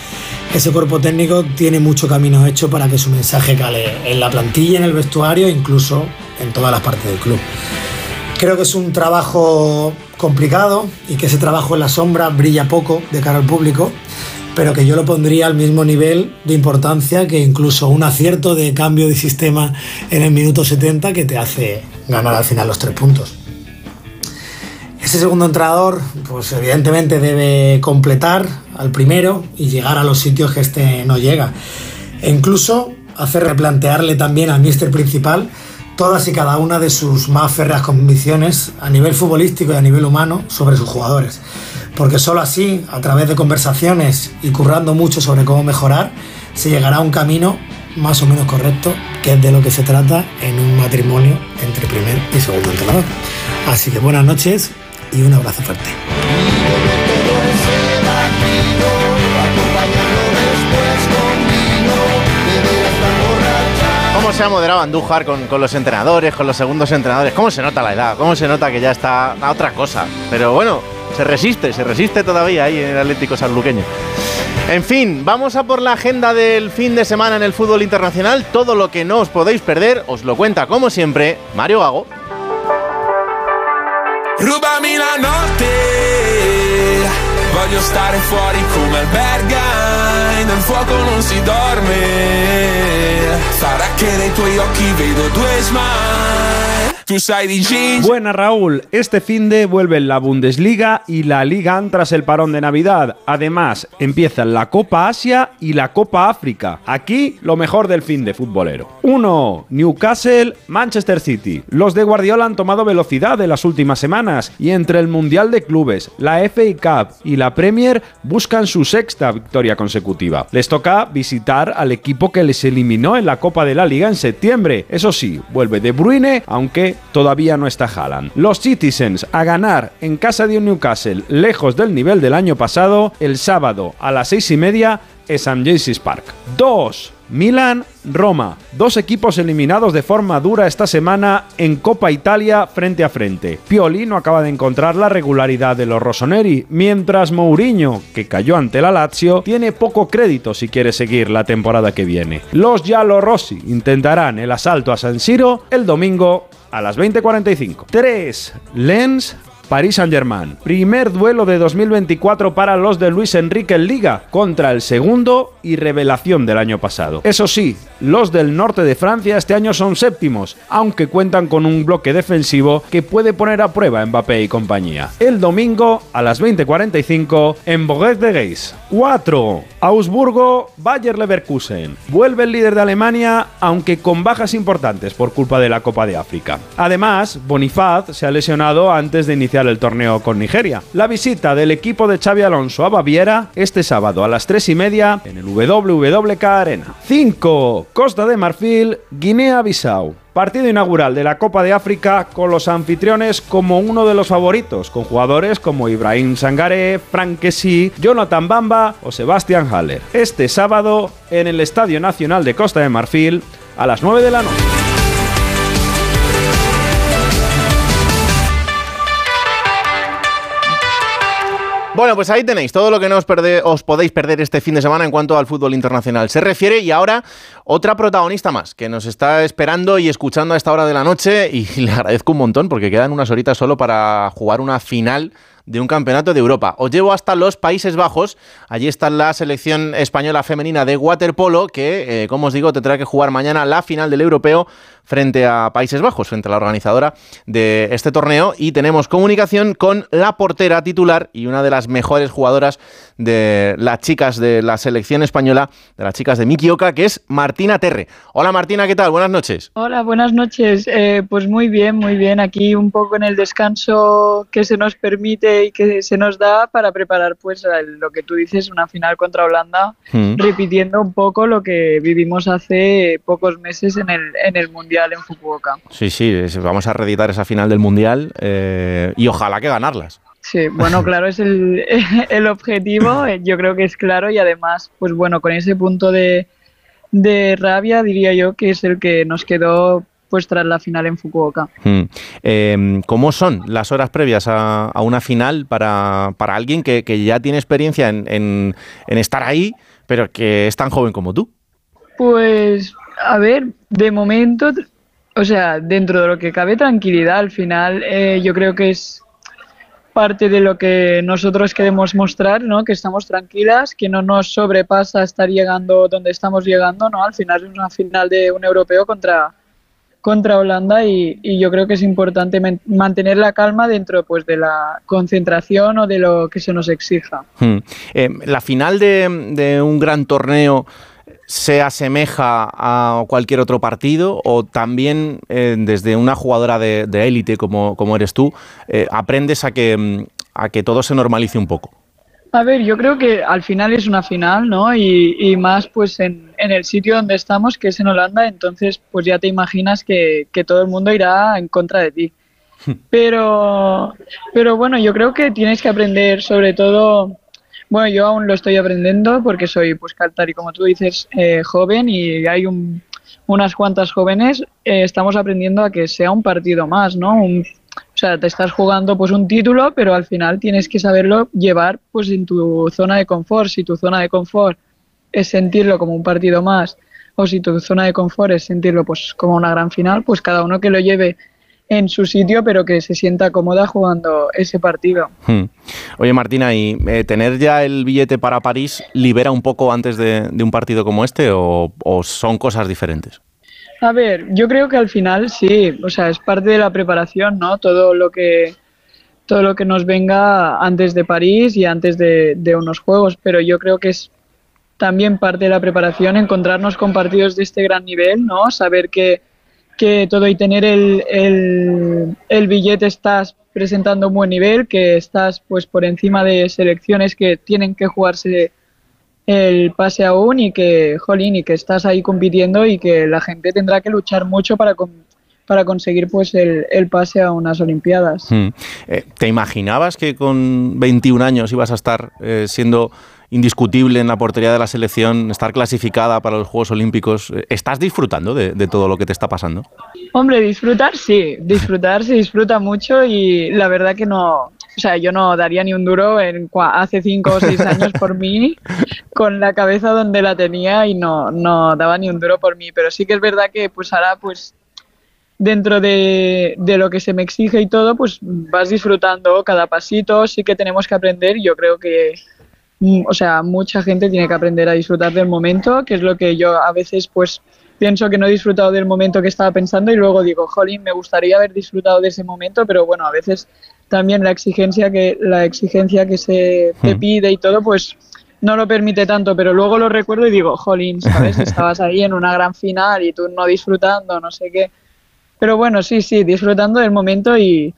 ese cuerpo técnico tiene mucho camino hecho para que su mensaje cale en la plantilla, en el vestuario incluso en todas las partes del club. Creo que es un trabajo complicado y que ese trabajo en la sombra brilla poco de cara al público, pero que yo lo pondría al mismo nivel de importancia que incluso un acierto de cambio de sistema en el minuto 70 que te hace ganar al final los tres puntos. Ese segundo entrenador, pues evidentemente debe completar al primero y llegar a los sitios que este no llega. E incluso hacer replantearle también al míster principal todas y cada una de sus más férreas convicciones a nivel futbolístico y a nivel humano sobre sus jugadores. Porque solo así, a través de conversaciones y currando mucho sobre cómo mejorar, se llegará a un camino más o menos correcto, que es de lo que se trata en un matrimonio entre primer y segundo entrenador. Así que buenas noches y un abrazo fuerte. ¿Cómo se ha moderado Andújar con, con los entrenadores, con los segundos entrenadores? ¿Cómo se nota la edad? ¿Cómo se nota que ya está a otra cosa? Pero bueno, se resiste, se resiste todavía ahí en el Atlético Sanluqueño. En fin, vamos a por la agenda del fin de semana en el fútbol internacional. Todo lo que no os podéis perder os lo cuenta, como siempre, Mario Gago. Rubami la notte, voglio stare fuori come nel fuoco non si dorme, sarà che nei tuoi occhi vedo due smile, Buena Raúl, este fin de vuelven la Bundesliga y la Liga tras el parón de Navidad. Además, empiezan la Copa Asia y la Copa África. Aquí lo mejor del fin de futbolero. 1. Newcastle, Manchester City. Los de Guardiola han tomado velocidad en las últimas semanas y entre el Mundial de Clubes, la FA Cup y la Premier buscan su sexta victoria consecutiva. Les toca visitar al equipo que les eliminó en la Copa de la Liga en septiembre. Eso sí, vuelve De Bruyne, aunque todavía no está Haaland. Los Citizens a ganar en casa de un Newcastle, lejos del nivel del año pasado, el sábado a las seis y media en St. James's Park. 2. Milan, Roma. Dos equipos eliminados de forma dura esta semana en Copa Italia frente a frente. Pioli no acaba de encontrar la regularidad de los rossoneri, mientras Mourinho, que cayó ante la Lazio, tiene poco crédito si quiere seguir la temporada que viene. Los Giallorossi intentarán el asalto a San Siro el domingo a las 20:45. 3. Lens Paris Saint-Germain. Primer duelo de 2024 para los de Luis Enrique en Liga contra el segundo y revelación del año pasado. Eso sí, los del norte de Francia este año son séptimos, aunque cuentan con un bloque defensivo que puede poner a prueba Mbappé y compañía. El domingo a las 20:45 en Boguet de Geis. 4. Augsburgo, Bayer Leverkusen. Vuelve el líder de Alemania, aunque con bajas importantes por culpa de la Copa de África. Además, Bonifaz se ha lesionado antes de iniciar el torneo con Nigeria. La visita del equipo de Xavi Alonso a Baviera este sábado a las 3 y media en el WWK Arena. 5. Costa de Marfil, Guinea-Bissau. Partido inaugural de la Copa de África con los anfitriones como uno de los favoritos, con jugadores como Ibrahim Sangaré, Frank Kessie, Jonathan Bamba o Sebastian Haller. Este sábado en el Estadio Nacional de Costa de Marfil a las 9 de la noche. Bueno, pues ahí tenéis todo lo que no os, os podéis perder este fin de semana en cuanto al fútbol internacional se refiere. Y ahora otra protagonista más que nos está esperando y escuchando a esta hora de la noche y le agradezco un montón porque quedan unas horitas solo para jugar una final de un campeonato de Europa. Os llevo hasta los Países Bajos. Allí está la selección española femenina de waterpolo que, eh, como os digo, tendrá que jugar mañana la final del europeo frente a Países Bajos, frente a la organizadora de este torneo. Y tenemos comunicación con la portera titular y una de las mejores jugadoras de las chicas de la selección española, de las chicas de Mikioka, que es Martina Terre. Hola Martina, ¿qué tal? Buenas noches. Hola, buenas noches. Eh, pues muy bien, muy bien. Aquí un poco en el descanso que se nos permite que, que se nos da para preparar, pues, lo que tú dices, una final contra Holanda, Mm. repitiendo un poco lo que vivimos hace pocos meses en el, en el Mundial en Fukuoka. Sí, sí, vamos a reeditar esa final del Mundial eh, y ojalá que ganarlas. Sí, bueno, claro, es el, el objetivo, eh, yo creo que es claro y además, pues bueno, con ese punto de, de rabia diría yo que es el que nos quedó pues tras la final en Fukuoka. Mm. Eh, ¿Cómo son las horas previas a, a una final para, para alguien que, que ya tiene experiencia en, en- en estar ahí, pero que es tan joven como tú? Pues, a ver, de momento, o sea, dentro de lo que cabe tranquilidad, al final eh, yo creo que es parte de lo que nosotros queremos mostrar, ¿no? Que estamos tranquilas, que no nos sobrepasa estar llegando donde estamos llegando, ¿no? Al final es una final de un europeo contra, contra Holanda y, y yo creo que es importante mantener la calma dentro pues de la concentración o de lo que se nos exija. Mm. Eh, ¿La final de, un gran torneo se asemeja a cualquier otro partido o también eh, desde una jugadora de élite como, como eres tú eh, aprendes a que, mm, a que todo se normalice un poco? A ver, yo creo que al final es una final, ¿no? Y, y más pues en, en el sitio donde estamos, que es en Holanda, entonces pues ya te imaginas que, que todo el mundo irá en contra de ti. Pero, pero bueno, yo creo que tienes que aprender sobre todo, bueno, yo aún lo estoy aprendiendo porque soy pues Caltari, como tú dices, eh, joven y hay un- unas cuantas jóvenes, eh, estamos aprendiendo a que sea un partido más, ¿no? Un- o sea, te estás jugando pues un título, pero al final tienes que saberlo llevar pues en tu zona de confort. Si tu zona de confort es sentirlo como un partido más, o si tu zona de confort es sentirlo pues como una gran final, pues cada uno que lo lleve en su sitio, pero que se sienta cómoda jugando ese partido. Hmm. Oye Martina, ¿y eh, tener ya el billete para París libera un poco antes de, un partido como este o son cosas diferentes? A ver, yo creo que al final sí, o sea, es parte de la preparación, ¿no? Todo lo que todo lo que nos venga antes de París y antes de, unos juegos, pero yo creo que es también parte de la preparación encontrarnos con partidos de este gran nivel, ¿no? Saber que, que todo y tener el, el, el billete estás presentando un buen nivel, que estás pues por encima de selecciones que tienen que jugarse el pase aún y que, jolín, y que estás ahí compitiendo y que la gente tendrá que luchar mucho para, con- para conseguir pues el, el pase a unas Olimpiadas. Hmm. Eh, ¿Te imaginabas que con 21 años ibas a estar eh, siendo indiscutible en la portería de la selección, estar clasificada para los Juegos Olímpicos? Eh, ¿Estás disfrutando de, de todo lo que te está pasando? Hombre, disfrutar sí, disfrutar se disfruta mucho y la verdad que no, o sea, yo no daría ni un duro en hace cinco o seis años por mí, con la cabeza donde la tenía y no, no daba ni un duro por mí, pero sí que es verdad que pues ahora pues dentro de, de lo que se me exige y todo, pues vas disfrutando cada pasito, sí que tenemos que aprender, yo creo que, mm, o sea, mucha gente tiene que aprender a disfrutar del momento, que es lo que yo a veces pues pienso que no he disfrutado del momento que estaba pensando y luego digo, jolín, me gustaría haber disfrutado de ese momento, pero bueno, a veces también la exigencia que, la exigencia que se te Hmm. pide y todo, pues no lo permite tanto, pero luego lo recuerdo y digo, jolín, ¿sabes? Estabas ahí en una gran final y tú no disfrutando, no sé qué. Pero bueno, sí, sí, disfrutando del momento y,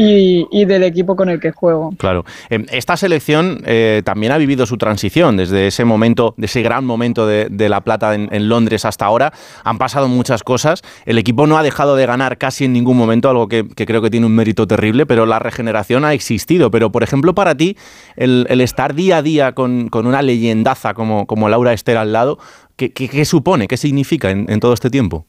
y, y del equipo con el que juego. Claro. Eh, Esta selección eh, también ha vivido su transición desde ese momento, de ese gran momento de, de La Plata en, en Londres hasta ahora. Han pasado muchas cosas. El equipo no ha dejado de ganar casi en ningún momento, algo que, que creo que tiene un mérito terrible, pero la regeneración ha existido. Pero, por ejemplo, para ti, el, el estar día a día con, con una leyendaza como, como Laura Esther al lado, ¿qué, qué- qué supone? ¿Qué significa en, en todo este tiempo?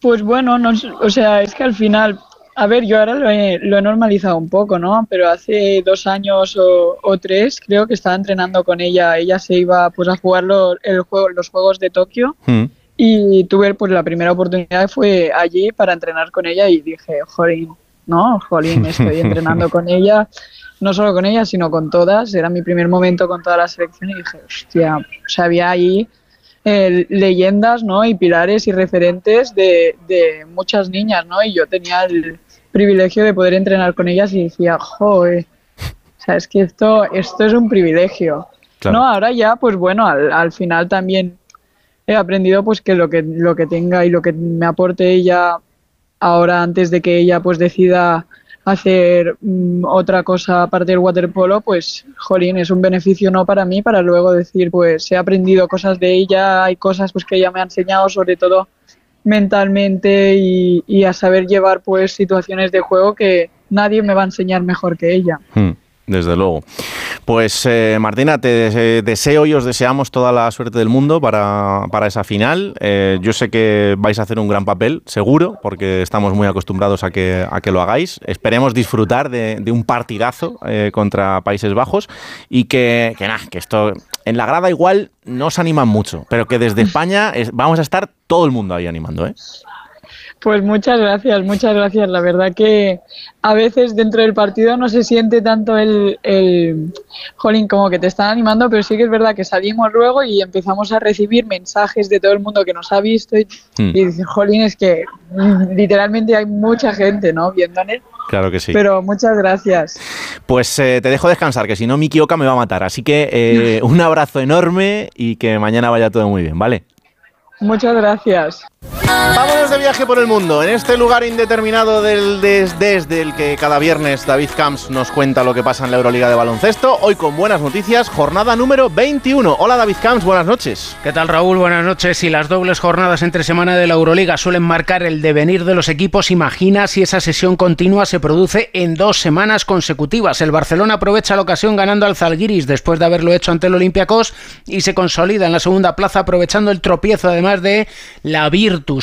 Pues bueno, no, o sea, es que al final, a ver, yo ahora lo he, lo he normalizado un poco, ¿no? Pero hace dos años o, o tres creo que estaba entrenando con ella. Ella se iba pues a jugar lo- el juego, los Juegos de Tokio Hmm. y tuve pues la primera oportunidad fue allí para entrenar con ella y dije, jolín, no, jolín, estoy entrenando con ella, no solo con ella, sino con todas. Era mi primer momento con toda la selección y dije, hostia, o sea, había ahí eh, leyendas, ¿no? Y pilares y referentes de, de muchas niñas, ¿no? Y yo tenía el privilegio de poder entrenar con ellas y decía, joder, o sea, es que esto, esto es un privilegio. Claro. No, ahora ya, pues bueno, al, al final también he aprendido pues que lo que lo que tenga y lo que me aporte ella ahora antes de que ella pues decida hacer mm, otra cosa aparte del waterpolo, pues, jolín, es un beneficio no para mí, para luego decir, pues, he aprendido cosas de ella, hay cosas pues que ella me ha enseñado, sobre todo mentalmente y, a saber llevar, pues, situaciones de juego que nadie me va a enseñar mejor que ella. Hmm, Desde luego. Pues eh, Martina, te dese- deseo y os deseamos toda la suerte del mundo para, para esa final. Eh, yo sé que vais a hacer un gran papel, seguro, porque estamos muy acostumbrados a que, a que lo hagáis. Esperemos disfrutar de, un partidazo eh, contra Países Bajos y que, que, que esto en la grada igual no os animan mucho, pero que desde España es- vamos a estar todo el mundo ahí animando. ¿eh? Pues muchas gracias, muchas gracias. La verdad que a veces dentro del partido no se siente tanto el, el jolín como que te están animando, pero sí que es verdad que salimos luego y empezamos a recibir mensajes de todo el mundo que nos ha visto y, Hmm. y dicen, jolín, es que mm, literalmente hay mucha gente, ¿no? Viéndole. Claro que sí. Pero muchas gracias. Pues eh, te dejo descansar, que si no Miki Oka me va a matar. Así que eh, un abrazo enorme y que mañana vaya todo muy bien, ¿vale? Muchas gracias. Vámonos de viaje por el mundo, en este lugar indeterminado del des- desde el que cada viernes David Camps nos cuenta lo que pasa en la Euroliga de baloncesto. Hoy con buenas noticias, jornada número 21. Hola David Camps, buenas noches. ¿Qué tal Raúl? Buenas noches. Si las dobles jornadas entre semana de la Euroliga suelen marcar el devenir de los equipos, imagina si esa sesión continua se produce en dos semanas consecutivas. El Barcelona aprovecha la ocasión ganando al Zalgiris después de haberlo hecho ante el Olympiacos y se consolida en la segunda plaza aprovechando el tropiezo además de la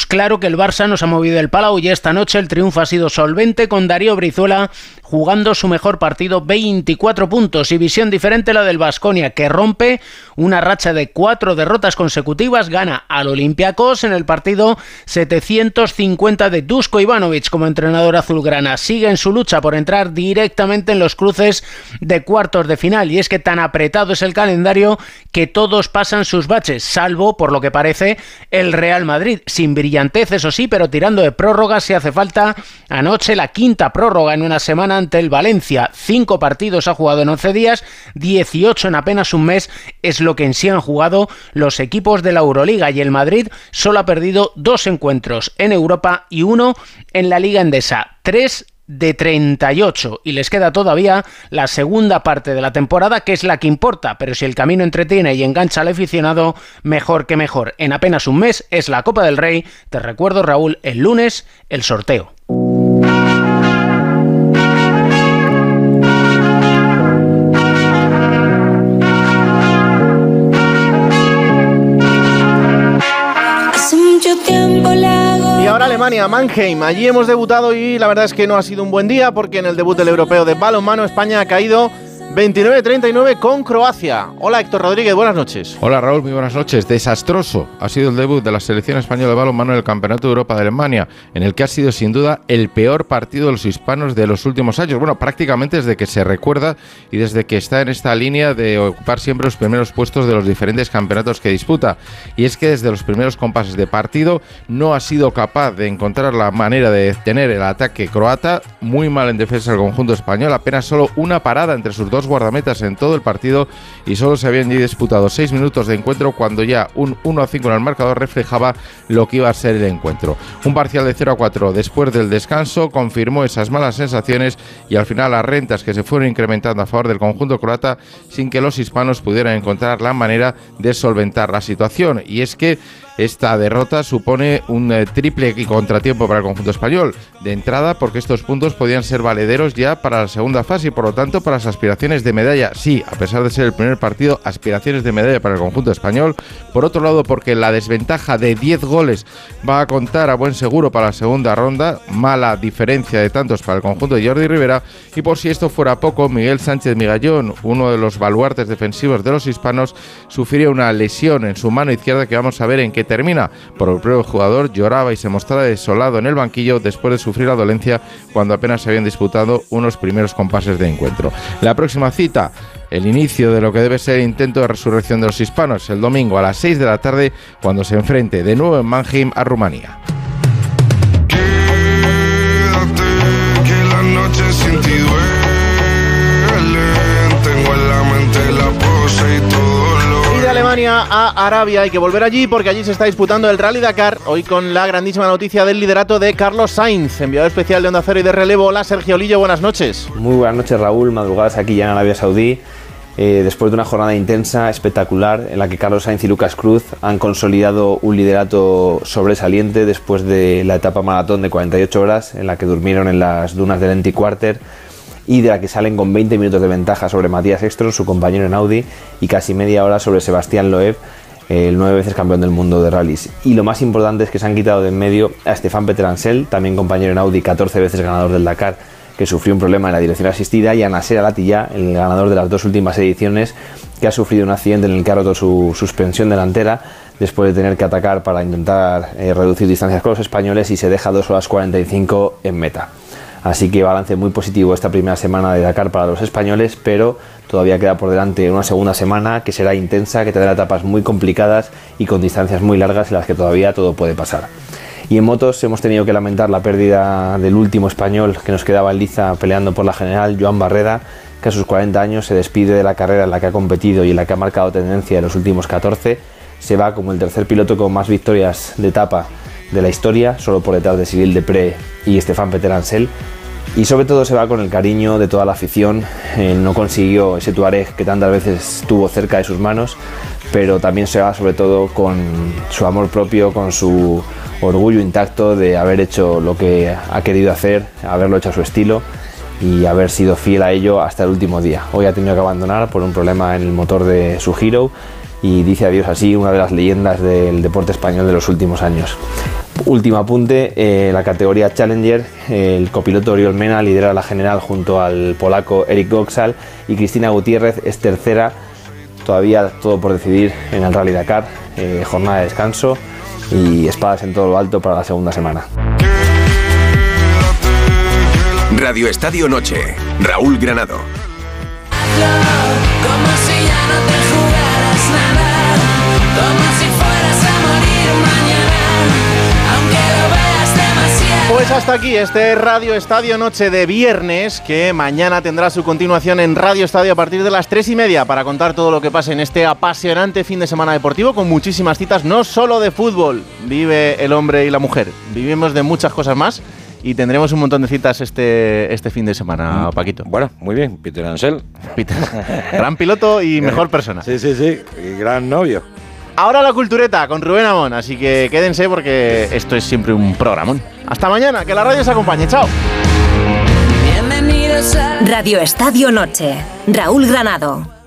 Claro que el Barça nos ha movido el Palau y esta noche el triunfo ha sido solvente con Darío Brizuela jugando su mejor partido 24 puntos y visión diferente la del Vasconia que rompe una racha de cuatro derrotas consecutivas gana al Olympiacos en el partido 750 de Dusko Ivanovic como entrenador azulgrana. Sigue en su lucha por entrar directamente en los cruces de cuartos de final y es que tan apretado es el calendario que todos pasan sus baches salvo por lo que parece el Real Madrid. Sin brillantez eso sí pero tirando de prórrogas si hace falta anoche la quinta prórroga en una semana ante el Valencia cinco partidos ha jugado en 11 días 18 en apenas un mes es lo que en sí han jugado los equipos de la Euroliga y el Madrid solo ha perdido dos encuentros en Europa y uno en la Liga Endesa. Tres de 38 y les queda todavía la segunda parte de la temporada que es la que importa, pero si el camino entretiene y engancha al aficionado, mejor que mejor. En apenas un mes es la Copa del Rey, te recuerdo Raúl, el lunes el sorteo. Y ahora Alemania, Mannheim. Allí hemos debutado y la verdad es que no ha sido un buen día porque en el debut del europeo de balonmano España ha caído 29-39 con Croacia. Hola Héctor Rodríguez, buenas noches. Hola Raúl, muy buenas noches. Desastroso ha sido el debut de la selección española de balonmano en el Campeonato de Europa de Alemania, en el que ha sido sin duda el peor partido de los hispanos de los últimos años. Bueno, prácticamente desde que se recuerda y desde que está en esta línea de ocupar siempre los primeros puestos de los diferentes campeonatos que disputa. Y es que desde los primeros compases de partido no ha sido capaz de encontrar la manera de detener el ataque croata. Muy mal en defensa el conjunto español, apenas solo una parada entre sus dos guardametas en todo el partido y solo se habían disputado seis minutos de encuentro cuando ya un 1 a 5 en el marcador reflejaba lo que iba a ser el encuentro. Un parcial de 0 a 4 después del descanso confirmó esas malas sensaciones y al final las rentas que se fueron incrementando a favor del conjunto croata sin que los hispanos pudieran encontrar la manera de solventar la situación. Y es que esta derrota supone un eh, triple contratiempo para el conjunto español. De entrada, porque estos puntos podían ser valederos ya para la segunda fase y por lo tanto para las aspiraciones de medalla. Sí, a pesar de ser el primer partido, aspiraciones de medalla para el conjunto español. Por otro lado, porque la desventaja de 10 goles va a contar a buen seguro para la segunda ronda. Mala diferencia de tantos para el conjunto de Jordi Rivera. Y por si esto fuera poco, Miguel Sánchez Migallón, uno de los baluartes defensivos de los hispanos, sufrió una lesión en su mano izquierda que vamos a ver en qué termina. Por el propio jugador lloraba y se mostraba desolado en el banquillo después de sufrir la dolencia cuando apenas se habían disputado unos primeros compases de encuentro. La próxima cita, el inicio de lo que debe ser el intento de resurrección de los hispanos, el domingo a las 6 de la tarde, cuando se enfrente de nuevo en Mannheim a Rumanía. Alemania a Arabia. Hay que volver allí porque allí se está disputando el Rally Dakar. Hoy con la grandísima noticia del liderato de Carlos Sainz, enviado especial de Onda Cero y de relevo. Hola Sergio Lillo, buenas noches. Muy buenas noches Raúl, madrugadas aquí ya en Arabia Saudí. Eh, después de una jornada intensa, espectacular, en la que Carlos Sainz y Lucas Cruz han consolidado un liderato sobresaliente después de la etapa maratón de 48 horas, en la que durmieron en las dunas del Enti Quarter y de la que salen con 20 minutos de ventaja sobre Matías Ekstrom, su compañero en Audi, y casi media hora sobre Sebastián Loeb, el nueve veces campeón del mundo de rallies. Y lo más importante es que se han quitado de en medio a Stefan Peter Ansel, también compañero en Audi, 14 veces ganador del Dakar, que sufrió un problema en la dirección asistida, y a Nasser Alatilla, el ganador de las dos últimas ediciones, que ha sufrido un accidente en el que ha roto su suspensión delantera después de tener que atacar para intentar eh, reducir distancias con los españoles y se deja 2 horas 45 en meta. Así que balance muy positivo esta primera semana de Dakar para los españoles, pero todavía queda por delante una segunda semana que será intensa, que tendrá etapas muy complicadas y con distancias muy largas en las que todavía todo puede pasar. Y en motos hemos tenido que lamentar la pérdida del último español que nos quedaba en liza peleando por la general, Joan Barreda, que a sus 40 años se despide de la carrera en la que ha competido y en la que ha marcado tendencia en los últimos 14. Se va como el tercer piloto con más victorias de etapa de la historia, solo por detrás de Cyril Depré y Stefan Peter Ansel. Y sobre todo se va con el cariño de toda la afición. Eh, no consiguió ese Tuareg que tantas veces tuvo cerca de sus manos, pero también se va sobre todo con su amor propio, con su orgullo intacto de haber hecho lo que ha querido hacer, haberlo hecho a su estilo y haber sido fiel a ello hasta el último día. Hoy ha tenido que abandonar por un problema en el motor de su Hero y dice adiós así una de las leyendas del deporte español de los últimos años. Último apunte, eh, la categoría Challenger, el copiloto Oriol Mena lidera la general junto al polaco Eric Goxal y Cristina Gutiérrez es tercera, todavía todo por decidir en el Rally Dakar, eh, jornada de descanso y espadas en todo lo alto para la segunda semana. Radio Estadio Noche, Raúl Granado. Pues hasta aquí este Radio Estadio Noche de viernes, que mañana tendrá su continuación en Radio Estadio a partir de las 3 y media para contar todo lo que pasa en este apasionante fin de semana deportivo con muchísimas citas, no solo de fútbol, vive el hombre y la mujer, vivimos de muchas cosas más y tendremos un montón de citas este, este fin de semana, Paquito. Bueno, muy bien, Peter Ansel. Peter, gran piloto y mejor persona. Sí, sí, sí, y gran novio. Ahora la cultureta con Rubén Amón, así que quédense porque esto es siempre un programón. Hasta mañana, que la radio os acompañe. Chao. Radio Estadio Noche. Raúl Granado.